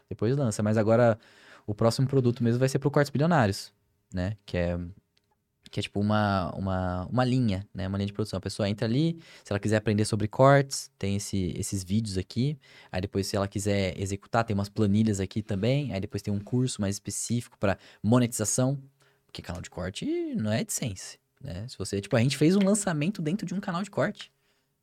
Depois lança. Mas agora o próximo produto mesmo vai ser pro Quartos Bilionários, né? Que é que é tipo uma, uma, uma linha, né? Uma linha de produção. A pessoa entra ali, se ela quiser aprender sobre cortes, tem esse, esses vídeos aqui. Aí depois, se ela quiser executar, tem umas planilhas aqui também. Aí depois tem um curso mais específico para monetização, porque canal de corte não é AdSense, né? Se você, tipo, a gente fez um lançamento dentro de um canal de corte,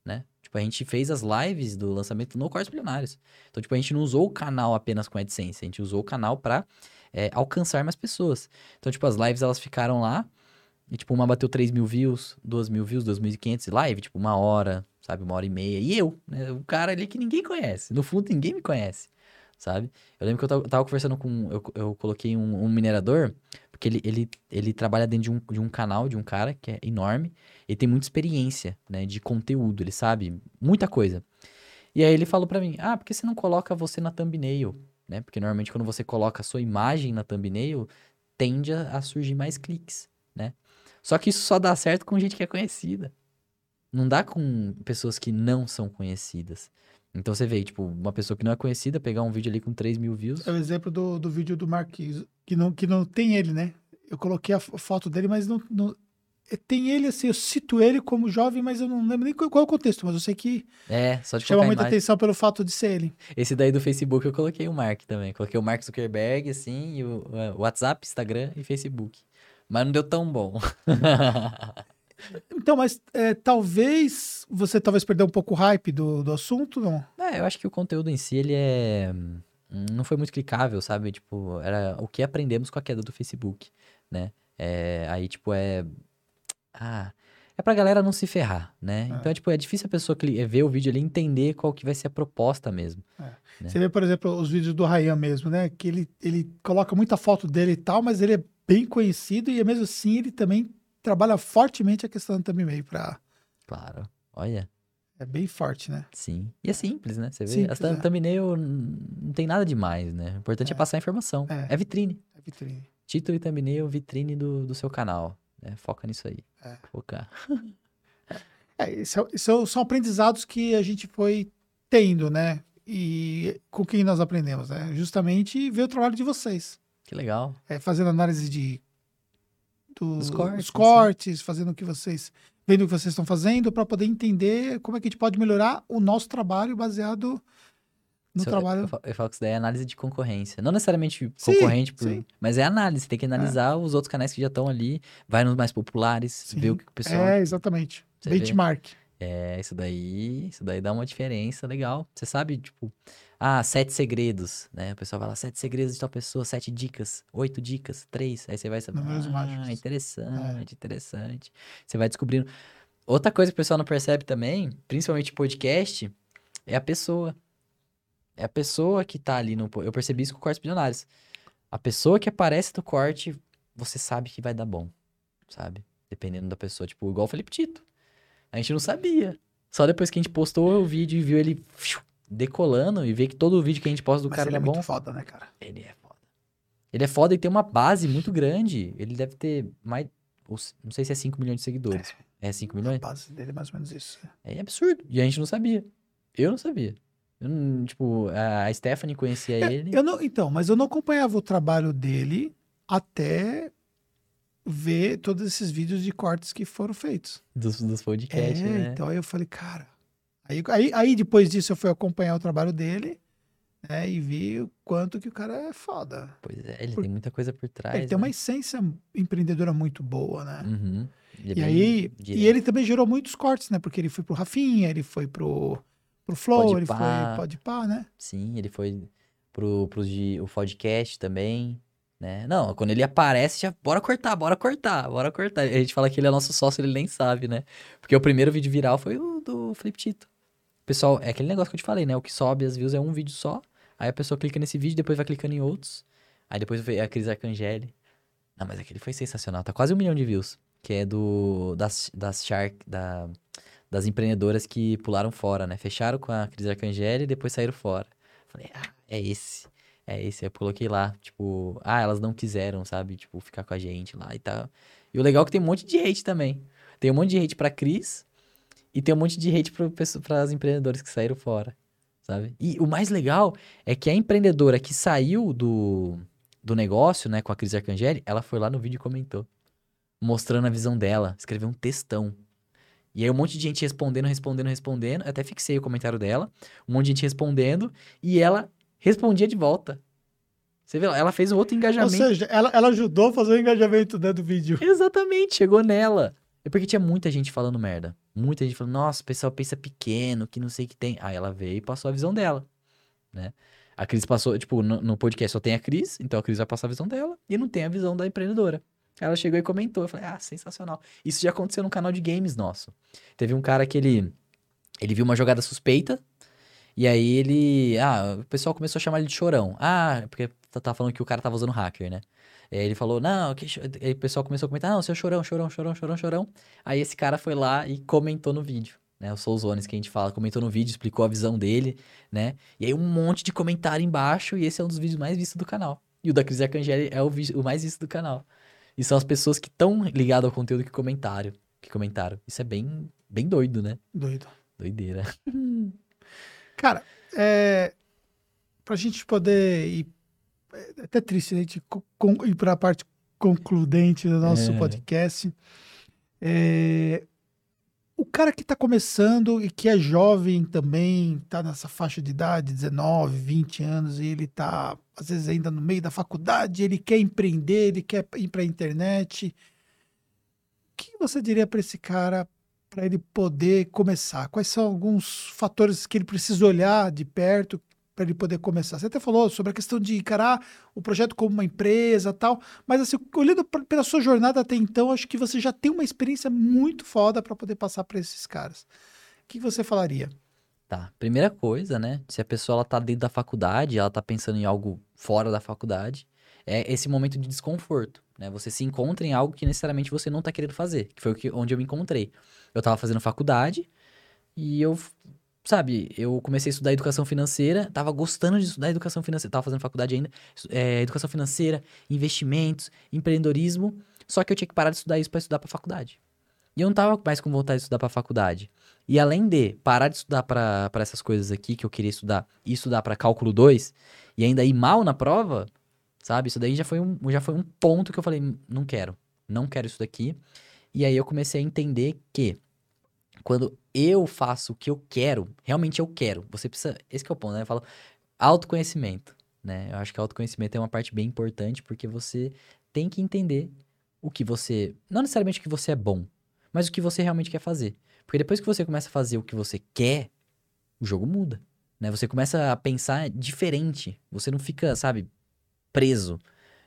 né? Tipo, a gente fez as lives do lançamento no Cortes Milionários. Então, tipo, a gente não usou o canal apenas com AdSense, a gente usou o canal para é, alcançar mais pessoas. Então, tipo, as lives elas ficaram lá e, tipo, uma bateu 3 mil views, 2 mil views, 2.500 live, tipo, uma hora, sabe? Uma hora e meia. E eu, né? O cara ali que ninguém conhece. No fundo, ninguém me conhece, sabe? Eu lembro que eu tava conversando com... Eu, eu coloquei um, um, minerador, porque ele, ele, ele trabalha dentro de um, de um canal de um cara que é enorme. Ele tem muita experiência, né? De conteúdo, ele sabe muita coisa. E aí ele falou para mim, ah, por que você não coloca você na thumbnail? Né? Porque normalmente quando você coloca a sua imagem na thumbnail, tende a, a surgir mais cliques, né? Só que isso só dá certo com gente que é conhecida. Não dá com pessoas que não são conhecidas. Então você vê, tipo, uma pessoa que não é conhecida pegar um vídeo ali com 3 mil views. É o exemplo do, do vídeo do Marquinhos, que não, que não tem ele, né? Eu coloquei a foto dele, mas não, não, é, tem ele assim, eu cito ele como jovem, mas eu não lembro nem qual, qual é o contexto, mas eu sei que é, só de chama muita imagem. atenção pelo fato de ser ele. Esse daí do Facebook eu coloquei o Mark também. Coloquei o Mark Zuckerberg, assim, e o WhatsApp, Instagram e Facebook. Mas não deu tão bom. então, mas é, talvez você talvez perdeu um pouco o hype do, do assunto, não? É, eu acho que o conteúdo em si, ele é... Não foi muito clicável, sabe? Tipo, era o que aprendemos com a queda do Facebook, né? É, aí, tipo, é... Ah, é pra galera não se ferrar, né? É. Então, é, tipo, é difícil a pessoa ver o vídeo ali entender qual que vai ser a proposta mesmo. É. Né? Você vê, por exemplo, os vídeos do Ryan mesmo, né? Que ele, ele coloca muita foto dele e tal, mas ele é bem conhecido e mesmo assim ele também trabalha fortemente a questão do thumbnail para Claro. Olha. É bem forte, né? Sim. E é simples, né? Você vê, simples, a é. thumbnail não tem nada demais, né? O importante é, é passar a informação. É. é. vitrine. É vitrine. Título e thumbnail, vitrine do, do seu canal. Né? Foca nisso aí. É. Focar. É, isso, é, isso são aprendizados que a gente foi tendo, né? E com quem nós aprendemos, né? Justamente ver o trabalho de vocês. Que legal. É, fazendo análise de do, dos cortes, cortes fazendo o que vocês vendo o que vocês estão fazendo para poder entender como é que a gente pode melhorar o nosso trabalho baseado no trabalho. Eu, eu, falo que isso daí é análise de concorrência. Não necessariamente concorrente, sim, por, sim. mas é análise. Tem que analisar é. os outros canais que já estão ali, vai nos mais populares, sim. ver o que o pessoal. É, exatamente. Benchmark. Vê. É, isso daí, isso daí dá uma diferença legal. Você sabe, tipo, ah, sete segredos, né? O pessoal fala sete segredos de tal pessoa, sete dicas, oito dicas, três. Aí você vai saber. Números ah, mágicos. interessante, é. interessante. Você vai descobrindo. Outra coisa que o pessoal não percebe também, principalmente podcast, é a pessoa. É a pessoa que tá ali no. Eu percebi isso com cortes bilionários. A pessoa que aparece no corte, você sabe que vai dar bom, sabe? Dependendo da pessoa. Tipo, igual o Felipe Tito. A gente não sabia. Só depois que a gente postou o vídeo e viu ele decolando e ver que todo o vídeo que a gente posta do Mas cara ele é, é bom. muito foda, né, cara? Ele é foda. Ele é foda e tem uma base muito grande. Ele deve ter mais. Não sei se é 5 milhões de seguidores. É, é 5 milhões? A base dele é mais ou menos isso. É absurdo. E a gente não sabia. Eu não sabia. Eu não, tipo, a Stephanie conhecia é, ele. Eu não, então, mas eu não acompanhava o trabalho dele até ver todos esses vídeos de cortes que foram feitos. Dos, dos podcasts, é, né? Então aí eu falei, cara. Aí, aí, aí depois disso eu fui acompanhar o trabalho dele. Né, e vi o quanto que o cara é foda. Pois é, ele por... tem muita coisa por trás. Ele né? tem uma essência empreendedora muito boa, né? Uhum. É e aí, e ele também gerou muitos cortes, né? Porque ele foi pro Rafinha, ele foi pro, pro Flow, pode ele pá. foi pode pá, né? Sim, ele foi pro, pro o podcast também. Né? Não, quando ele aparece, já bora cortar, bora cortar, bora cortar. A gente fala que ele é nosso sócio, ele nem sabe, né? Porque o primeiro vídeo viral foi o do Flip Tito. Pessoal, é aquele negócio que eu te falei, né? O que sobe as views é um vídeo só. Aí a pessoa clica nesse vídeo, depois vai clicando em outros. Aí depois vê a Cris Arcangeli. Não, mas aquele foi sensacional. Tá quase um milhão de views. Que é do. Das, das Shark. Da, das empreendedoras que pularam fora, né? Fecharam com a Cris Arcangeli e depois saíram fora. Falei, ah, é esse. É esse, eu coloquei lá, tipo, ah, elas não quiseram, sabe? Tipo, ficar com a gente lá e tal. E o legal é que tem um monte de hate também. Tem um monte de hate pra Cris e tem um monte de hate para as empreendedores que saíram fora, sabe? E o mais legal é que a empreendedora que saiu do, do negócio, né, com a Cris Arcangeli, ela foi lá no vídeo e comentou. Mostrando a visão dela, escreveu um textão. E aí um monte de gente respondendo, respondendo, respondendo. Eu até fixei o comentário dela. Um monte de gente respondendo. E ela respondia de volta. Você vê, ela fez um outro engajamento. Ou seja, ela, ela ajudou a fazer o engajamento né, do vídeo. Exatamente, chegou nela. É porque tinha muita gente falando merda. Muita gente falando, nossa, o pessoal pensa pequeno, que não sei o que tem. Aí ela veio e passou a visão dela, né? A Cris passou, tipo, no, no, podcast só tem a Cris, então a Cris vai passar a visão dela e não tem a visão da empreendedora. Ela chegou e comentou, eu falei, ah, sensacional. Isso já aconteceu no canal de games nosso. Teve um cara que ele, ele viu uma jogada suspeita, e aí ele, ah, o pessoal começou a chamar ele de chorão. Ah, porque tá, tá falando que o cara tava usando hacker, né? Aí ele falou, não, que... aí o pessoal começou a comentar, não, seu chorão, chorão, chorão, chorão, chorão. Aí esse cara foi lá e comentou no vídeo, né? O Souzones que a gente fala, comentou no vídeo, explicou a visão dele, né? E aí um monte de comentário embaixo, e esse é um dos vídeos mais vistos do canal. E o da Cris Arcangeli é o, vídeo, o mais visto do canal. E são as pessoas que estão ligadas ao conteúdo que comentaram, que comentaram. Isso é bem, bem doido, né? Doido. Doideira. Cara, é, pra gente poder ir é até triste a gente ir para a parte concludente do nosso é. podcast. É, o cara que está começando e que é jovem também, está nessa faixa de idade, 19, 20 anos, e ele está, às vezes, ainda no meio da faculdade, ele quer empreender, ele quer ir para a internet. O que você diria para esse cara para ele poder começar? Quais são alguns fatores que ele precisa olhar de perto para ele poder começar. Você até falou sobre a questão de encarar o projeto como uma empresa tal, mas assim, olhando pela sua jornada até então, acho que você já tem uma experiência muito foda para poder passar para esses caras. O que você falaria? Tá, primeira coisa, né? Se a pessoa ela tá dentro da faculdade, ela tá pensando em algo fora da faculdade, é esse momento de desconforto, né? Você se encontra em algo que necessariamente você não tá querendo fazer, que foi o que, onde eu me encontrei. Eu tava fazendo faculdade e eu sabe, eu comecei a estudar educação financeira, tava gostando de estudar educação financeira, tava fazendo faculdade ainda, é, educação financeira, investimentos, empreendedorismo, só que eu tinha que parar de estudar isso para estudar para faculdade. E eu não tava mais com vontade de estudar para faculdade. E além de parar de estudar para essas coisas aqui que eu queria estudar e estudar para cálculo 2 e ainda ir mal na prova, sabe? Isso daí já foi um, já foi um ponto que eu falei, não quero, não quero isso daqui. E aí eu comecei a entender que quando eu faço o que eu quero, realmente eu quero. Você precisa. Esse é o ponto, né? Eu falo autoconhecimento, né? Eu acho que autoconhecimento é uma parte bem importante porque você tem que entender o que você. Não necessariamente o que você é bom, mas o que você realmente quer fazer. Porque depois que você começa a fazer o que você quer, o jogo muda. Né? Você começa a pensar diferente. Você não fica, sabe, preso.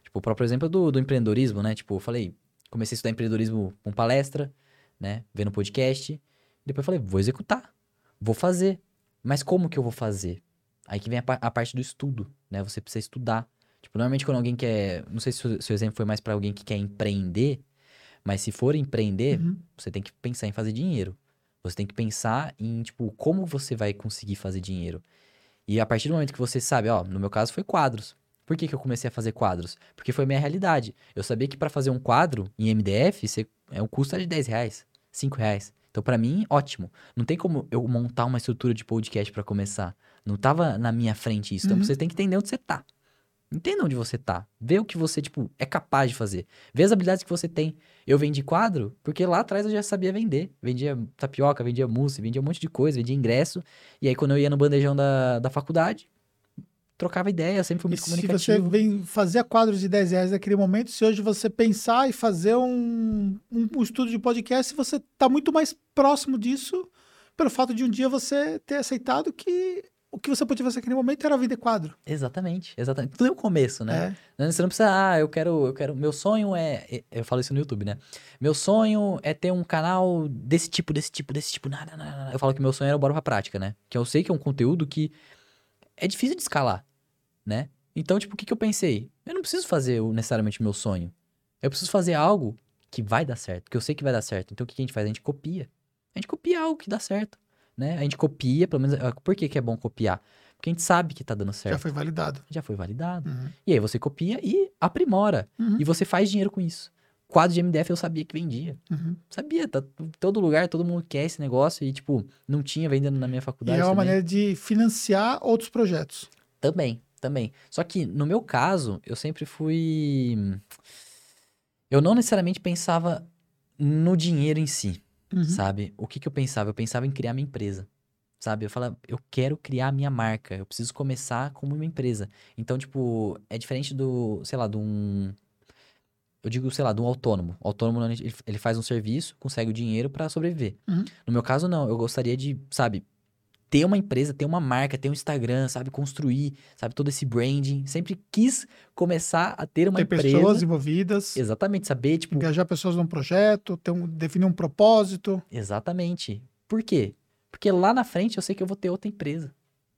Tipo, o próprio exemplo do, do empreendedorismo, né? Tipo, eu falei, comecei a estudar empreendedorismo com palestra, né? Vendo podcast. Depois eu falei, vou executar, vou fazer. Mas como que eu vou fazer? Aí que vem a, a parte do estudo, né? Você precisa estudar. Tipo, normalmente quando alguém quer. Não sei se o seu exemplo foi mais para alguém que quer empreender, mas se for empreender, uhum. você tem que pensar em fazer dinheiro. Você tem que pensar em, tipo, como você vai conseguir fazer dinheiro. E a partir do momento que você sabe, ó, no meu caso foi quadros. Por que, que eu comecei a fazer quadros? Porque foi minha realidade. Eu sabia que para fazer um quadro em MDF, você, é, o custo é de 10 reais, 5 reais. Então, para mim, ótimo. Não tem como eu montar uma estrutura de podcast para começar. Não tava na minha frente isso. Então, uhum. você tem que entender onde você tá. Entenda onde você tá. Vê o que você, tipo, é capaz de fazer. Vê as habilidades que você tem. Eu vendi quadro porque lá atrás eu já sabia vender. Vendia tapioca, vendia mousse, vendia um monte de coisa, vendia ingresso. E aí, quando eu ia no bandejão da, da faculdade, trocava ideia, sempre fui muito e comunicativo. Se você vem fazer quadros de 10 reais naquele momento, se hoje você pensar e fazer um, um, um estudo de podcast, você está muito mais próximo disso pelo fato de um dia você ter aceitado que o que você podia fazer naquele momento era vender quadro. Exatamente, exatamente. Tudo é o começo, né? É. Você não precisa, ah, eu quero, eu quero, meu sonho é, eu falo isso no YouTube, né? Meu sonho é ter um canal desse tipo, desse tipo, desse tipo, nada, nada, nada. Eu falo que meu sonho era o Bora Pra Prática, né? Que eu sei que é um conteúdo que é difícil de escalar né? Então, tipo, o que, que eu pensei? Eu não preciso fazer necessariamente o meu sonho. Eu preciso fazer algo que vai dar certo, que eu sei que vai dar certo. Então, o que, que a gente faz? A gente copia. A gente copia algo que dá certo, né? A gente copia, pelo menos... Ah, por que, que é bom copiar? Porque a gente sabe que tá dando certo. Já foi validado. Já foi validado. Uhum. E aí você copia e aprimora. Uhum. E você faz dinheiro com isso. Quadro de MDF eu sabia que vendia. Uhum. Sabia, tá todo lugar, todo mundo quer esse negócio e, tipo, não tinha vendendo na minha E faculdade. é uma também. maneira de financiar outros projetos. Também, também. Só que no meu caso, eu sempre fui. Eu não necessariamente pensava no dinheiro em si, Uhum. sabe? O que que eu pensava? Eu pensava em criar minha empresa. Sabe? Eu falava, eu quero criar minha marca. Eu preciso começar como uma empresa. Então, tipo, é diferente do, sei lá, de um. Eu digo, sei lá, de um autônomo. O autônomo, ele, faz um serviço, consegue o dinheiro pra sobreviver. Uhum. No meu caso, não. Eu gostaria de, sabe, ter uma empresa, ter uma marca, ter um Instagram, sabe, construir, sabe, todo esse branding. Sempre quis começar a ter uma Ter empresa. pessoas envolvidas, Exatamente, saber, tipo, engajar pessoas num projeto, ter um, definir um propósito. Exatamente. Por quê? Porque lá na frente eu sei que eu vou ter outra empresa.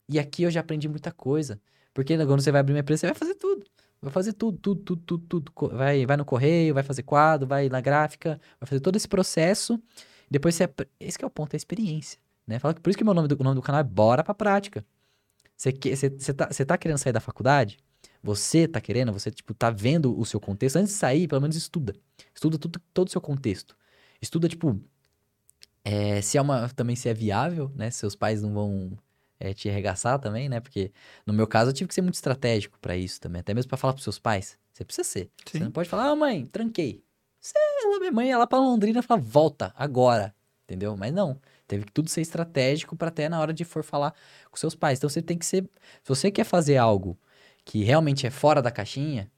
E aqui eu já aprendi muita coisa. Porque quando você vai abrir uma empresa, você vai fazer tudo. Vai fazer tudo, tudo, tudo, tudo, tudo. Vai, vai no correio, vai fazer quadro, vai na gráfica, vai fazer todo esse processo. Depois você. Esse que é o ponto, é a experiência. Né? Fala que por isso que meu nome do, o nome do canal é Bora pra Prática. Você, você, você, tá, você tá querendo sair da faculdade? Você tá querendo, você, tipo, tá vendo o seu contexto. Antes de sair, pelo menos estuda. Estuda tudo, todo o seu contexto. Estuda, tipo, é, se é uma, também se é viável, né? Seus pais não vão é, te arregaçar também, né? Porque no meu caso eu tive que ser muito estratégico pra isso também. Até mesmo pra falar pros seus pais. Você precisa ser. Você Sim. não pode falar, ah, mãe, tranquei. Você, ela, minha mãe ia lá pra Londrina e fala, volta, agora. Entendeu? Mas não. Teve que tudo ser estratégico pra até na hora de for falar com seus pais. Então você tem que ser. Se você quer fazer algo que realmente é fora da caixinha,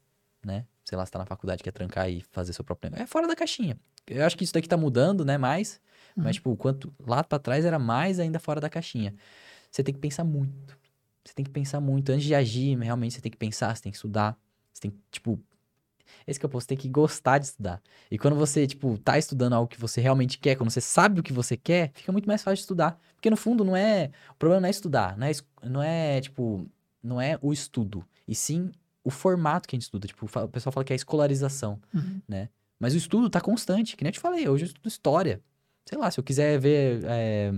né? Sei lá, você tá na faculdade, quer trancar e fazer seu próprio negócio. É fora da caixinha. Eu acho que isso daqui tá mudando, né? Mais. Uhum. Mas, tipo, quanto lá pra trás era mais ainda fora da caixinha. Você tem que pensar muito. Você tem que pensar muito. Antes de agir, realmente você tem que pensar, você tem que estudar. Você tem que, tipo. Esse que eu posso, tem que gostar de estudar. E quando você, tipo, tá estudando algo que você realmente quer, quando você sabe o que você quer, fica muito mais fácil de estudar. Porque no fundo não é. O problema não é estudar, não é, não é tipo. Não é o estudo. E sim o formato que a gente estuda. Tipo, o pessoal fala que é a escolarização. Uhum. Mas o estudo tá constante, que nem eu te falei, hoje eu estudo história. Sei lá, se eu quiser ver é,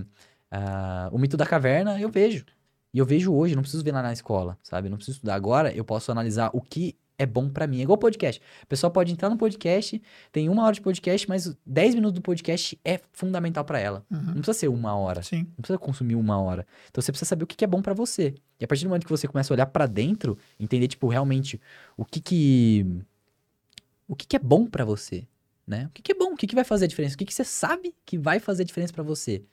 o mito da caverna, eu vejo. E eu vejo hoje, não preciso ver lá na escola, sabe? Não preciso estudar. Agora eu posso analisar o que é bom pra mim. É igual podcast. A pessoa pode entrar no podcast, tem uma hora de podcast, mas 10 minutos do podcast é fundamental pra ela. Uhum. Não precisa ser uma hora. Sim. Não precisa consumir uma hora. Então você precisa saber o que é bom pra você. E a partir do momento que você começa a olhar pra dentro, entender, tipo, realmente o que que. O que que é bom pra você, né? O que que é bom? O que que vai fazer a diferença? O que que você sabe que vai fazer a diferença pra você?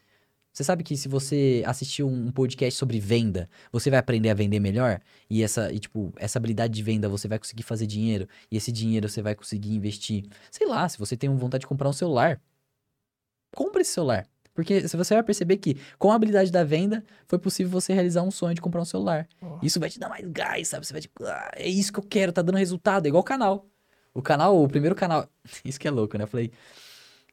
Você sabe que se você assistir um podcast sobre venda, você vai aprender a vender melhor? E essa, e, tipo, essa habilidade de venda você vai conseguir fazer dinheiro, e esse dinheiro você vai conseguir investir. Sei lá, se você tem vontade de comprar um celular, compre esse celular. Porque você vai perceber que com a habilidade da venda, foi possível você realizar um sonho de comprar um celular. Ó. Isso vai te dar mais gás, sabe? Você vai tipo, ah, é isso que eu quero, tá dando resultado. É igual o canal. O canal, o primeiro canal. Isso que é louco, né? Eu falei.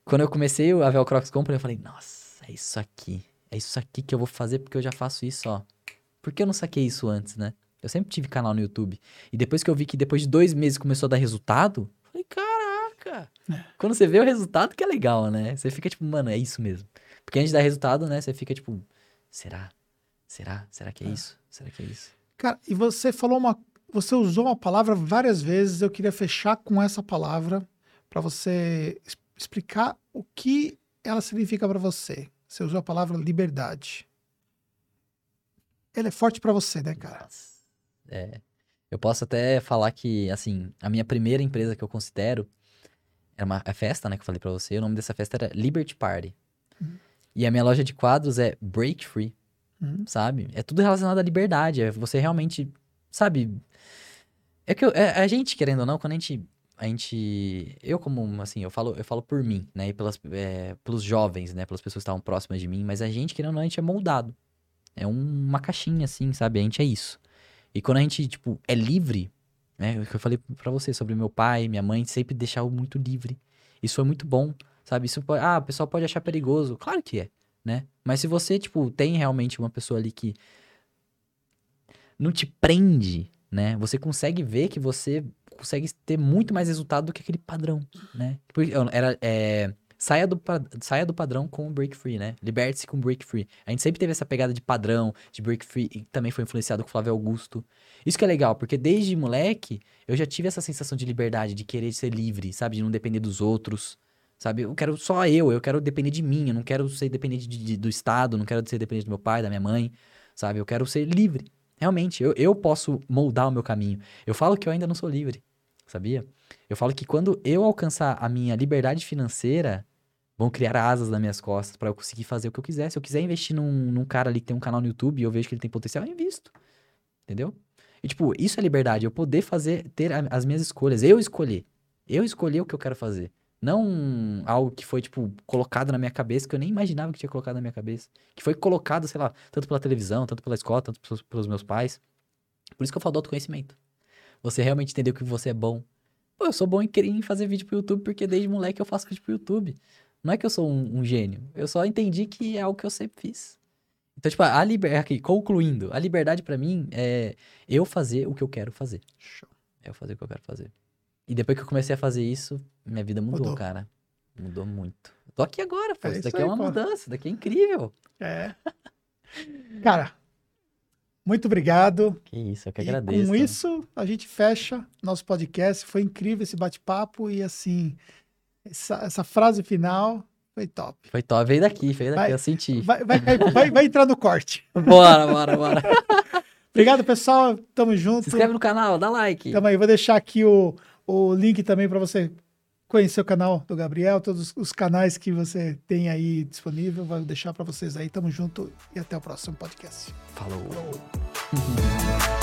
Quando eu comecei a Crocs Company, eu falei, nossa, é isso aqui. É isso aqui que eu vou fazer porque eu já faço isso, ó. Por que eu não saquei isso antes, né? Eu sempre tive canal no YouTube. E depois que eu vi que depois de dois meses começou a dar resultado, eu falei, caraca! É. Quando você vê o resultado, que é legal, né? Você fica tipo, mano, é isso mesmo. Porque antes de dar resultado, né? Você fica tipo, será? Será? Será que é, É. isso? Será que é isso? Cara, e você falou uma. Você usou uma palavra várias vezes. Eu queria fechar com essa palavra para você explicar o que ela significa para você. Você usou a palavra liberdade. Ela é forte para você, né, cara? É. Eu posso até falar que, assim, a minha primeira empresa que eu considero era uma a festa, né, que eu falei pra você. O nome dessa festa era Liberty Party. Uhum. E a minha loja de quadros é Break Free, Uhum. sabe? É tudo relacionado à liberdade. É você realmente, sabe? É que eu- é, a gente, querendo ou não, quando a gente. A gente. Eu, como, assim, eu falo, eu falo por mim, né? E pelas, é, pelos jovens, né? Pelas pessoas que estavam próximas de mim. Mas a gente, querendo ou não, a gente é moldado. É um- uma caixinha, assim, sabe? A gente é isso. E quando a gente, tipo, é livre, né? O que eu falei pra você sobre meu pai, minha mãe, sempre deixavam muito livre. Isso foi muito bom, sabe? Isso pode, ah, o pessoal pode achar perigoso. Claro que é, né? Mas se você, tipo, tem realmente uma pessoa ali que não te prende, né? Você consegue ver que você consegue ter muito mais resultado do que aquele padrão, né? Era, é, saia do, saia do padrão com o break free, né? Liberte-se com o break free. A gente sempre teve essa pegada de padrão, de break free, e também foi influenciado com o Flávio Augusto. Isso que é legal, porque desde moleque eu já tive essa sensação de liberdade, de querer ser livre, sabe? De não depender dos outros. Sabe? Eu quero só eu, eu quero depender de mim, eu não quero ser dependente de- de- do Estado, não quero ser dependente do meu pai, da minha mãe, sabe? Eu quero ser livre. Realmente, eu, eu posso moldar o meu caminho. Eu falo que eu ainda não sou livre, sabia? Eu falo que quando eu alcançar a minha liberdade financeira, vão criar asas nas minhas costas para eu conseguir fazer o que eu quiser. Se eu quiser investir num, num cara ali que tem um canal no YouTube e eu vejo que ele tem potencial, eu invisto. Entendeu? E, tipo, isso é liberdade. Eu poder fazer, ter as minhas escolhas. Eu escolher. Eu escolher o que eu quero fazer. Não algo que foi, tipo, colocado na minha cabeça, que eu nem imaginava que tinha colocado na minha cabeça. Que foi colocado, sei lá, tanto pela televisão, tanto pela escola, tanto pelos meus pais. Por isso que eu falo do autoconhecimento. Você realmente entender o que você é bom. Pô, eu sou bom em, fazer vídeo pro YouTube porque desde moleque eu faço vídeo pro YouTube. Não é que eu sou um, um gênio. Eu só entendi que é algo que eu sempre fiz. Então, tipo, a liberdade, aqui, concluindo, a liberdade pra mim é eu fazer o que eu quero fazer. Show. É eu fazer o que eu quero fazer. E depois que eu comecei a fazer isso, minha vida mudou, Mudou. cara. Mudou muito. Eu tô aqui agora, pô. É isso isso daqui é aí, uma pô. mudança, isso daqui é incrível. É. Cara, muito obrigado. Que isso, eu que E agradeço. com isso, a gente fecha nosso podcast. Foi incrível esse bate-papo e, assim, essa, essa frase final foi top. Foi top, veio daqui, veio daqui, Vai- eu senti. Vai, vai, vai, vai entrar no corte. Bora, bora, bora. Obrigado, pessoal. Tamo junto. Se inscreve no canal, dá like. Tamo aí. Vou deixar aqui o, o link também para você conhecer o canal do Gabriel, todos os canais que você tem aí disponível. Vou deixar para vocês aí. Tamo junto e até o próximo podcast. Falou. Falou.